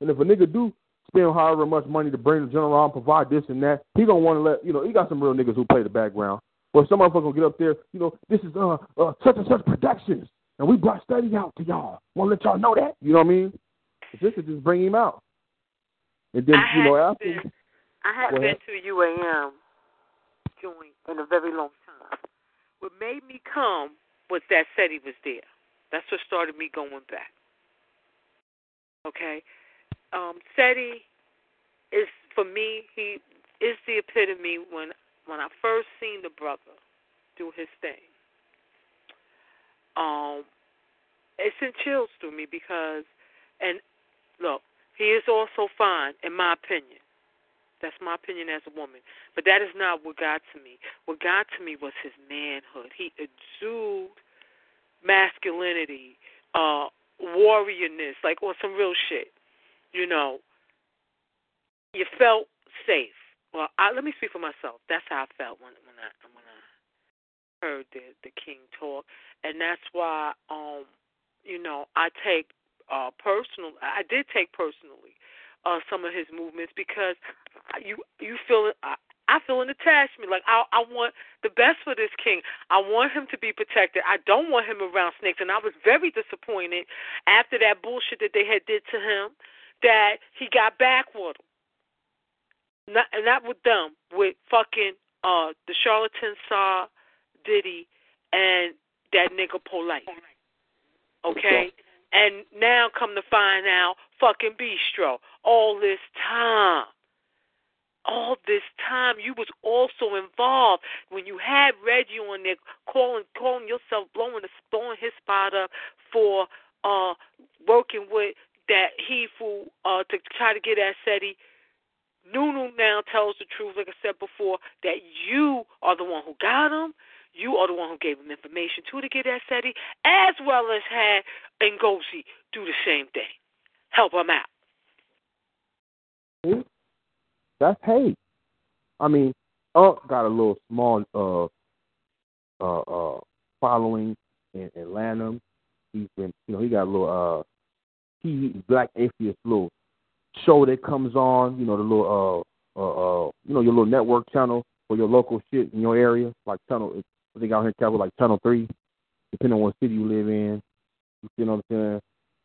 And if a nigga do spend however much money to bring the general on, provide this and that, he gonna want to let you know. He got some real niggas who play the background. But some motherfucker gonna get up there, you know, this is uh, uh such and such productions, and we brought Seti out to y'all. Want to let y'all know that? You know what I mean? This is just bring him out, and then I you know after. Been, I hadn't been to UAM joint in a very long time. What made me come was that Seti was there. That's what started me going back. Okay, um, Seti is for me. He is the epitome when when I first seen the brother do his thing, um, it sent chills through me because, and look, he is also fine in my opinion. That's my opinion as a woman. But that is not what got to me. What got to me was his manhood. He exuded masculinity, uh, warriorness, like on some real shit. You know, you felt safe. Well, I, let me speak for myself. That's how I felt when when I when I heard the the king talk, and that's why um you know I take uh personal. I did take personally uh some of his movements because you you feel I, I feel an attachment. Like I I want the best for this king. I want him to be protected. I don't want him around snakes. And I was very disappointed after that bullshit that they had did to him that he got back with them. Not and not with them, with fucking uh the charlatan saw Diddy and that nigga Polight. Okay? And now come to find out fucking Bistro. All this time all this time you was also involved when you had Reggie on there calling calling yourself blowing the blowing his spot up for uh working with that he fool uh to try to get at Seti. Nunu now tells the truth, like I said before, that you are the one who got him. You are the one who gave him information to to get that Seti, as well as had Ngozi do the same thing. Help him out. That's hate. I mean, Unc got a little small uh uh uh following in Atlanta. He's been you know, he got a little uh he black atheist little show that comes on, you know, the little uh uh uh you know, your little network channel for your local shit in your area, like channel I think out here in Capital like channel three, depending on what city you live in. You know what I'm saying?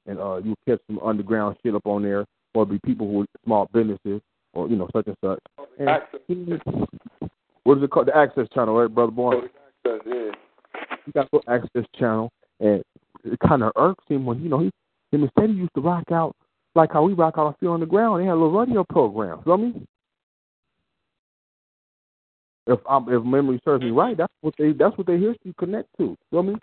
And uh you catch some underground shit up on there, or be people who are small businesses or you know such and such. And what is it called? The Access Channel, right, brother boy? Access, yeah. He got the Access Channel, and it kind of irks him when you know he him instead he used to rock out like how we rock out I feel on the ground. They had a little radio program. You know what I mean? If um, if memory serves me right, that's what they that's what they history connect to. You know what I mean?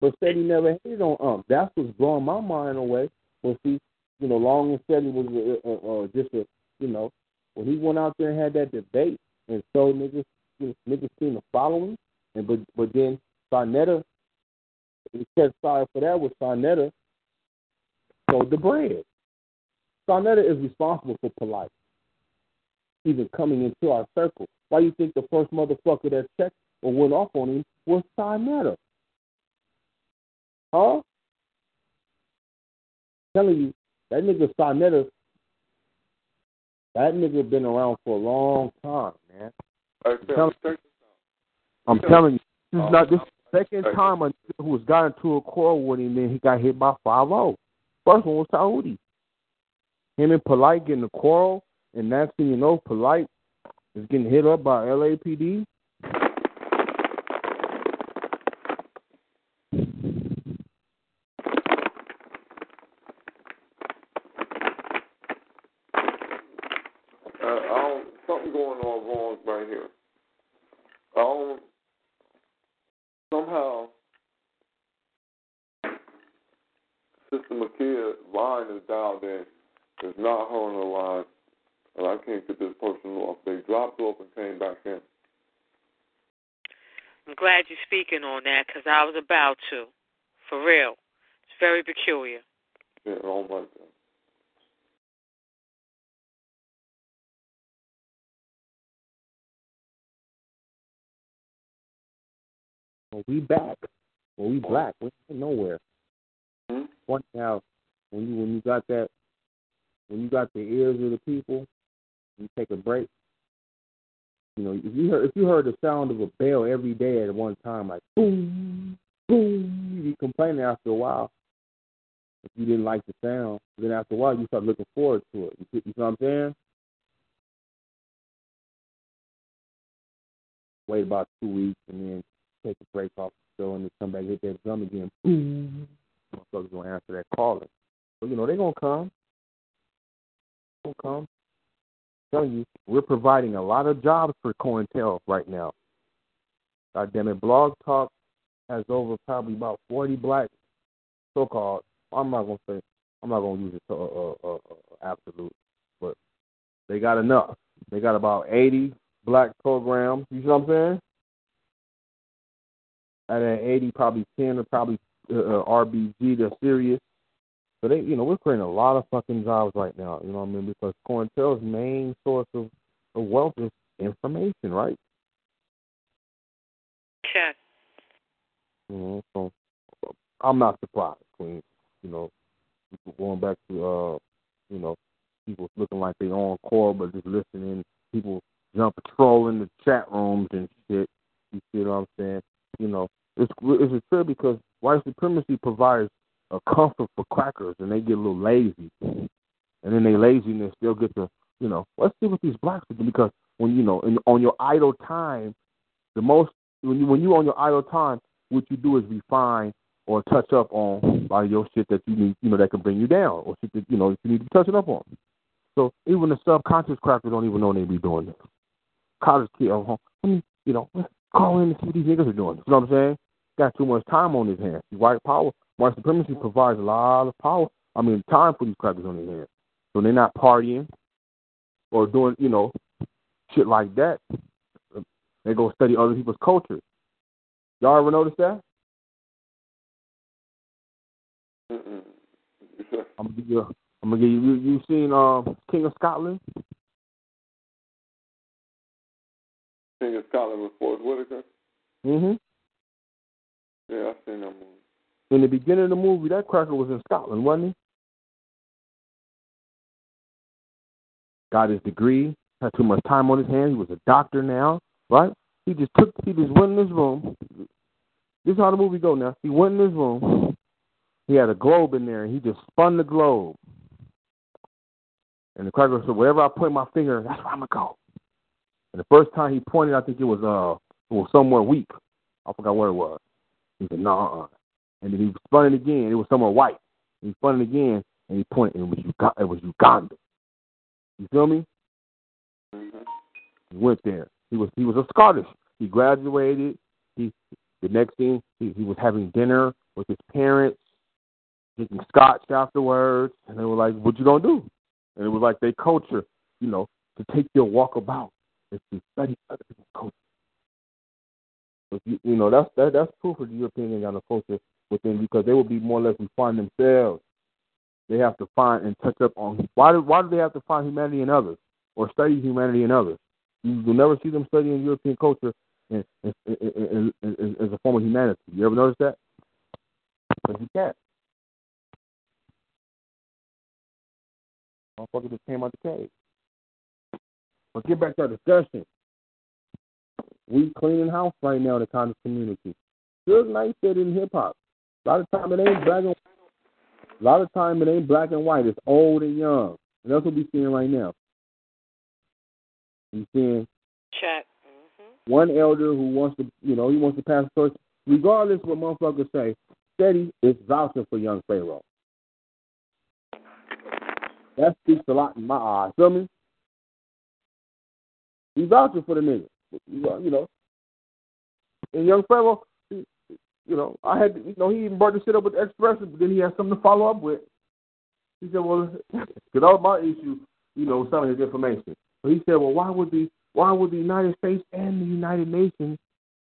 But he never hated on um. That's what's blowing my mind away. Well, see, you know, Long and Steady was uh, uh, uh, just a, you know, when he went out there and had that debate and so niggas, you know, niggas seen the following, and but but then Sa Neter, he said sorry for that was Sa Neter sold the bread. Sa Neter is responsible for Polight, even coming into our circle. Why you think the first motherfucker that checked or went off on him was Sa Neter? Huh? telling you, that nigga Sa Neter, that nigga been around for a long time, man. I'm telling, I'm telling you, this is not this second time a nigga who was got into a quarrel with him, then he got hit by 5 First one was Saudi. Him and Polight getting a quarrel, and next thing you know, Polight is getting hit up by LAPD. Uh, I don't, something going on wrong right here. I don't, somehow, Sister Makia line is dialed in. It's not her on the line, and I can't get this person off. They dropped off and came back in. I'm glad you're speaking on that because I was about to. For real. It's very peculiar. Yeah, I don't like that. Well, we back. Well, we black. We ain't nowhere. Hmm? Point out when you when you got that when you got the ears of the people, you take a break. You know, if you heard if you heard the sound of a bell every day at one time, like boom, boom, you'd be complaining after a while. If you didn't like the sound, then after a while you start looking forward to it. You, you know what I'm saying? Wait about two weeks and then take a break off the show and then come back hit that drum again. Boom. Motherfuckers gonna answer that calling. So you know they gonna come. They gonna come. Telling you, we're providing a lot of jobs for COINTEL right now. God damn it, Blog Talk has over probably about 40 black so-called. I'm not gonna say. I'm not gonna use it to uh, uh, uh, uh, absolute, but they got enough. They got about 80 black programs. You see what I'm saying? Out of 80, probably 10 are probably uh, uh RBG. They're serious. So they, you know, we're creating a lot of fucking jobs right now. You know what I mean? Because COINTEL's main source of, of wealth is information, right? You know, so I'm not surprised, Queen. You know, going back to uh, you know, people looking like they on call but just listening. People jump trolling the chat rooms and shit. You see what I'm saying? You know, it's it's a trip because white supremacy provides a comfort for crackers, and they get a little lazy, and then they laziness they'll get to you know let's see what these blacks do because when you know in, on your idle time, the most when you when you on your idle time, what you do is refine or touch up on of your shit that you need, you know, that can bring you down, or shit that you know you need to touch it up on. So even the subconscious crackers don't even know they be doing this. College kid, uh, I mean, you know, call in and see what these niggas are doing. You know what I'm saying? Got too much time on his hands. White power, white supremacy provides a lot of power. I mean, time for these crackers on their hands. So they're not partying or doing, you know, shit like that. They go study other people's culture. Y'all ever notice that? Mm-mm. I'm gonna give you. I'm gonna give you. You, you seen um, King of Scotland? King of Scotland with Forest Whitaker. Mm-hmm. Yeah, I've seen that movie. In the beginning of the movie, that cracker was in Scotland, wasn't he? Got his degree, had too much time on his hands. He was a doctor now, right? He just took. He just went in his room. This is how the movie go now. He went in his room. He had a globe in there, and he just spun the globe. And the cracker said, "Wherever I point my finger, that's where I'm gonna go." And the first time he pointed, I think it was uh, it was somewhere weak. I forgot where it was. He said, "No, uh." And then he spun it again. It was somewhere white. He spun it again, and he pointed. And it was Uganda. It was Uganda. You feel me? He went there. He was he was a Scottish. He graduated. He the next thing he, he was having dinner with his parents, drinking scotch afterwards, and they were like, "What you gonna do?" And it was like their culture, you know, to take your walk about is to study other people's culture. If you, you know, that's that, that's proof of the European got a culture within because they will be more or less refine themselves. They have to find and touch up on why do why do they have to find humanity in others or study humanity in others? You will never see them studying European culture as, a form of humanity. You ever notice that? Because you can't. Motherfucker just came out the cave. But get back to our discussion. We cleaning house right now in the conscious community. Good night said in hip hop. A lot of time it ain't black and white. a lot of time it ain't black and white. It's old and young. And that's what we're seeing right now. We're seeing Chat. Mm-hmm. one elder who wants to, you know, he wants to pass the torch, regardless what motherfuckers say. Seti is vouching for young Pharaoh. That speaks a lot in my eyes. Feel me? He's vouching for the nigga. You know. And young Pharaoh, you know, I had, you know, he even brought the shit up with the expression, but then he had something to follow up with. He said, well, because that was my issue, you know, some of his information. So he said, well, why would the why would the United States and the United Nations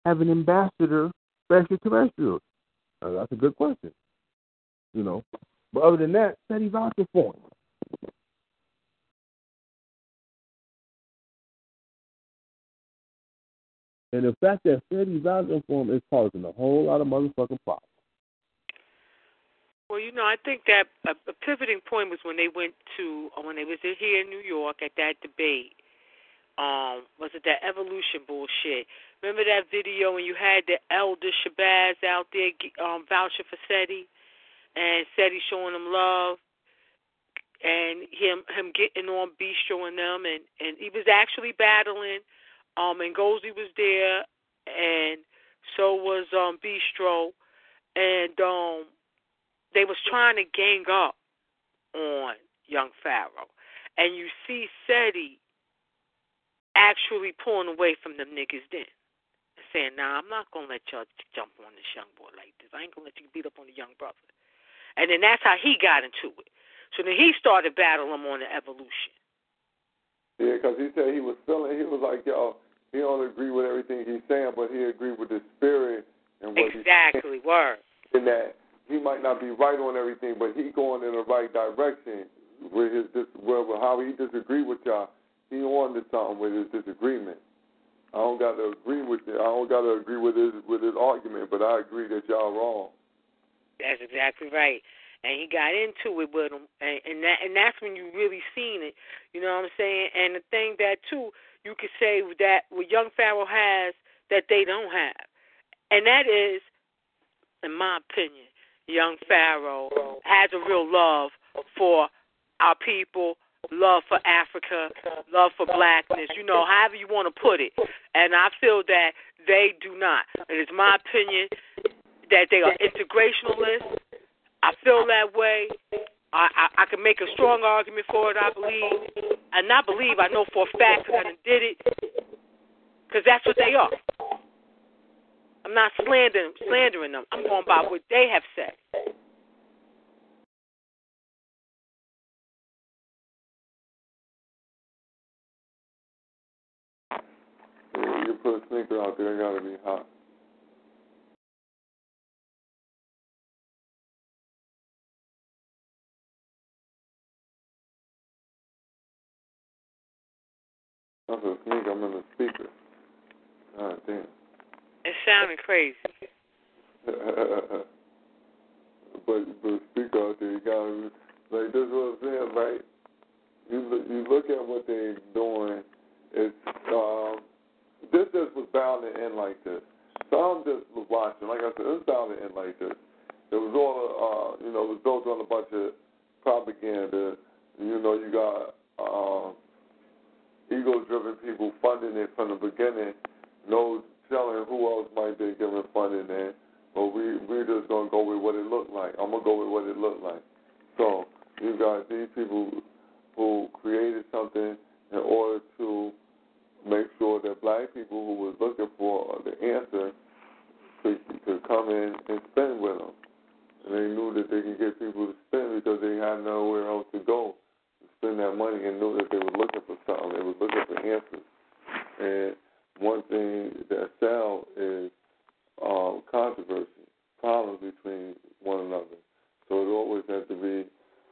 have an ambassador for extraterrestrials? Uh, that's a good question. You know, but other than that, said he's vouching for him. And the fact that Freddie's vouching for him is causing a whole lot of motherfucking problems. Well, you know, I think that a, a pivoting point was when they went to uh, when they was here in New York at that debate. Um, was it that evolution bullshit? Remember that video when you had the elder Shabazz out there um, vouching for SETI, and SETI showing him love, and him him getting on Bistro and them, and and he was actually battling um, and Ngozi was there, and so was um, Bistro, and um, they was trying to gang up on young Pharaoh, and you see SETI actually pulling away from them niggas then. And saying, nah, I'm not going to let y'all jump on this young boy like this. I ain't going to let you beat up on the young brother. And then that's how he got into it. So then he started battling him on the evolution. Yeah, because he said he was feeling, he was like, yo, he don't agree with everything he's saying, but he agreed with the spirit and what exactly, he's saying. word. In that he might not be right on everything, but he going in the right direction with his dis- well, how he disagree with y'all. He on to something with his disagreement. I don't got to agree with it. I don't got to agree with his with his argument, but I agree that y'all wrong. That's exactly right. And he got into it with him, and, and that and that's when you really seen it. You know what I'm saying? And the thing that too, you could say that what Young Pharaoh has that they don't have, and that is, in my opinion, Young Pharaoh has a real love for our people, love for Africa, love for blackness, you know, however you want to put it. And I feel that they do not. And It is my opinion that they are integrationalists. I feel that way. I, I, I can make a strong argument for it, I believe. And not believe, I know for a fact that I did it. Because that's what they are. I'm not slandering, slandering them. I'm going by what they have said. You put a sneaker out there, it gotta be hot. That's a sneaker. I'm in the speaker. God damn. It sounded crazy. but but speak out there, you gotta like this is what I'm saying, right? You look, you look at what they're doing. It's um, this just was bound to end like this. So I'm just was watching. Like I said, it's bound to end like this. It was all uh, you know, it was built on a bunch of propaganda. You know, you got um, ego-driven people funding it from the beginning. No telling who else might be giving funding there. But we we just gonna go with what it looked like. I'm gonna go with what it looked like. So you got these people who created something in order to make sure that black people who was looking for the answer could, could come in and spend with them. And they knew that they could get people to spend because they had nowhere else to go spend that money and knew that they were looking for something. They were looking for answers. And one thing that sell is um, controversy, problems between one another. So it always has to be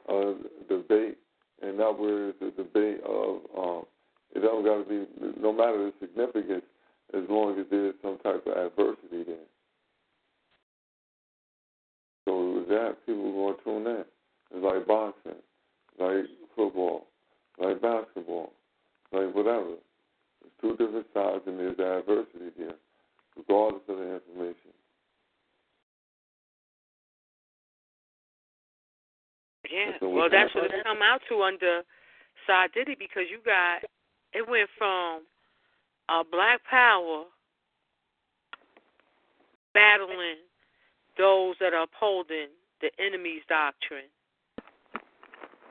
a debate, and not where a debate of um, it don't got to be no matter the significance, as long as there's some type of adversity there. So with that, people are going to tune in. It's like boxing, like football, like basketball, like whatever. There's two different sides, and there's adversity here, regardless of the information. Yeah, So well, what that's what happened? it's come out to under Side Diddy because you got it went from uh, Black Power battling those that are upholding the enemy's doctrine,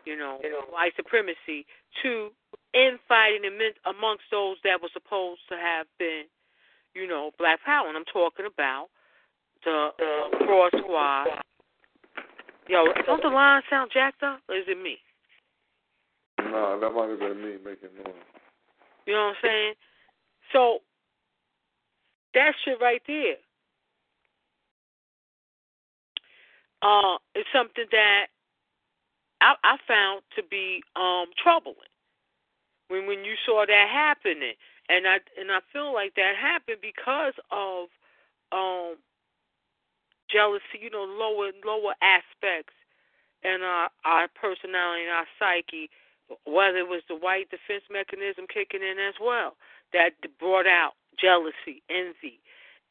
you know, white supremacy, to infighting amongst those that were supposed to have been, you know, Black Power. And I'm talking about the uh, Fraud Squad. Yo, don't the line sound jacked up, or is it me? No, that might have been me making noise. You know what I'm saying? So that shit right there uh, is something that I, I found to be um, troubling when when you saw that happening, and I and I feel like that happened because of um, jealousy, you know, lower lower aspects in our our personality and our psyche whether it was the white defense mechanism kicking in as well that brought out jealousy, envy,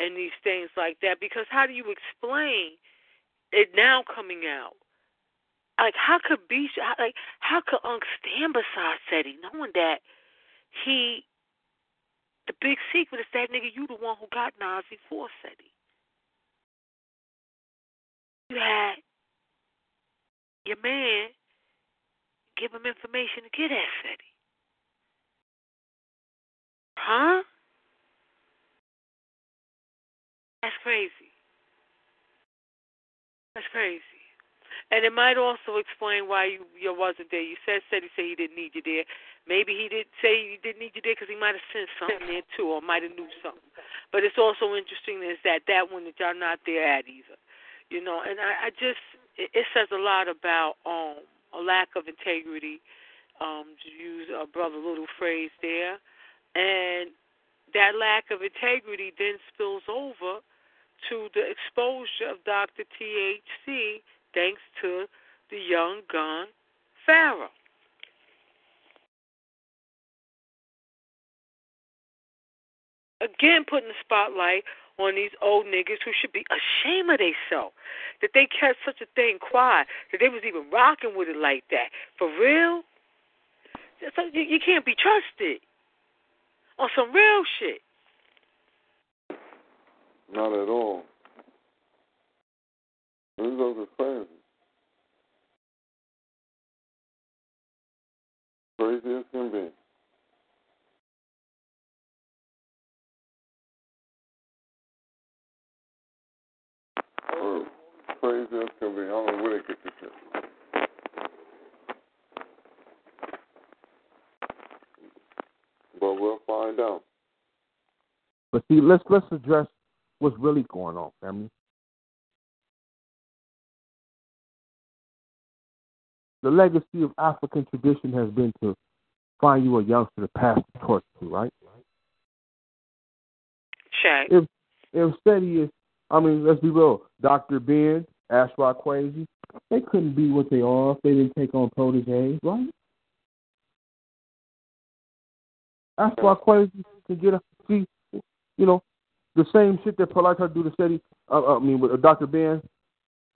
and these things like that. Because how do you explain it now coming out? Like how could be like how could Unc stand beside Seti knowing that he the big secret is that nigga you the one who got Nazi for Seti. You had your man give him information to get at Seti. Huh? That's crazy. That's crazy. And it might also explain why you, you wasn't there. You said said he said he didn't need you there. Maybe he didn't say he didn't need you there because he might have sensed something there too, or might have knew something. But it's also interesting is that that one that y'all not there at either. You know, and I, I just it, it says a lot about um a lack of integrity, um, to use a brother little phrase there, and that lack of integrity then spills over to the exposure of Dr. THC thanks to the young gun Pharaoh. Again, putting the spotlight on these old niggas who should be ashamed of themselves that they kept such a thing quiet, that they was even rocking with it like that. For real? So you, you can't be trusted on some real shit. Not at all. Those are crazy. Crazy as can be. Or crazy as can be. I don't know where they get this shit. But we'll find out. But see, let's let's address what's really going on, family. The legacy of African tradition has been to find you a youngster to pass the torch to, right? Check. If if Seti is, I mean, let's be real. Dr. Ben, Ashra Kwesi, they couldn't be what they are if they didn't take on proteges, right? Ashra Kwesi can get a see, you know, the same shit that Polight tried to do to Seti. Uh, uh, I mean, with Dr. Ben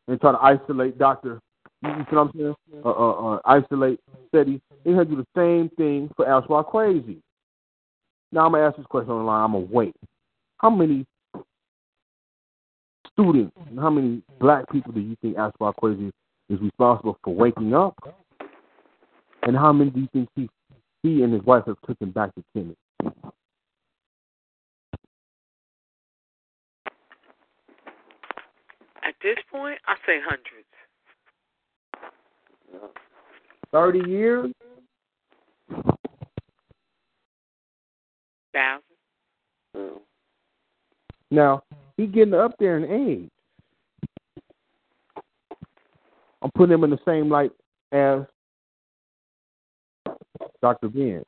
and try to isolate Dr. You see what I'm saying? Uh, uh, uh, isolate Seti. They had to do the same thing for Ashra Kwesi. Now I'm gonna ask this question online. I'm gonna wait. How many students how many black people do you think Ashra Kwesi is responsible for waking up? And how many do you think he he and his wife have taken back to Kemet? At this point, I say hundreds. Thirty years? Thousand. Now he getting up there in age. I'm putting him in the same light as Dr. Ben.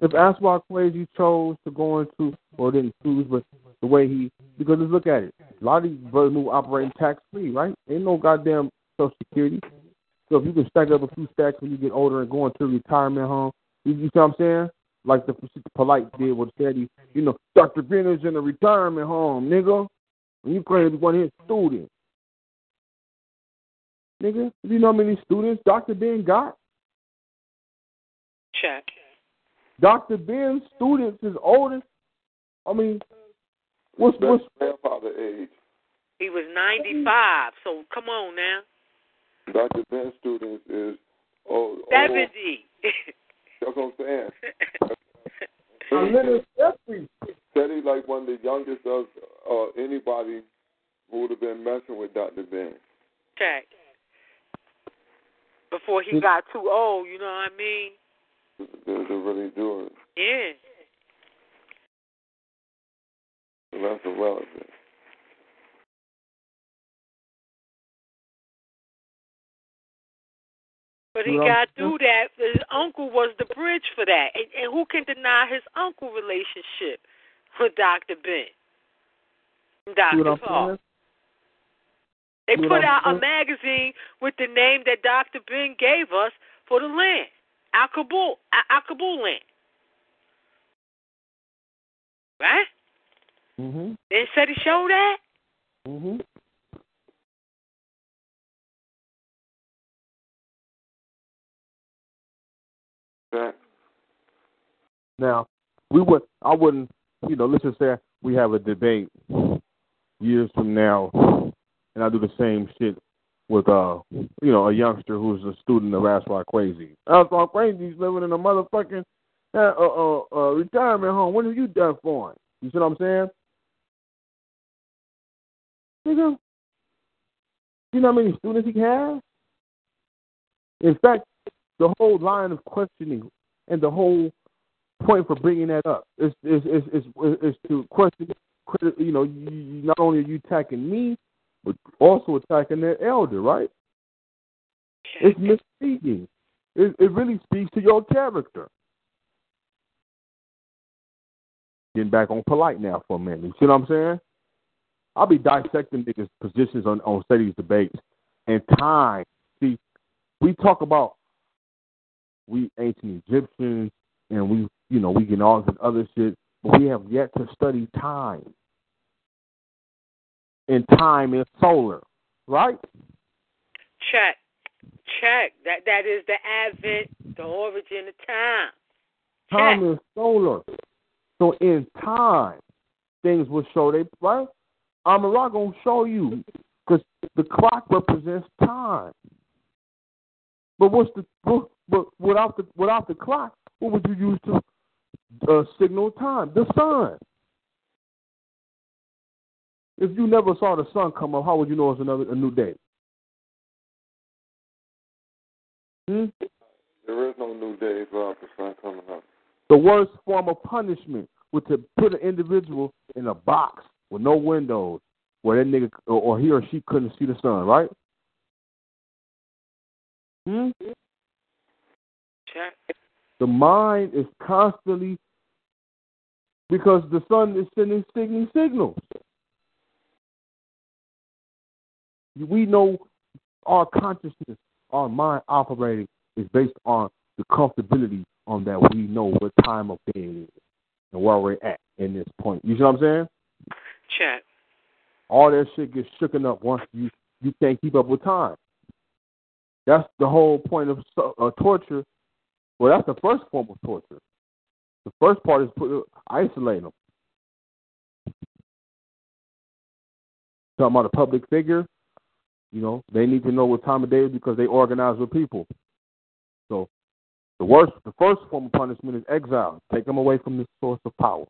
If Ashra Kwesi chose to go into, or didn't choose, but the way he, because let's look at it. A lot of these brothers move operating tax free, right? Ain't no goddamn Social Security. So if you can stack up a few stacks when you get older and go into a retirement home, you, you see what I'm saying? Like the Polight did with Seti, you know, Dr. Ben is in a retirement home, nigga. And you claim one of his students. Nigga, do you know how many students Dr. Ben got? Check. Dr. Ben's students is older. I mean, what's what's grandfather age. He was 95, so come on now. Dr. Ben's students is oh, oh 70. that's what I'm saying. A little Jeffrey. Seti like one of the youngest of uh, anybody who would have been messing with Dr. Ben. Check. Before he got too old, you know what I mean? To, to really do it. Yeah. So that's irrelevant. But he got through that. His uncle was the bridge for that. And, and who can deny his uncle relationship with Dr. Ben? Dr. Paul. They put out a magazine with the name that Dr. Ben gave us for the land, Al Kabul, Alkebulan. Right? Mhm. They said he showed that. Mhm. That Now, we would I wouldn't you know, let's just say we have a debate years from now and I do the same shit with uh you know, a youngster who's a student of Ashra Kwesi. Ashra Kwesi's living in a motherfucking uh, uh, uh, retirement home. What are you done for? him? You see what I'm saying? Nigga, you know how many students he has? In fact, the whole line of questioning and the whole point for bringing that up is is is is, is to question. You know, you, not only are you attacking me, but also attacking that elder, right? It's misleading. It, it really speaks to your character. Getting back on Polight now for a minute. You see what I'm saying? I'll be dissecting niggas' positions on on studies debates and time. See, we talk about we ancient Egyptians and we you know we get all this other shit, but we have yet to study time. And time is solar, right? Check. Check. That that is the advent, the origin of time. Time is solar. So in time, things will show they right. I'm not gonna show you because the clock represents time. But what's the but without the without the clock, what would you use to uh, signal time? The sun. If you never saw the sun come up, how would you know it's another a new day? Hmm? There is no new day without the sun coming up. The worst form of punishment was to put an individual in a box with no windows where that nigga or, or he or she couldn't see the sun, right? Hmm? Check. The mind is constantly because the sun is sending sending signals. We know our consciousness, our mind operating is based on the comfortability on that we know what time of day it is and where we're at in this point. You see what I'm saying? Chat. All that shit gets shooken up once you you can't keep up with time. That's the whole point of uh, torture. Well, that's the first form of torture. The first part is put isolate them. Talking about a public figure, you know, they need to know what time of day is because they organize with people. So the worst, the first form of punishment is exile. Take them away from the source of power.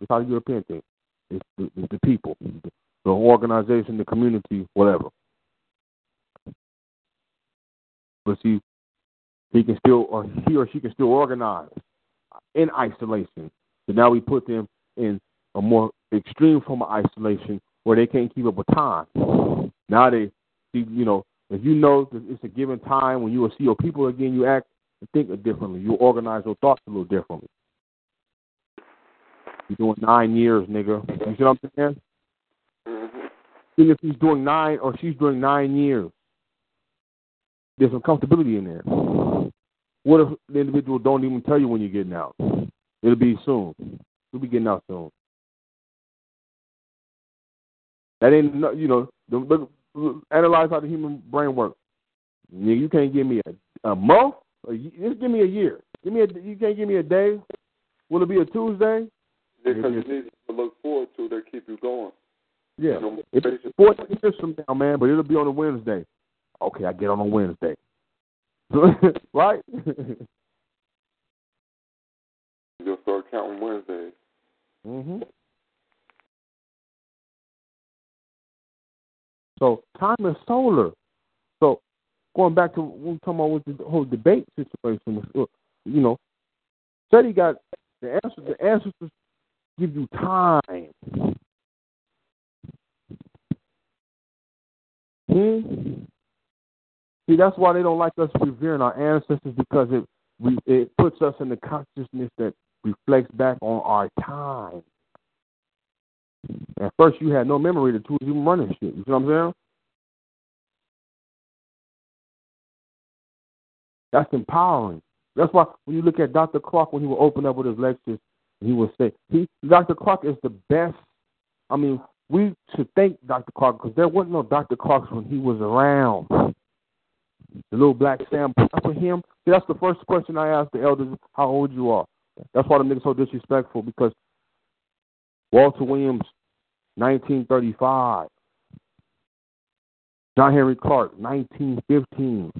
It's how the European thing. It's the, the, the people, the organization, the community, whatever. But see, he can still, or he or she can still organize in isolation. So now we put them in a more extreme form of isolation where they can't keep up with time. Now they, see, you know, if you know that it's a given time when you will see your people again, you act and think differently. You organize your thoughts a little differently. You're doing nine years, nigga. You see what I'm saying? Mm-hmm. See if he's doing nine or she's doing nine years. There's some comfortability in there. What if the individual don't even tell you when you're getting out? It'll be soon. We'll be getting out soon. That ain't no- you know. Look, analyze how the human brain works. You, can't give me a, a month. A, just give me a year. Give me a. You can't give me a day. Will it be a Tuesday? Because you need to look forward to that keep you going. Yeah. You know, It's motivation- 14 years from now, man, but it'll be on a Wednesday. Okay, I get on a Wednesday. right? You'll start counting Wednesdays. hmm So time is solar. So going back to what we talking about with the whole debate situation, uh, you know, said he got the answer. The answers to give you time. Hmm. See, that's why they don't like us revering our ancestors because it we, it puts us in the consciousness that reflects back on our time. At first, you had no memory that you was even running shit. You see what I'm saying? That's empowering. That's why when you look at Dr. Clarke when he would open up with his lectures, he would say, "He, Dr. Clarke is the best." I mean, we should thank Dr. Clarke because there wasn't no Dr. Clarkes when he was around. The little black Sam for him. See, that's the first question I asked the elders: How old you are? That's why the niggas so disrespectful because Walter Williams, 1935. John Henrik Clarke, 1915.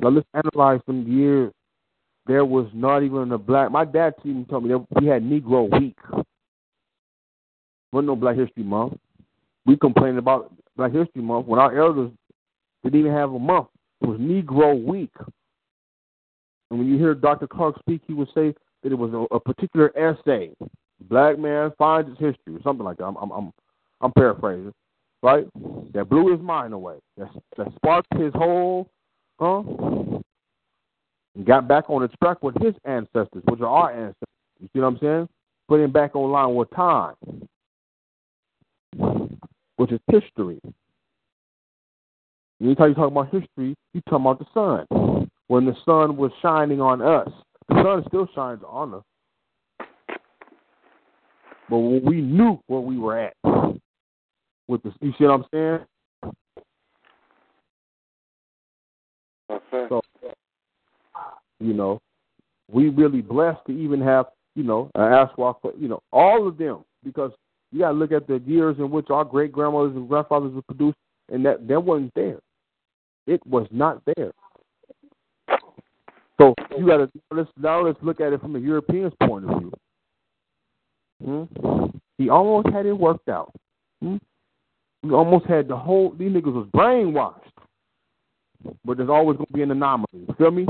Now let's analyze some years. there was not even a black. My dad even told me that we had Negro Week. Wasn't no Black History Month. We complained about Black History Month when our elders didn't even have a month. It was Negro Week. And when you hear Dr. Clarke speak, he would say that it was a, a particular essay. Black man finds his history, or something like that. I'm, I'm, I'm, I'm paraphrasing, right? That blew his mind away. That, that sparked his whole, huh? And got back on the track with his ancestors, which are our ancestors. You see what I'm saying? Put him back on line with time, which is history. Anytime you talk about history, you talk about the sun. When the sun was shining on us, the sun still shines on us. But when we knew where we were at with the, you see what I'm saying? Okay. So, you know, we really blessed to even have, you know, an Aswak, you know, all of them, because you got to look at the years in which our great grandmothers and grandfathers were produced, and that that wasn't there. It was not there. So you got to let's now let's look at it from a European's point of view. Hmm? He almost had it worked out. Hmm? He almost had the whole. These niggas was brainwashed, but there's always gonna be an anomaly. You feel me?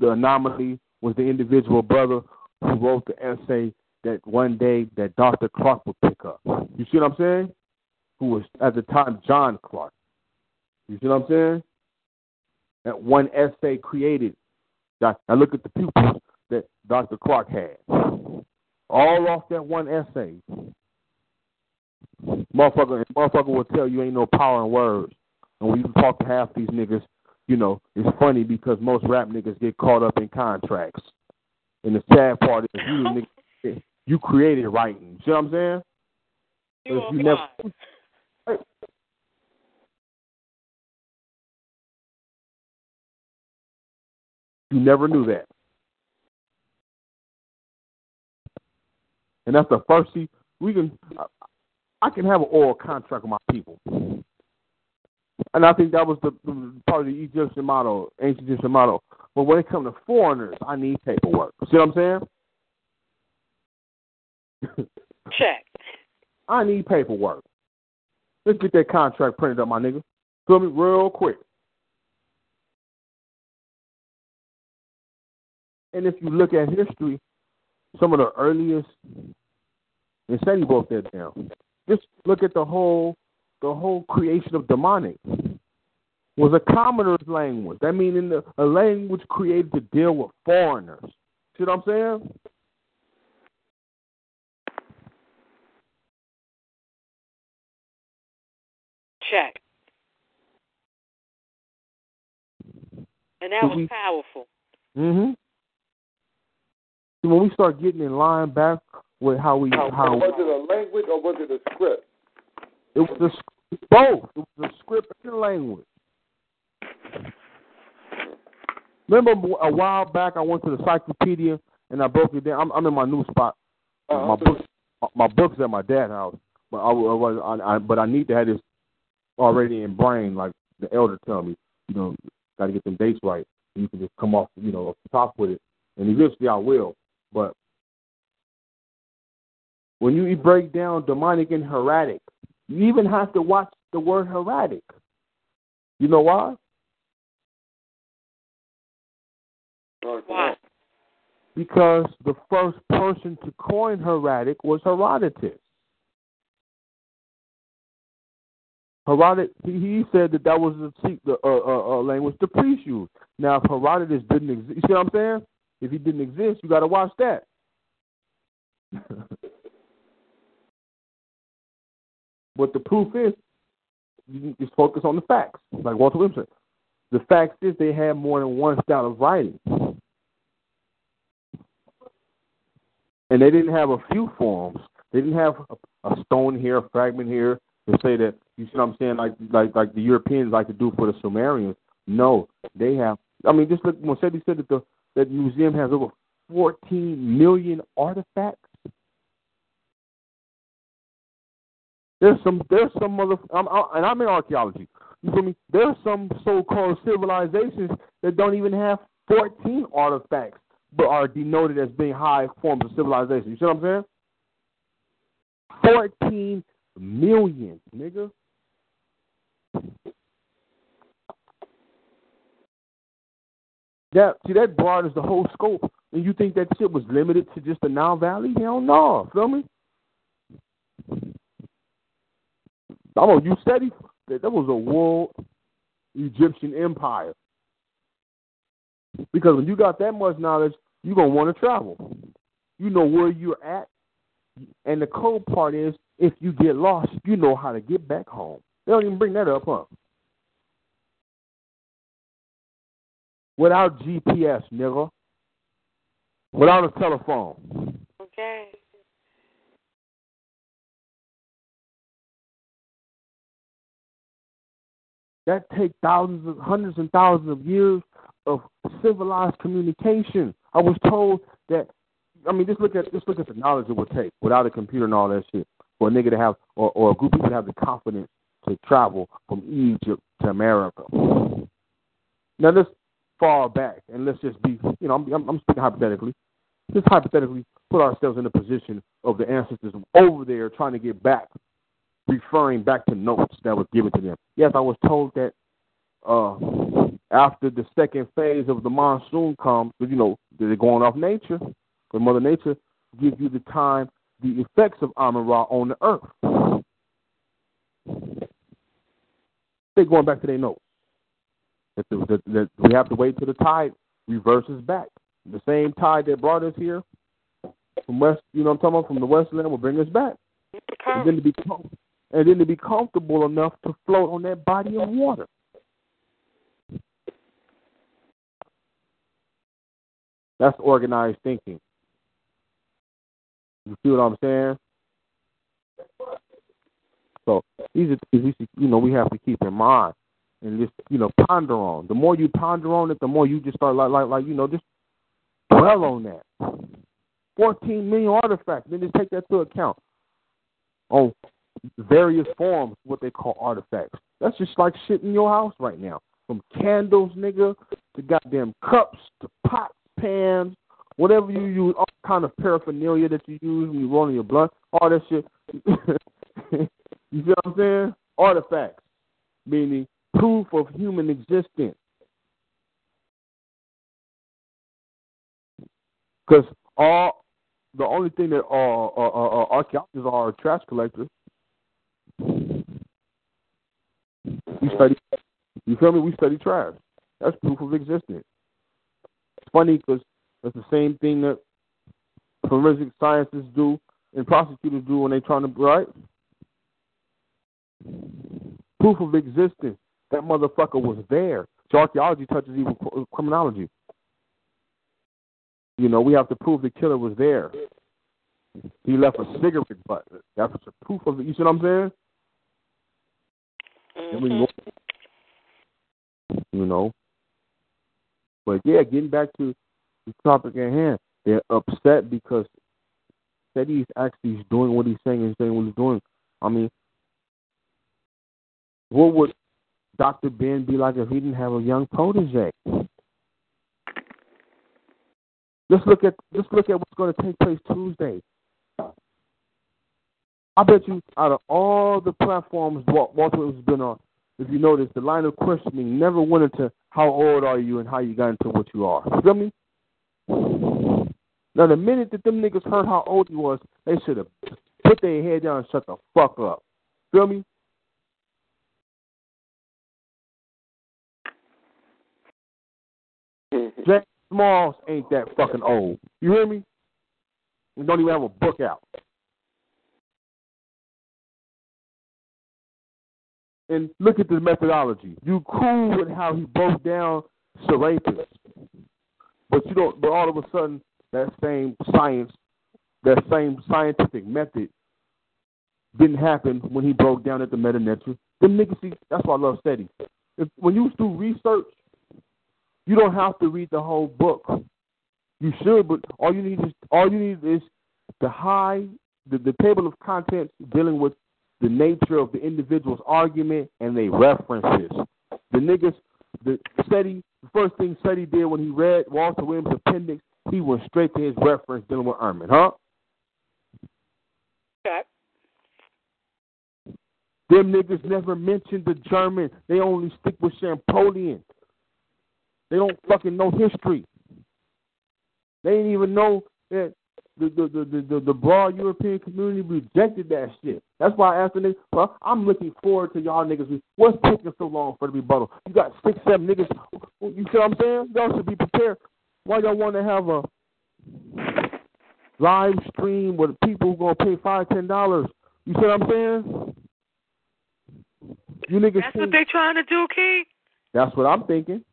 The anomaly was the individual brother who wrote the essay that one day that Dr. Clarke would pick up. You see what I'm saying? Who was at the time John Clarke. You see what I'm saying? That one essay created. I look at the pupils that Dr. Clarke had. All off that one essay. Motherfucker, motherfucker will tell you ain't no power in words. And when you talk to half these niggas, you know, it's funny because most rap niggas get caught up in contracts. And the sad part is you niggas, you created writing. You See what I'm saying? You, you never You never knew that. And that's the first see we can I can have an oral contract with my people. And I think that was the, the part of the Egyptian model, ancient Egyptian model. But when it comes to foreigners, I need paperwork. See what I'm saying? Check. I need paperwork. Let's get that contract printed up, my nigga. Feel me real quick. And if you look at history, some of the earliest, and Sandy broke that down. Just look at the whole, the whole creation of demotic was a commoner's language. That meaning a language created to deal with foreigners. See what I'm saying? Check. And that was powerful. Mhm when we start getting in line back with how we how, how was it a language or was it a script? It was a, both. It was a script and a language. Remember a while back I went to the encyclopedia and I broke it down. I'm, I'm in my new spot. Uh-huh. My books, my books at my dad's house, but I, I, I, but I need to have this already in brain, like the elder tell me. You know, got to get them dates right. You can just come off, you know, off the top with it, and eventually I will. But when you break down demotic and hieratic, you even have to watch the word hieratic. You know why? Why? Because the first person to coin hieratic was Herodotus. Herodotus, he said that that was the, the uh, uh, uh, language the priests used. Now, if Herodotus didn't exist, you see what I'm saying? If he didn't exist, you got to watch that. but the proof is, you just focus on the facts, like Walter Williams said. The fact is, they had more than one style of writing, and they didn't have a few forms. They didn't have a, a stone here, a fragment here, to say that you see what I'm saying, like like like the Europeans like to do for the Sumerians. No, they have. I mean, just look. When said he said that the museum has over 14 million artifacts. There's some there's some other I'm, I, I'm in archaeology. You feel me? There's some so-called civilizations that don't even have 14 artifacts but are denoted as being high forms of civilization. You see what I'm saying? 14 million, nigga. That see that broad is the whole scope. And you think that shit was limited to just the Nile Valley? Hell no. Feel me? I'm on you steady that that was a world Egyptian empire. Because when you got that much knowledge, you're gonna want to travel. You know where you're at. And the cold part is if you get lost, you know how to get back home. They don't even bring that up, huh? Without GPS, nigga. Without a telephone. Okay. That take thousands of hundreds and thousands of years of civilized communication. I was told that I mean just look at just look at the knowledge it would take without a computer and all that shit for a nigga to have or, or a group of people to have the confidence to travel from Egypt to America. Now let's fall back and let's just be you know, I'm I'm speaking hypothetically. Just hypothetically put ourselves in the position of the ancestors over there trying to get back referring back to notes that was given to them. Yes, I was told that uh, after the second phase of the monsoon comes, you know, they're going off nature, but Mother Nature gives you the time, the effects of Amun Ra on the earth. They're going back to their notes. That, the, we have to wait till the tide reverses back. The same tide that brought us here from west, you know, I'm talking about from the westland will bring us back. And then to be and then to be comfortable enough to float on that body of water. That's organized thinking. You see what I'm saying? So these are things we you know we have to keep in mind and just you know ponder on. The more you ponder on it, the more you just start like like like you know just dwell on that. Fourteen million artifacts. Then just take that to account on various forms, what they call artifacts. That's just like shit in your house right now. From candles, nigga, to goddamn cups, to pots, pans, whatever you use, all kind of paraphernalia that you use when you're rolling your blunt, all that shit. you see what I'm saying? Artifacts, meaning proof of human existence. Because all the only thing that uh, uh, uh, uh archaeologists are trash collectors. We study, you feel me? We study trash. That's proof of existence. It's funny because that's the same thing that forensic scientists do and prosecutors do when they're trying to right. Proof of existence. That motherfucker was there. So archaeology touches even criminology. You know, we have to prove the killer was there. He left a cigarette butt. That's a proof of it. You see what I'm saying? Mm-hmm. You know. But yeah, getting back to the topic at hand, they're upset because said he's actually doing what he's saying and saying what he's doing. I mean, what would Dr. Ben be like if he didn't have a young protege? Let's look at let's look at what's going to take place Tuesday. I bet you out of all the platforms Walter has been on, if you notice, the line of questioning never went into how old are you and how you got into what you are. You feel me? Now, the minute that them niggas heard how old he was, they should have put their head down and shut the fuck up. Feel me? Jack Smalls ain't that fucking old. You hear me? Don't even have a book out. And look at the methodology. You cool with how he broke down Serapis. But you don't but all of a sudden that same science, that same scientific method didn't happen when he broke down at the Meta Them niggas see that's why I love study. If when you do research, you don't have to read the whole book. You should, but all you need is all you need is the high the, the table of contents dealing with the nature of the individual's argument and they references. The niggas the Seti the first thing Seti did when he read Walter Williams' appendix, he went straight to his reference dealing with Erman, huh? Okay. Them niggas never mentioned the German. They only stick with Champollion. They don't fucking know history. They didn't even know that the the the the, the, broad European community rejected that shit. That's why I asked the niggas, well, I'm looking forward to y'all niggas. What's taking so long for the rebuttal? You got six, seven niggas. You see what I'm saying? Y'all should be prepared. Why y'all want to have a live stream with people who gonna pay five, ten dollars? You see what I'm saying? You niggas. That's think- what they trying to do, King. That's what I'm thinking.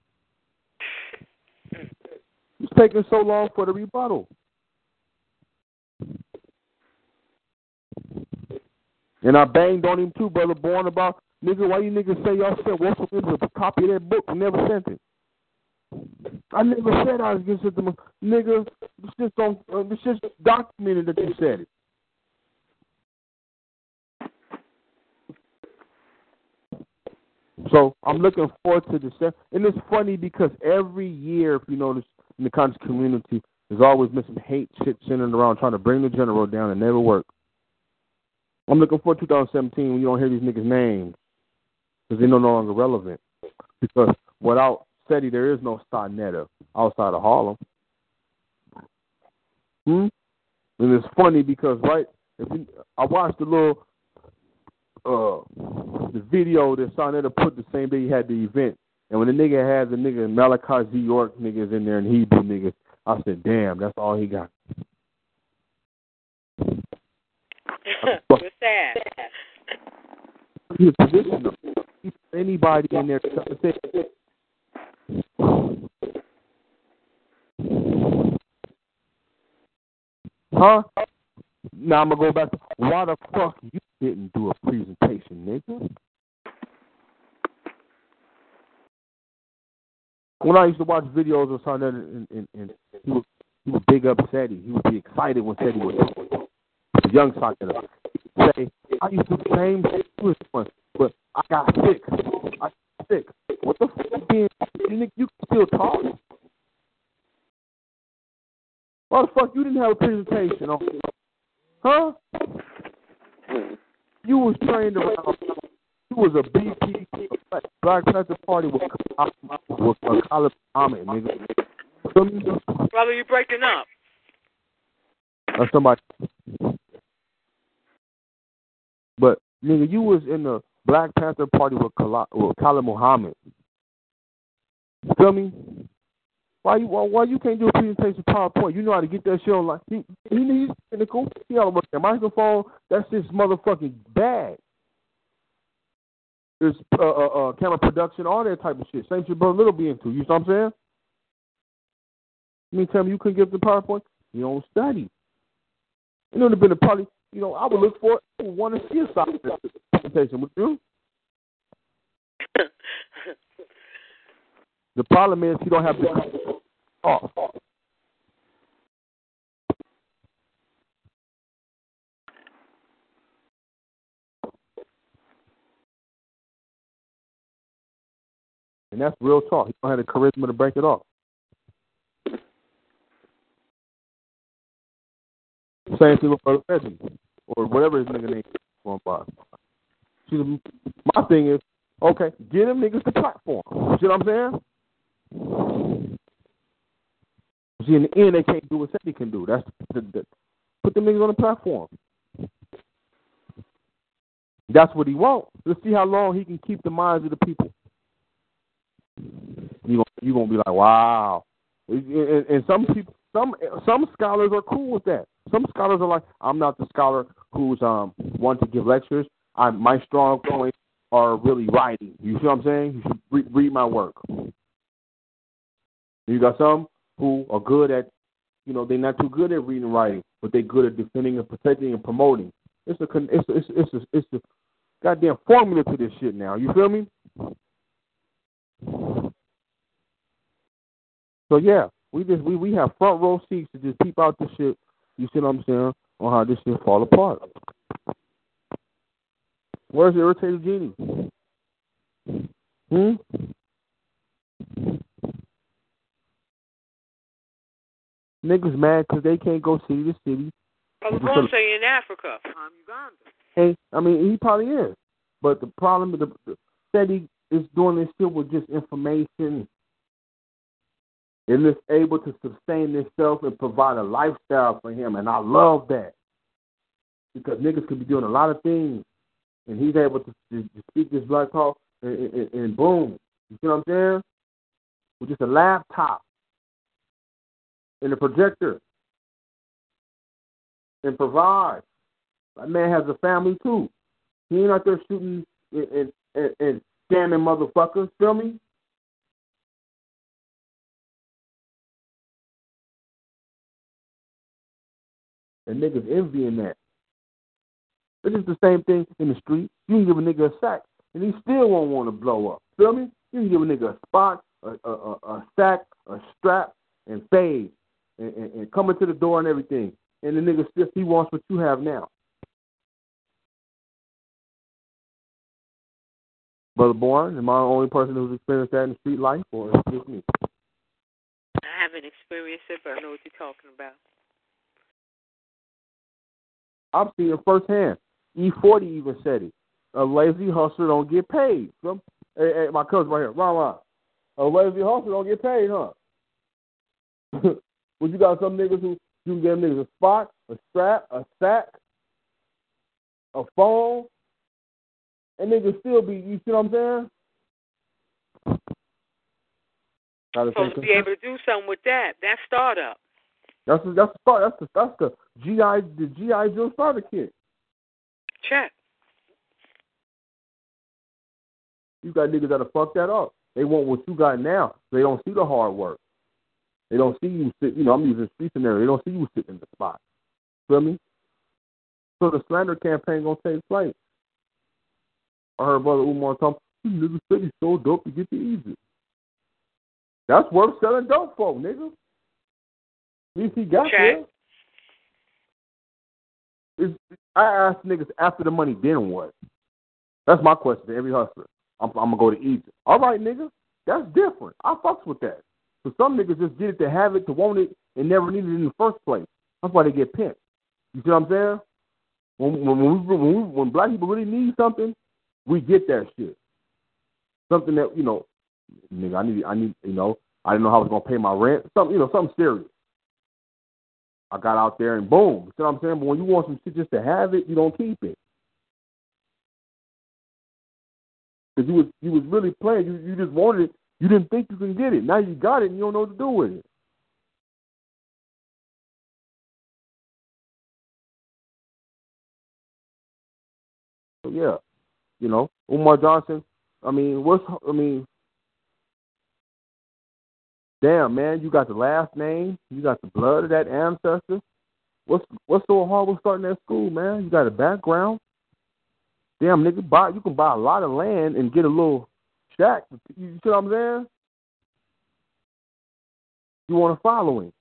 It's taking so long for the rebuttal. And I banged on him too, brother Born about nigga. Why you niggas say y'all sent Russell Williams a copy of that book and never sent it? I never said I was gonna send them. a- Nigga, it's just on. Uh, it's just documented that you said it. So I'm looking forward to this. And it's funny because every year, if you notice, in the conscious community, is always some hate shit centered around trying to bring the general down and never work. I'm looking to 2017 when you don't hear these niggas' names because they're no longer relevant. Because without Seti, there is no Sa Neter outside of Harlem. Hmm? And it's funny because, right, if you, I watched the little uh the video that Sa Neter put the same day he had the event. And when the nigga had the nigga Malachi Z York niggas in there and Hebrew niggas, I said, damn, that's all he got. What's that? Position anybody in there to say, Huh? Now I'm gonna go back to why the fuck you didn't do a presentation, nigga? When I used to watch videos of something and, and, and he would he would big up Seti. He would be excited when Seti was the young soccer. Say, I used to do the same you was but I got sick. I got sick. What the fuck being think you can still talk? Why the fuck you didn't have a presentation on Huh? You was trained around. You was a BP, Black Panther Party with with a Khalid Muhammad, nigga. Brother, you breaking up. Or somebody. But nigga, you was in the Black Panther Party with Khalid, with Khalid Muhammad. Feel me? Why you why, why you can't do a presentation PowerPoint? You know how to get that shit on like he he he's technical. He to work that microphone. That's his motherfucking bag. There's uh, uh, uh, camera production, all that type of shit. Same shit Brother Little be into. You know what I'm saying? You mean tell me you couldn't get the PowerPoint? You don't study. It would have been a probably, you know, I would look for it. I would want to see a side presentation. Would you? The problem is you don't have the off. And that's real talk. He don't have the charisma to break it off. Same thing with Brother Reggie or whatever his nigga name is going by. See, my thing is, okay, get them niggas the platform. You see what I'm saying? See, in the end, they can't do what Seti can do. That's the, the, put them niggas on the platform. That's what he wants. Let's see how long he can keep the minds of the people. You gonna you gonna be like, wow. And, and, some people, some some scholars are cool with that. Some scholars are like, I'm not the scholar who's um want to give lectures. I my strong points are really writing. You see what I'm saying? You should re- read my work. You got some who are good at, you know, they're not too good at reading and writing, but they're good at defending and protecting and promoting. It's a it's a, it's a, it's a, it's a goddamn formula to this shit now. You feel me? So yeah, we just we we have front row seats to just peep out the shit. You see what I'm saying? On how this shit fall apart. Where's the irritated genie? Hmm. Niggas mad because they can't go city to city. I was gonna say in Africa, um, Uganda. Hey, I mean he probably is, but the problem, the, the Seti is doing this shit with just information and is able to sustain himself and provide a lifestyle for him. And I love that because niggas could be doing a lot of things, and he's able to, to, to speak this black talk, and, and, and boom, you see what I'm saying? With just a laptop and a projector, and provide. That man has a family too. He ain't out there shooting and, and, and, and scamming motherfuckers. Feel me? And niggas envying that. It's the same thing in the street. You can give a nigga a sack, and he still won't want to blow up. Feel me? You can give a nigga a spot, a, a, a, a sack, a strap, and fade, and, and, and come into the door and everything. And the nigga still he wants what you have now. Brother Born, am I the only person who's experienced that in the street life, or is it just me? I haven't experienced it, but I know what you're talking about. I've seen it firsthand. E40 even said it. A lazy hustler don't get paid. Some, hey, hey, my cousin right here, Ron Ron. A lazy hustler don't get paid, huh? but you got some niggas who you can get niggas a spot, a strap, a sack, a phone, and niggas still be. You see what I'm saying? Supposed to be able to do something with that. That startup. That's the, that's the start. That's the that's the GI the GI Joe starter kit. Check. You got niggas that'll fuck that up. They want what you got now. They don't see the hard work. They don't see you sit. You know, I'm using street scenario. They don't see you sitting in the spot. Feel me? So the slander campaign gonna take place. I heard brother Umar talk. Niggas said he's so dope to get the easy. That's worth selling dope for, nigga. At least he got Check. there. I ask niggas after the money, then what? That's my question to every hustler. I'm, I'm gonna go to Egypt. All right, nigga, that's different. I fucks with that. So some niggas just get it to have it, to want it, and never needed it in the first place. That's why they get pimped. You see what I'm saying? When when when, we, when, we, when black people really need something, we get that shit. Something that you know, nigga, I need, I need, you know, I didn't know how I was gonna pay my rent. Something, you know, something serious. I got out there and boom. You see what I'm saying? But when you want some shit just to have it, you don't keep it. Cause you was you was really playing. You you just wanted it. You didn't think you can get it. Now you got it and you don't know what to do with it. So yeah, you know, Umar Johnson. I mean, what's I mean, damn man, you got the last name, you got the blood of that ancestor. What's what's so hard with starting that school, man? You got a background. Damn nigga, buy you can buy a lot of land and get a little shack. You see what I'm saying? You want a following.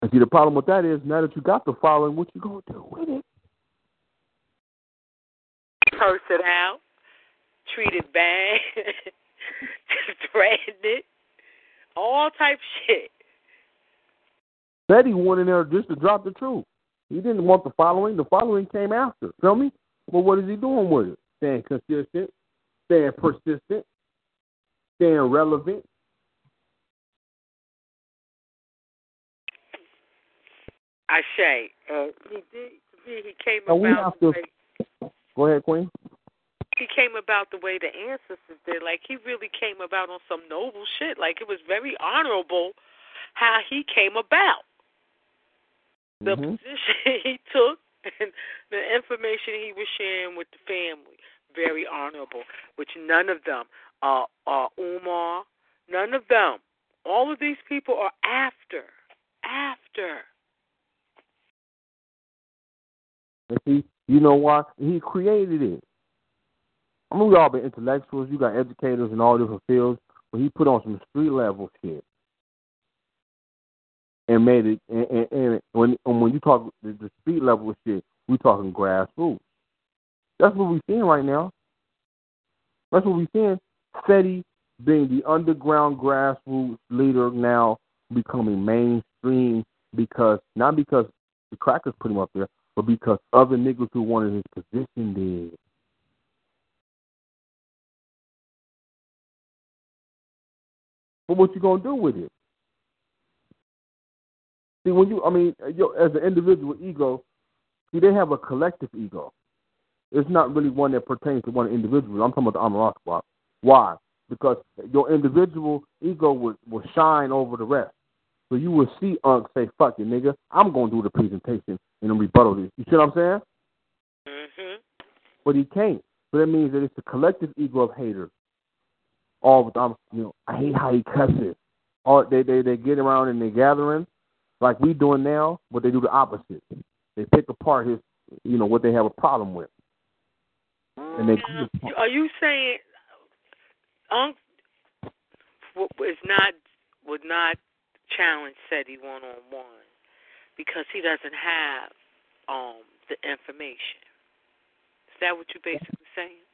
And see, the problem with that is now that you got the following, what you gonna do with it? Curse it out. Treat it bad. threaten it. All type shit. Betty he went in there just to drop the truth. He didn't want the following. The following came after. Feel me? But what is he doing with it? Staying consistent, staying persistent, staying relevant. I say, uh, he did. To me, he came And we about have the to- way Go ahead, Queen. he came about the way the ancestors did. Like he really came about on some noble shit. Like it was very honorable how he came about. The Mhm. position he took and the information he was sharing with the family, very honorable. Which none of them are are Umar. None of them. All of these people are after. After. And see, you know why? He created it. I mean, we all been intellectuals. You got educators in all different fields, but he put on some street level shit and made it. And, and, and when and when you talk the, the street level shit, we talking grassroots. That's what we're seeing right now. That's what we're seeing. Seti being the underground grassroots leader now becoming mainstream because not because the crackers put him up there, but because other niggas who wanted his position did. But what you gonna do with it? See, when you, I mean, yo, as an individual ego, see, they have a collective ego. It's not really one that pertains to one individual. I'm talking about the squad. Why? Because your individual ego will, will shine over the rest. So you will see Unc say, fuck it, nigga, I'm going to do the presentation and rebuttal this. You see what I'm saying? Mhm. But he can't. So that means that it's the collective ego of haters. All with um, you know, I hate how he cusses. All they they they get around and they gathering like we doing now, but they do the opposite. They pick apart his, you know, what they have a problem with, and they. Now, are you saying Unc w- is not would not challenge Seti one on one because he doesn't have um the information? Is that what you're basically saying?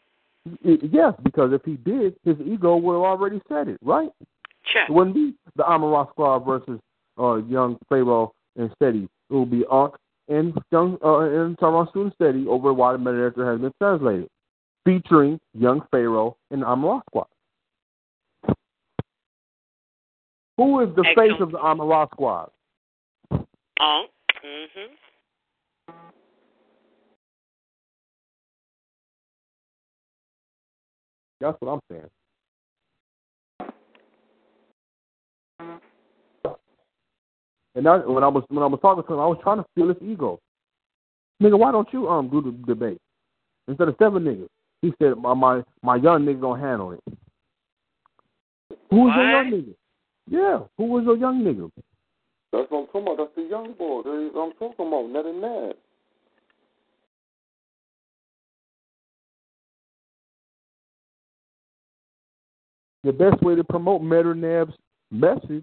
Yes, because if he did, his ego would have already said it, right? Check. It wouldn't be the Amarat squad versus uh, young Pharaoh and Steady. It will be Unc and young uh, and Tyrone Student Steady over why the Medu Neter has been translated, featuring young Pharaoh and the Amarat squad. Who is the face of the Amarat squad? Unc. Mhm. That's what I'm saying. And that, when I was when I was talking to him, I was trying to feel his ego. Nigga, why don't you um do the debate instead of seven niggas? He said my my, my young nigga gonna handle it. Who's was your young nigga? Yeah, who was your young nigga? That's what I'm talking about. That's the young boy. That's what I'm talking about. Ned and Ned. The best way to promote Medernab's message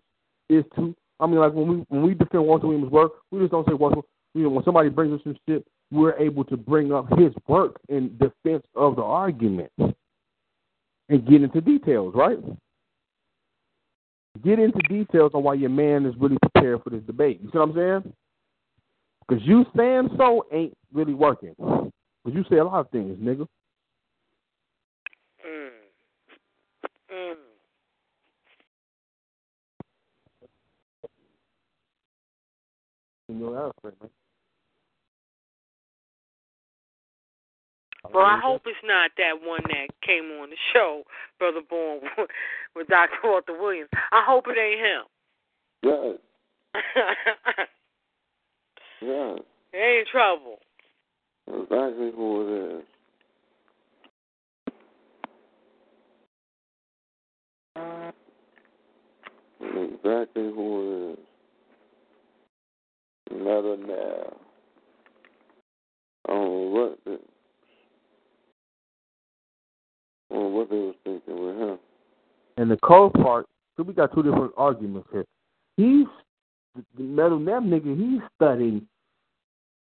is to I mean like when we when we defend Walter Williams' work, we just don't say Walter you know, when somebody brings us some shit, we're able to bring up his work in defense of the argument and get into details, right? Get into details on why your man is really prepared for this debate. You see what I'm saying? Because you saying so ain't really working. Because you say a lot of things, nigga. Mm. Mm. You know that, right, man. Well, I hope it's not that one that came on the show, Brother Born, with Dr. Walter Williams. I hope it ain't him. Yes. Yes. he ain't in trouble. Exactly who it is. Exactly who it is. Another now. I don't know what the, I what they was thinking with him. And the cold part, so we got two different arguments here. He's the metal nab nigga. He's studying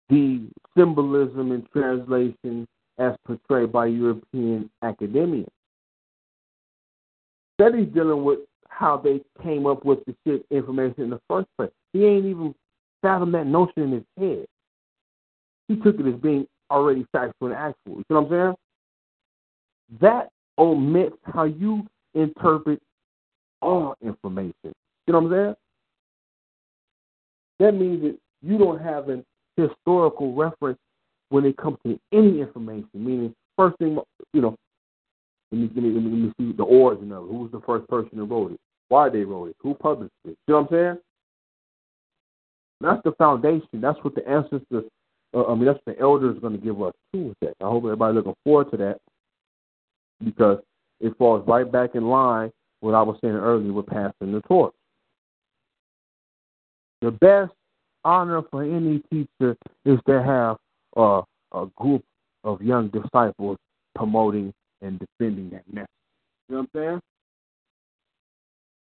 the symbolism and translation as portrayed by European academia. He's dealing with how they came up with the shit information in the first place. He ain't even fathomed that notion in his head. He took it as being already factual and actual. You see what I'm saying? That omits how you interpret all information. You know what I'm saying? That means that you don't have an historical reference when it comes to any information. Meaning, first thing, you know, let me, let me, let me, let me see the origin of it. Who was the first person who wrote it? Why they wrote it? Who published it? You know what I'm saying? That's the foundation. That's what the ancestors, uh, I mean, that's what the elders going to give us too with that. I hope everybody looking forward to that because it falls right back in line with what I was saying earlier with passing the torch. The best honor for any teacher is to have a group of young disciples promoting and defending that message. You know what I'm saying?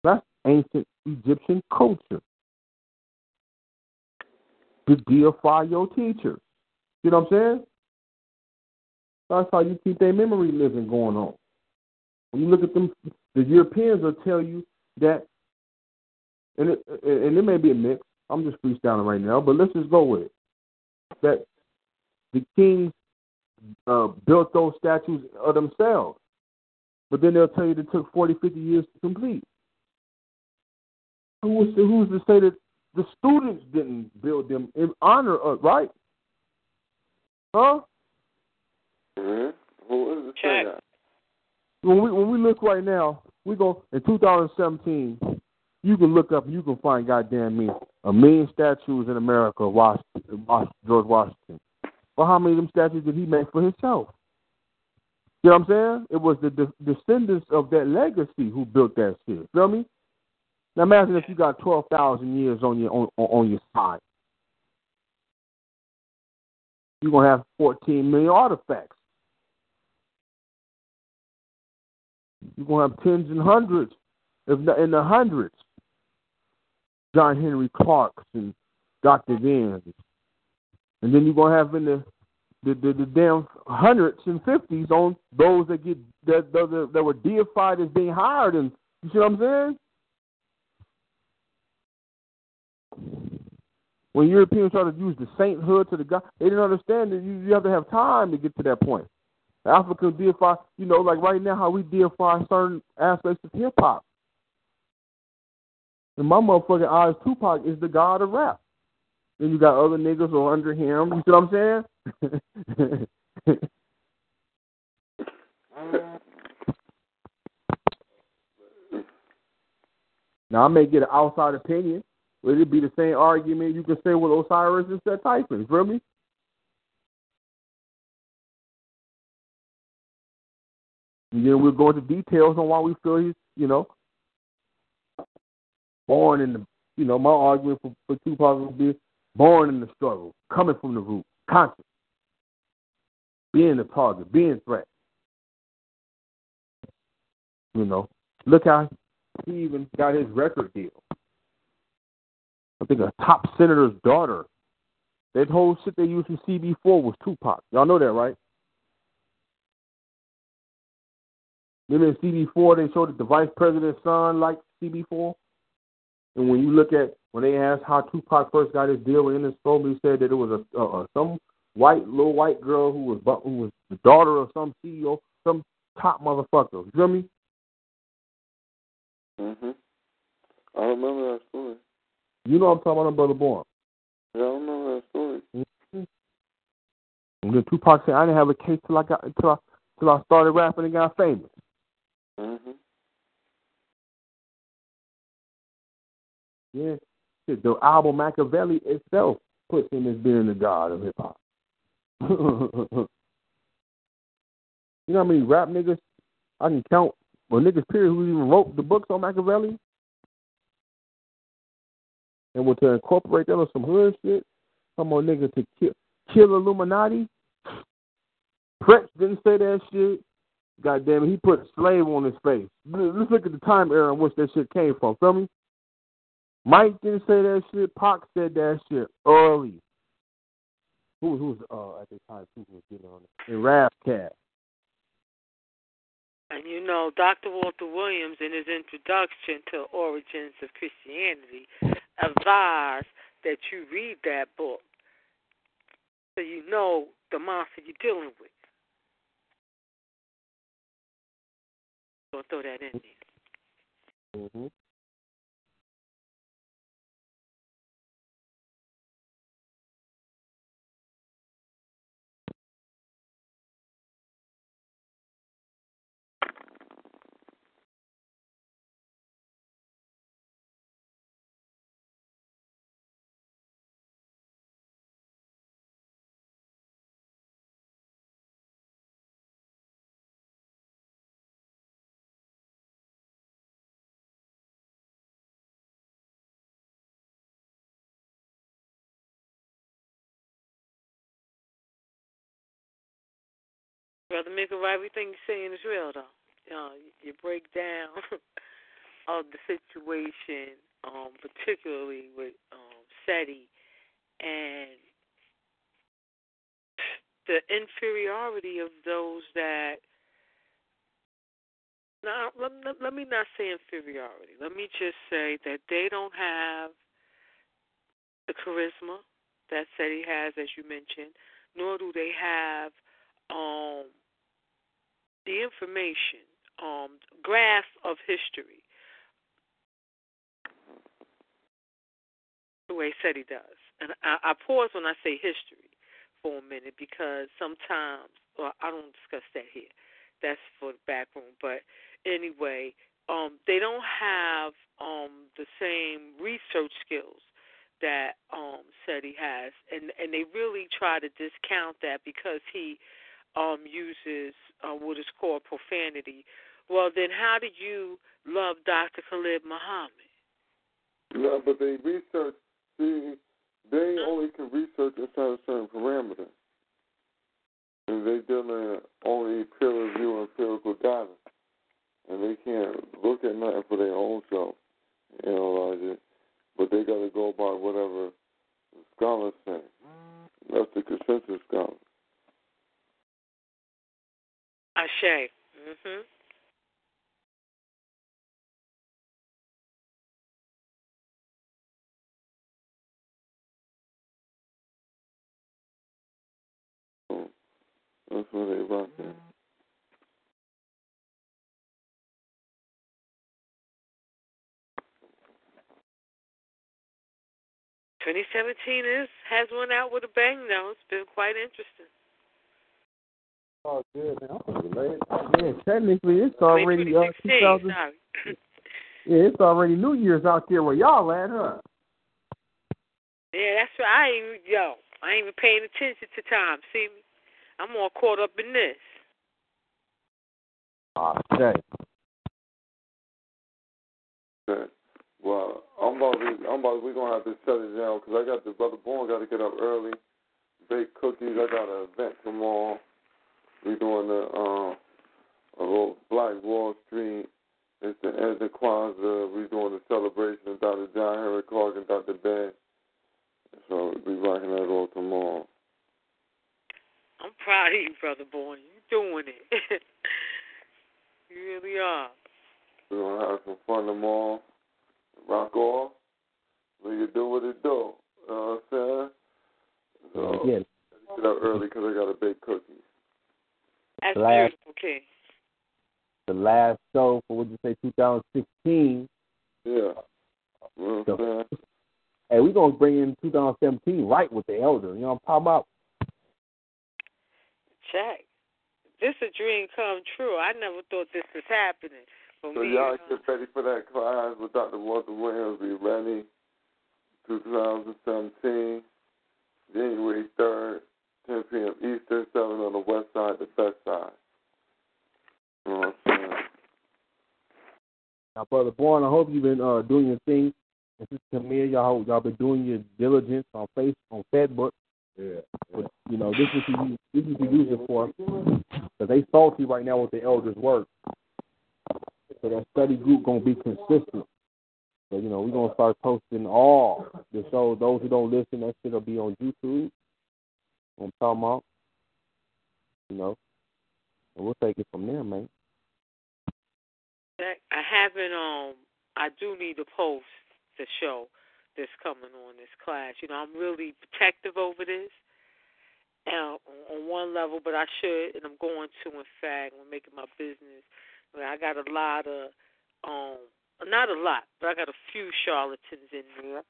That's ancient Egyptian culture. To deify your teacher. You know what I'm saying? That's how you keep their memory living going on. When you look at them, the Europeans will tell you that, and it, and it may be a mix. I'm just freestyling right now, but let's just go with it. That the kings uh, built those statues of themselves, but then they'll tell you it took 40, 50 years to complete. Was who's to say that the students didn't build them in honor of right? Huh? Mm-hmm. Who is the Check. that? When we when we look right now, we go in 2017. You can look up and you can find goddamn me a million statues in America of Washington, George Washington. Well, how many of them statues did he make for himself? You know what I'm saying? It was the de- descendants of that legacy who built that shit. Feel me? Now imagine if you got twelve thousand years on your on, on your side. You're gonna have fourteen million artifacts. You're gonna have tens and hundreds, if not in the hundreds. John Henrik Clarkes and Dr. Bens. And then you're gonna have in the the, the, the damn hundreds and fifties on those that get that that, that were deified as being hired and you see what I'm saying? When Europeans started to use the sainthood to the God, they didn't understand that you, you have to have time to get to that point. Africans deify, you know, like right now how we deify certain aspects of hip hop. In my motherfucking eyes, Tupac is the god of rap. Then you got other niggas under him. You see what I'm saying? now I may get an outside opinion. Would it be the same argument you could say with Osiris and Seth Tyson? Feel me? And then we'll go into details on why we feel he's, you know, born in the, you know, my argument for, for Tupac would be born in the struggle, coming from the root, conscious, being the target, being threat. You know, look how he even got his record deal. I think a top senator's daughter. That whole shit they used from CB4 was Tupac. Y'all know that, right? Then in CB4, they showed that the vice president's son liked CB4. And when you look at when they asked how Tupac first got his deal with Ennis he said that it was a uh, some white little white girl who was who was the daughter of some CEO, some top motherfucker. You feel me? Mhm. I remember that story. You know what I'm talking about, brother Born. Yeah, I remember that story. Mm-hmm. And then Tupac said, "I didn't have a case till I got till I till I started rapping and got famous." Mhm. Yeah, the album Makaveli itself puts him as being the god of hip hop. you know how many rap niggas I can count, or niggas period who even wrote the books on Machiavelli, and were to incorporate that on some hood shit. Come on, nigga, to kill kill Illuminati. Prince didn't say that shit. God damn it, he put slave on his face. Let's look at the time era in which that shit came from. Feel me? Mike didn't say that shit. Pac said that shit early. Who who was uh at the time who was getting on it? Cat. And you know, Dr. Walter Williams, in his introduction to Origins of Christianity, advised that you read that book so you know the monster you're dealing with. So throw that in there. Mm-hmm. Brother Mika, everything you're saying is real, though. You break down of the situation, um, particularly with um, Seti and the inferiority of those that let, let me not say inferiority. Let me just say that they don't have the charisma that Seti has, as you mentioned, nor do they have um, the information, um, grasp of history the way Seti does. And I, I pause when I say history for a minute because sometimes, well, I don't discuss that here. That's for the back room. But anyway, um, they don't have um, the same research skills that um, Seti has, and and they really try to discount that because he um, uses uh, what is called profanity. Well, then how do you love Dr. Khalid Muhammad? No, but they research. See, they only can research inside a certain parameter, and they dealing only peer review and empirical data, and they can't look at nothing for their own self, analyze it. But they got to go by whatever the scholars say. That's the consensus scholars. Ashe. Mhm. So that's where they at. Twenty seventeen is has one out with a bang though. It's been quite interesting. Oh, good, man. Yeah, technically, it's already uh, 2000. sorry. Yeah, it's already New Year's out there where y'all at, huh? Yeah, that's right. I ain't yo. I ain't even paying attention to time. See me? I'm all caught up in this. Okay. Okay. Well, I'm about to, I'm about to, we're gonna have to shut it down because I got the brother Born got to get up early, bake cookies. I got an event tomorrow. We're doing the um a little Black Wall Street. It's the end of Kwanzaa. We're doing the celebration of Dr. John Henrik Clarke and Dr. Ben. So we'll be rocking that all tomorrow. I'm proud of you, brother boy. You doing it. you really are. We're gonna have some fun tomorrow. Rock off. We can do what it do. You know what I'm saying? So, Yeah. get up early because I got to bake cookies. That's Last- beautiful, King. The last show for what you say, 2016. Yeah. You know what Hey, we're gonna bring in 2017 right with the elder. You know what I'm talking about? Check. This a dream come true. I never thought this was happening. For So me, y'all you know. get ready for that class with Dr. Walter Williams. Be ready. 2017, January 3rd, 10 p.m. Eastern, 7 on the west side, the best side. You know what I'm saying? Now, brother Born, I hope you've been uh, doing your thing. And Sister Camille, y'all y'all been doing your diligence on face on Facebook. Yeah. But, you know, this is what you this is what you use it for. Because they salty right now with the elders' work. So that study group gonna be consistent. So you know we're gonna start posting all the shows. Those who don't listen, that shit'll be on YouTube. I'm talking. You know, and we'll take it from there, man. I haven't. Um, I do need to post the show that's coming on this class. You know, I'm really protective over this. And on one level, but I should, and I'm going to. In fact, I'm making my business. I got a lot of, um, not a lot, but I got a few charlatans in there,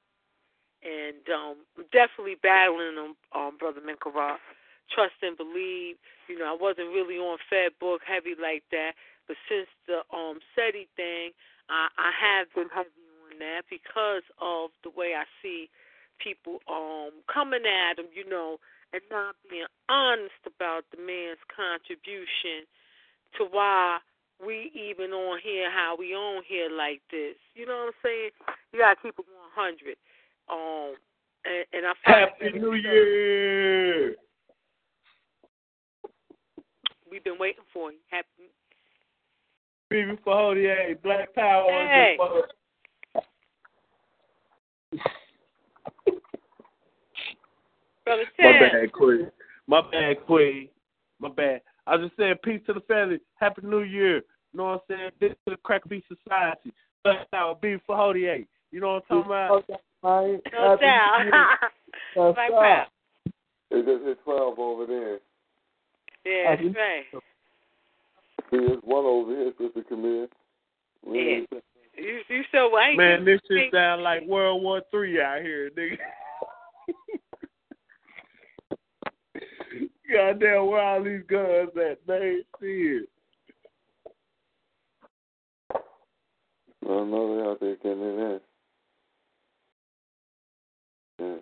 and um, I'm definitely battling them, um, brother Minkara. Trust and believe. You know, I wasn't really on Facebook heavy like that, but since the um Seti thing, I, I have been heavy on that because of the way I see people um coming at him, you know, and not being honest about the man's contribution to why we even on here, how we on here like this. You know what I'm saying? You gotta keep it 100. Um, and, and I Happy New Year! We've been waiting for you. Happy. Baby for Holy Black Power. Hey. Brother My bad, Quay. My bad, Quay. My bad. I was just saying peace to the family. Happy New Year. You know what I'm saying? This is the Crack Beat Society. But now B48. You know what I'm talking about? Right. No doubt. like that. It just hit 12 over there. Yeah, that's right. See, there's one over here, Sister Camille. Yeah. You, you so white. Man, this shit sound like World War Three out here, nigga. Goddamn, where all these guns at? They see it. I don't know they out there getting it in. Yeah.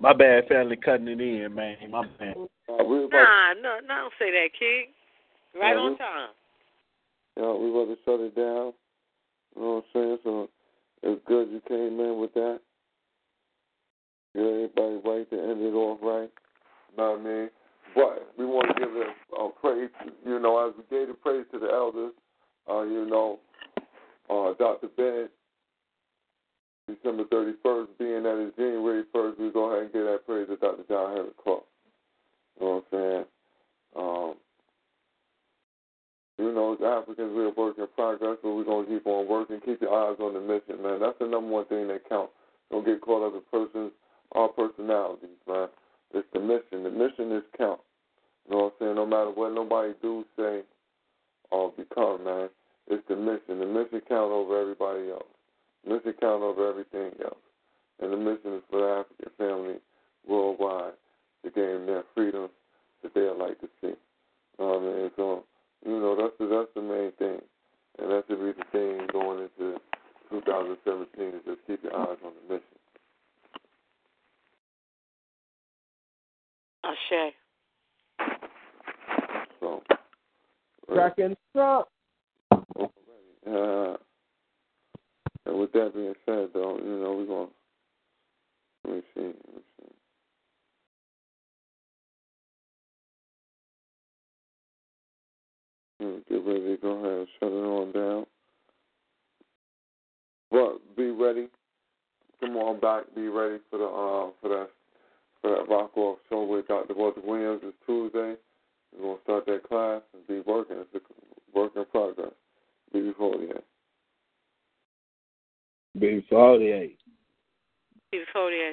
My bad, family cutting it in, man. My bad. We Nah, no, no, don't say that, King. Right Yeah, on we- time. yeah, we about to shut it down. You know what I'm saying? So it's good you came in with that. Get everybody right to end it off right. You know what I mean? But we want to give a, a praise, you know, as we gave the praise to the elders, uh, you know, uh, Dr. Ben, December 31st, being that it's January 1st, we go ahead and give that praise to Dr. John Henrik Clarke. You know what I'm saying? Um, you know, as Africans, we're a work in progress, but we're going to keep on working. Keep your eyes on the mission, man. That's the number one thing that counts. Don't get caught up in persons or personalities, man. It's the mission. The mission is count. You know what I'm saying? No matter what nobody do, say, or become, man, it's the mission. The mission count over everybody else. The mission count over everything else. And the mission is for the African family worldwide to gain their freedom that they'd like to see. You know what I mean? So, you know, that's the, that's the main thing. And that should be the thing going into 2017 is just keep your eyes on the mission. Ashe. So, Cracking up. Uh, and with that being said, though, you know, we're going to, let me see, let me see. Hmm, Get ready to go ahead and shut it on down. But be ready. Come on back. Be ready for the uh for that for that rock off show with Dr. Walter Williams this Tuesday. We're gonna start that class and be working. It's a work in progress. Be before the end. B48. B48.